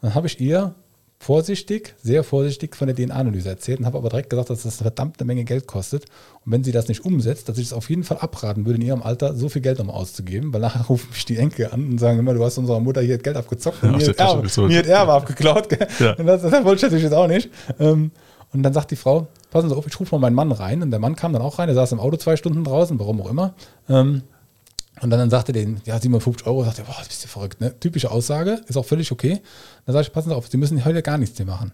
dann habe ich ihr vorsichtig, sehr vorsichtig von der DNA-Analyse erzählt und habe aber direkt gesagt, dass das eine verdammte Menge Geld kostet. Und wenn sie das nicht umsetzt, dass ich es auf jeden Fall abraten würde, in ihrem Alter so viel Geld um auszugeben, weil nachher rufen mich die Enkel an und sagen immer, du hast unserer Mutter hier Geld abgezockt und mir, Erbe, mir hat Erbe abgeklaut. Ja. Und das, das wollte ich natürlich jetzt auch nicht. Ähm, und dann sagt die Frau, passen Sie auf, ich rufe mal meinen Mann rein. Und der Mann kam dann auch rein, der saß im Auto zwei Stunden draußen, warum auch immer. Und dann, dann sagte der, ja, 57 Euro, sagt er, boah, das bist du verrückt, ne? Typische Aussage, ist auch völlig okay. Dann sage ich, passen Sie auf, Sie müssen heute gar nichts mehr machen.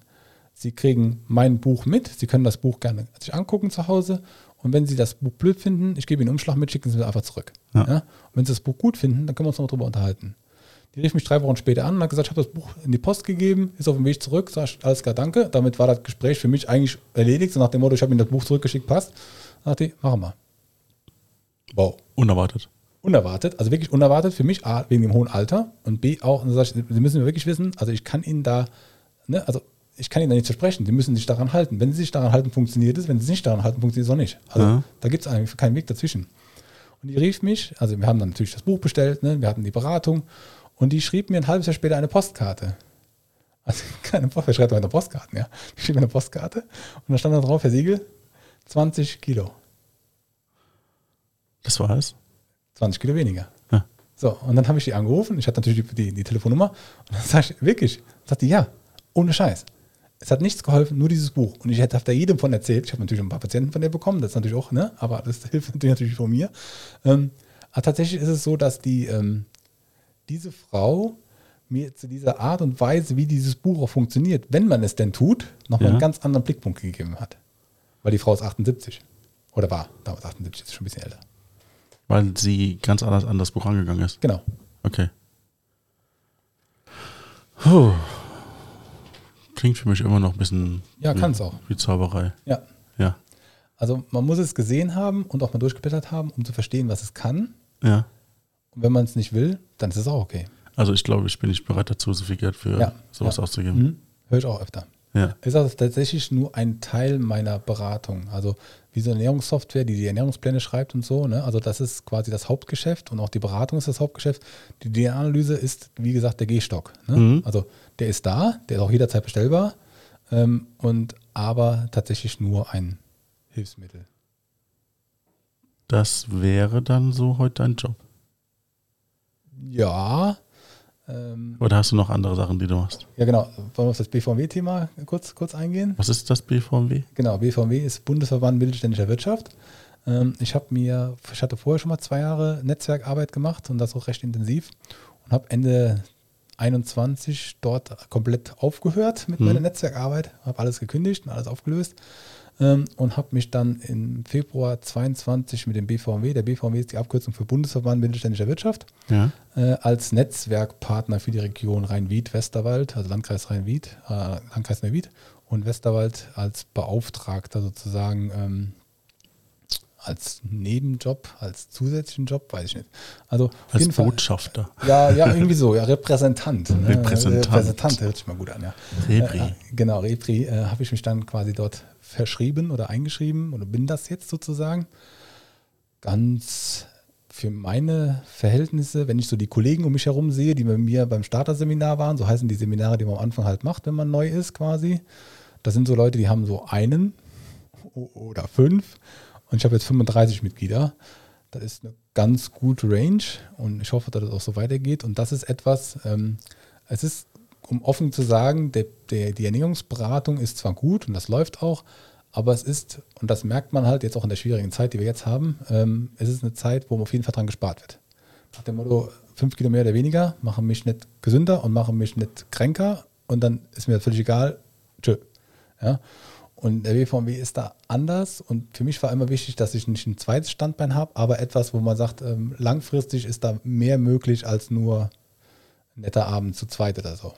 Sie kriegen mein Buch mit, Sie können das Buch gerne sich angucken zu Hause und wenn Sie das Buch blöd finden, ich gebe Ihnen einen Umschlag mit, schicken Sie es einfach zurück. Ja. Ja? Und wenn Sie das Buch gut finden, dann können wir uns noch drüber unterhalten. Die rief mich drei Wochen später an und hat gesagt, ich habe das Buch in die Post gegeben, ist auf dem Weg zurück, sag ich, alles klar, danke. Damit war das Gespräch für mich eigentlich erledigt, so nach dem Motto, ich habe Ihnen das Buch zurückgeschickt, passt. Sagte ich, machen wir. Wow. Unerwartet. Unerwartet, also wirklich unerwartet für mich, A, wegen dem hohen Alter und B, auch, und ich, Sie müssen wirklich wissen, also ich kann Ihnen da, ne, also ich kann Ihnen da nicht versprechen, Sie müssen sich daran halten. Wenn Sie sich daran halten, funktioniert es, wenn Sie sich nicht daran halten, funktioniert es auch nicht. Also ja. da gibt es eigentlich keinen Weg dazwischen. Und die rief mich, also wir haben dann natürlich das Buch bestellt, ne, wir hatten die Beratung und die schrieb mir ein halbes Jahr später eine Postkarte. Also keine Post, wer schreibt eine Postkarten, ja? Die schrieb mir eine Postkarte und da stand da drauf, Herr Siegel, 20 Kilo. Das war es? 20 Kilo weniger. Ja. So, und dann habe ich die angerufen, ich hatte natürlich die, die, die Telefonnummer und dann sage ich, wirklich? Sagt die, ja, ohne Scheiß. Es hat nichts geholfen, nur dieses Buch. Und ich hätte da jedem von erzählt. Ich habe natürlich ein paar Patienten von der bekommen, das ist natürlich auch, ne? Aber das hilft natürlich von mir. Ähm, aber tatsächlich ist es so, dass die, ähm, diese Frau mir zu dieser Art und Weise, wie dieses Buch auch funktioniert, wenn man es denn tut, nochmal ja. einen ganz anderen Blickpunkt gegeben hat. Weil die Frau ist 78. Oder war damals 78, ist schon ein bisschen älter. Weil sie ganz anders an das Buch angegangen ist. Genau. Okay. Puh. Klingt für mich immer noch ein bisschen. Ja, es auch. Wie Zauberei. Ja. Ja. Also man muss es gesehen haben und auch mal durchgeblättert haben, um zu verstehen, was es kann. Ja. Und wenn man es nicht will, dann ist es auch okay. Also ich glaube, ich bin nicht bereit dazu, so viel Geld für ja, sowas ja. auszugeben. Mhm. Höre ich auch öfter. Ja. Ist also tatsächlich nur ein Teil meiner Beratung. Also wie so eine Ernährungssoftware, die die Ernährungspläne schreibt und so. Ne? Also das ist quasi das Hauptgeschäft und auch die Beratung ist das Hauptgeschäft. Die DNA-Analyse ist, wie gesagt, der Gehstock. Ne? Mhm. Also der ist da, der ist auch jederzeit bestellbar, ähm, und aber tatsächlich nur ein Hilfsmittel. Das wäre dann so heute dein Job. Ja. Ähm, Oder hast du noch andere Sachen, die du machst? Ja, genau. Wollen wir auf das BVMW-Thema kurz, kurz eingehen? Was ist das BVMW? Genau, BVMW ist Bundesverband Mittelständischer Wirtschaft. Ähm, ich habe mir, ich hatte vorher schon mal zwei Jahre Netzwerkarbeit gemacht und das auch recht intensiv und habe Ende 21 dort komplett aufgehört mit mhm. meiner Netzwerkarbeit, habe alles gekündigt und alles aufgelöst ähm, und habe mich dann im Februar 22 mit dem BVMW, der BVMW ist die Abkürzung für Bundesverband Mittelständischer Wirtschaft, ja. äh, als Netzwerkpartner für die Region Rhein-Wied-Westerwald, also Landkreis Rhein-Wied, äh, Landkreis Neuwied und Westerwald als Beauftragter sozusagen ähm, als Nebenjob, als zusätzlichen Job, weiß ich nicht. Also als Botschafter. Fall, ja, ja, irgendwie so, ja, Repräsentant. Ne? Repräsentant. Repräsentant hört sich mal gut an, ja. Repri. Äh, genau, Repri äh, habe ich mich dann quasi dort verschrieben oder eingeschrieben oder bin das jetzt sozusagen. Ganz für meine Verhältnisse, wenn ich so die Kollegen um mich herum sehe, die bei mir beim Starterseminar waren, so heißen die Seminare, die man am Anfang halt macht, wenn man neu ist quasi. Das sind so Leute, die haben so einen oder fünf und ich habe jetzt 35 Mitglieder. Das ist eine ganz gute Range und ich hoffe, dass das auch so weitergeht. Und das ist etwas, ähm, es ist um offen zu sagen, der, der, die Ernährungsberatung ist zwar gut und das läuft auch, aber es ist, und das merkt man halt jetzt auch in der schwierigen Zeit, die wir jetzt haben, ähm, es ist eine Zeit, wo auf jeden Fall dran gespart wird. Nach dem Motto, fünf Kilo mehr oder weniger machen mich nicht gesünder und machen mich nicht kränker und dann ist mir völlig egal, tschö. Ja? Und der WVMW ist da anders und für mich war immer wichtig, dass ich nicht ein zweites Standbein habe, aber etwas, wo man sagt, ähm, langfristig ist da mehr möglich als nur netter Abend zu zweit oder so.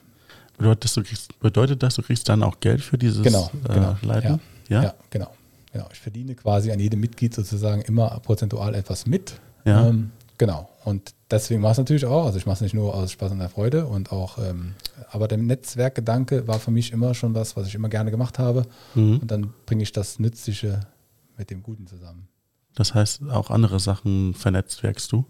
Bedeutet das, du kriegst, bedeutet das, du kriegst dann auch Geld für dieses genau, äh, genau, Leiten? Ja, ja? ja, genau, genau. Ich verdiene quasi an jedem Mitglied sozusagen immer prozentual etwas mit. Ja. Ähm, genau. Und deswegen mache ich es natürlich auch. Also ich mache es nicht nur aus Spaß und der Freude und auch, ähm, aber der Netzwerkgedanke war für mich immer schon was, was ich immer gerne gemacht habe. Mhm. Und dann bringe ich das Nützliche mit dem Guten zusammen. Das heißt, auch andere Sachen vernetzwerkst du?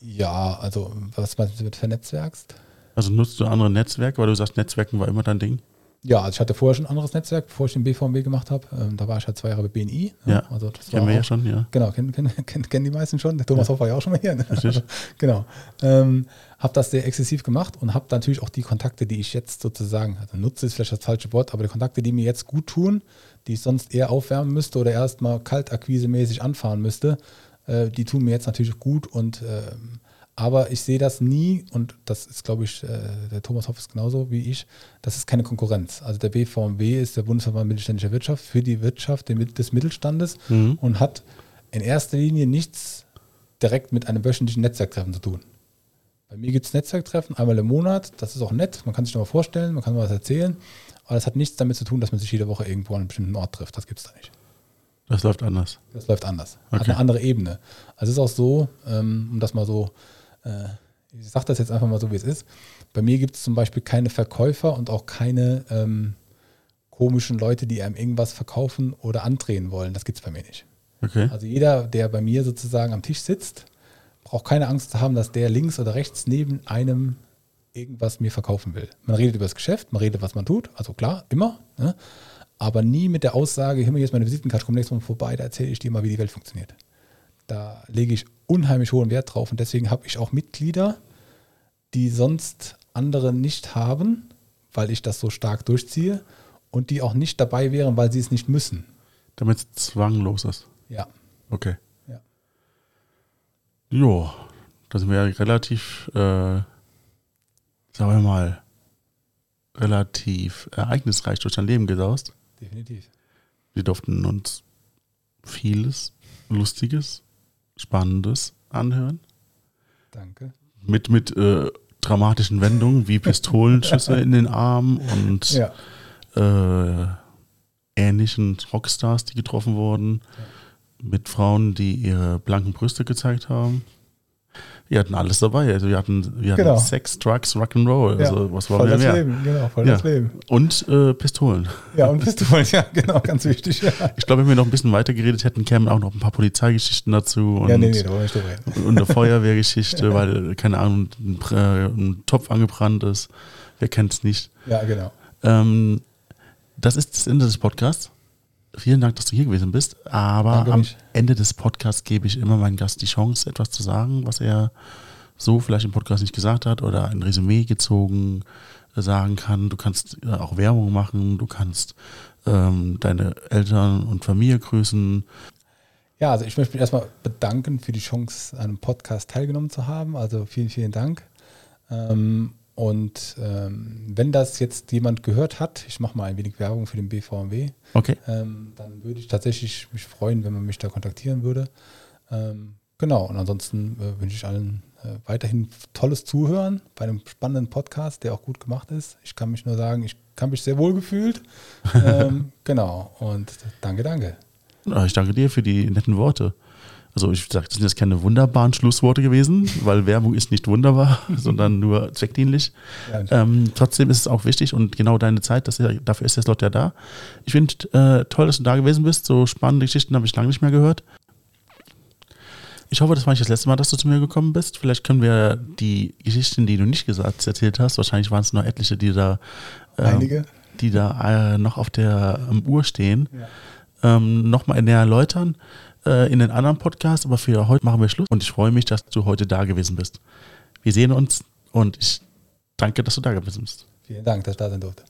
Ja, also was meinst du mit vernetzwerkst? Also nutzt du andere Netzwerke, weil du sagst, Netzwerken war immer dein Ding? Ja, also ich hatte vorher schon ein anderes Netzwerk, bevor ich den BVMW gemacht habe. Ähm, da war ich halt zwei Jahre bei BNI. Ja, ja. also das kennen wir ja schon, ja. Genau, kennen, kennen, kennen, kennen die meisten schon. Der Thomas ja. Hoff war ja auch schon mal hier. Ne? Genau. Ähm, habe das sehr exzessiv gemacht und habe natürlich auch die Kontakte, die ich jetzt sozusagen, also nutze ist vielleicht das falsche Wort, aber die Kontakte, die mir jetzt gut tun, die ich sonst eher aufwärmen müsste oder erstmal kaltakquisemäßig anfahren müsste, Äh, die tun mir jetzt natürlich gut und ähm, aber ich sehe das nie, und das ist, glaube ich, äh, der Thomas Hoff ist genauso wie ich, das ist keine Konkurrenz. Also der BVMW ist der Bundesverband mittelständischer Wirtschaft für die Wirtschaft des Mittelstandes mhm. und hat in erster Linie nichts direkt mit einem wöchentlichen Netzwerktreffen zu tun. Bei mir gibt es Netzwerktreffen einmal im Monat, das ist auch nett, man kann sich mal vorstellen, man kann mal was erzählen, aber das hat nichts damit zu tun, dass man sich jede Woche irgendwo an einem bestimmten Ort trifft. Das gibt es da nicht. Das läuft anders. Das läuft anders. Okay. Hat eine andere Ebene. Also es ist auch so, ähm, um das mal so äh, ich sage das jetzt einfach mal so, wie es ist. Bei mir gibt es zum Beispiel keine Verkäufer und auch keine ähm, komischen Leute, die einem irgendwas verkaufen oder andrehen wollen. Das gibt es bei mir nicht. Okay. Also jeder, der bei mir sozusagen am Tisch sitzt, braucht keine Angst zu haben, dass der links oder rechts neben einem irgendwas mir verkaufen will. Man redet über das Geschäft, man redet, was man tut, also klar, immer, ne? aber nie mit der Aussage, hier ist meine Visitenkarte, komm nächstes Mal vorbei, da erzähle ich dir mal, wie die Welt funktioniert. Da lege ich unheimlich hohen Wert drauf und deswegen habe ich auch Mitglieder, die sonst andere nicht haben, weil ich das so stark durchziehe und die auch nicht dabei wären, weil sie es nicht müssen. Damit es zwanglos ist. Ja. Okay. Ja. Jo, da sind wir ja relativ, äh, sagen wir mal, relativ ereignisreich durch dein Leben gesaust. Definitiv. Wir durften uns vieles Lustiges Spannendes anhören. Danke. Mit, mit äh, dramatischen Wendungen wie Pistolenschüsse in den Arm und ja. äh, ähnlichen Rockstars, die getroffen wurden. Ja. Mit Frauen, die ihre blanken Brüste gezeigt haben. Wir hatten alles dabei. Also wir hatten, wir hatten genau. Sex, Drugs, Rock'n'Roll. Ja, also was voll das mehr? Leben, genau, voll ja. das Leben. Und äh, Pistolen. Ja, und Pistolen, ja, genau, ganz wichtig. Ja. Ich glaube, wenn wir noch ein bisschen weiter geredet hätten, kämen auch noch ein paar Polizeigeschichten dazu. Und, ja, nee, nee, da nicht Und eine Feuerwehrgeschichte, weil, keine Ahnung, ein, ein, Topf angebrannt ist. Wer kennt es nicht? Ja, genau. Ähm, das ist das Ende des Podcasts. Vielen Dank, dass du hier gewesen bist. Aber Danke am mich. Ende des Podcasts gebe ich immer meinem Gast die Chance, etwas zu sagen, was er so vielleicht im Podcast nicht gesagt hat oder ein Resümee gezogen sagen kann. Du kannst äh, auch Werbung machen, du kannst ähm, deine Eltern und Familie grüßen. Ja, also ich möchte mich erstmal bedanken für die Chance, an einem Podcast teilgenommen zu haben. Also vielen, vielen Dank. Ähm, und ähm, wenn das jetzt jemand gehört hat, ich mache mal ein wenig Werbung für den BVMW, okay. ähm, dann würde ich tatsächlich mich freuen, wenn man mich da kontaktieren würde. Ähm, genau, und ansonsten äh, wünsche ich allen äh, weiterhin tolles Zuhören bei einem spannenden Podcast, der auch gut gemacht ist. Ich kann mich nur sagen, ich habe mich sehr wohl gefühlt. Ähm, genau, und danke, danke. Ich danke dir für die netten Worte. Also ich sage, das sind jetzt keine wunderbaren Schlussworte gewesen, weil Werbung ist nicht wunderbar, sondern nur zweckdienlich. Ja, ähm, trotzdem ist es auch wichtig und genau deine Zeit, das, dafür ist der Slot ja da. Ich finde äh, toll, dass du da gewesen bist. So spannende Geschichten habe ich lange nicht mehr gehört. Ich hoffe, das war nicht das letzte Mal, dass du zu mir gekommen bist. Vielleicht können wir die Geschichten, die du nicht gesagt erzählt hast, wahrscheinlich waren es noch etliche, die da, äh, Einige. Die da äh, noch auf der um, Uhr stehen, ja. ähm, nochmal näher erläutern äh, in den anderen Podcasts, aber für heute machen wir Schluss und ich freue mich, dass du heute da gewesen bist. Wir sehen uns und ich danke, dass du da gewesen bist. Vielen Dank, dass ich da sein durfte.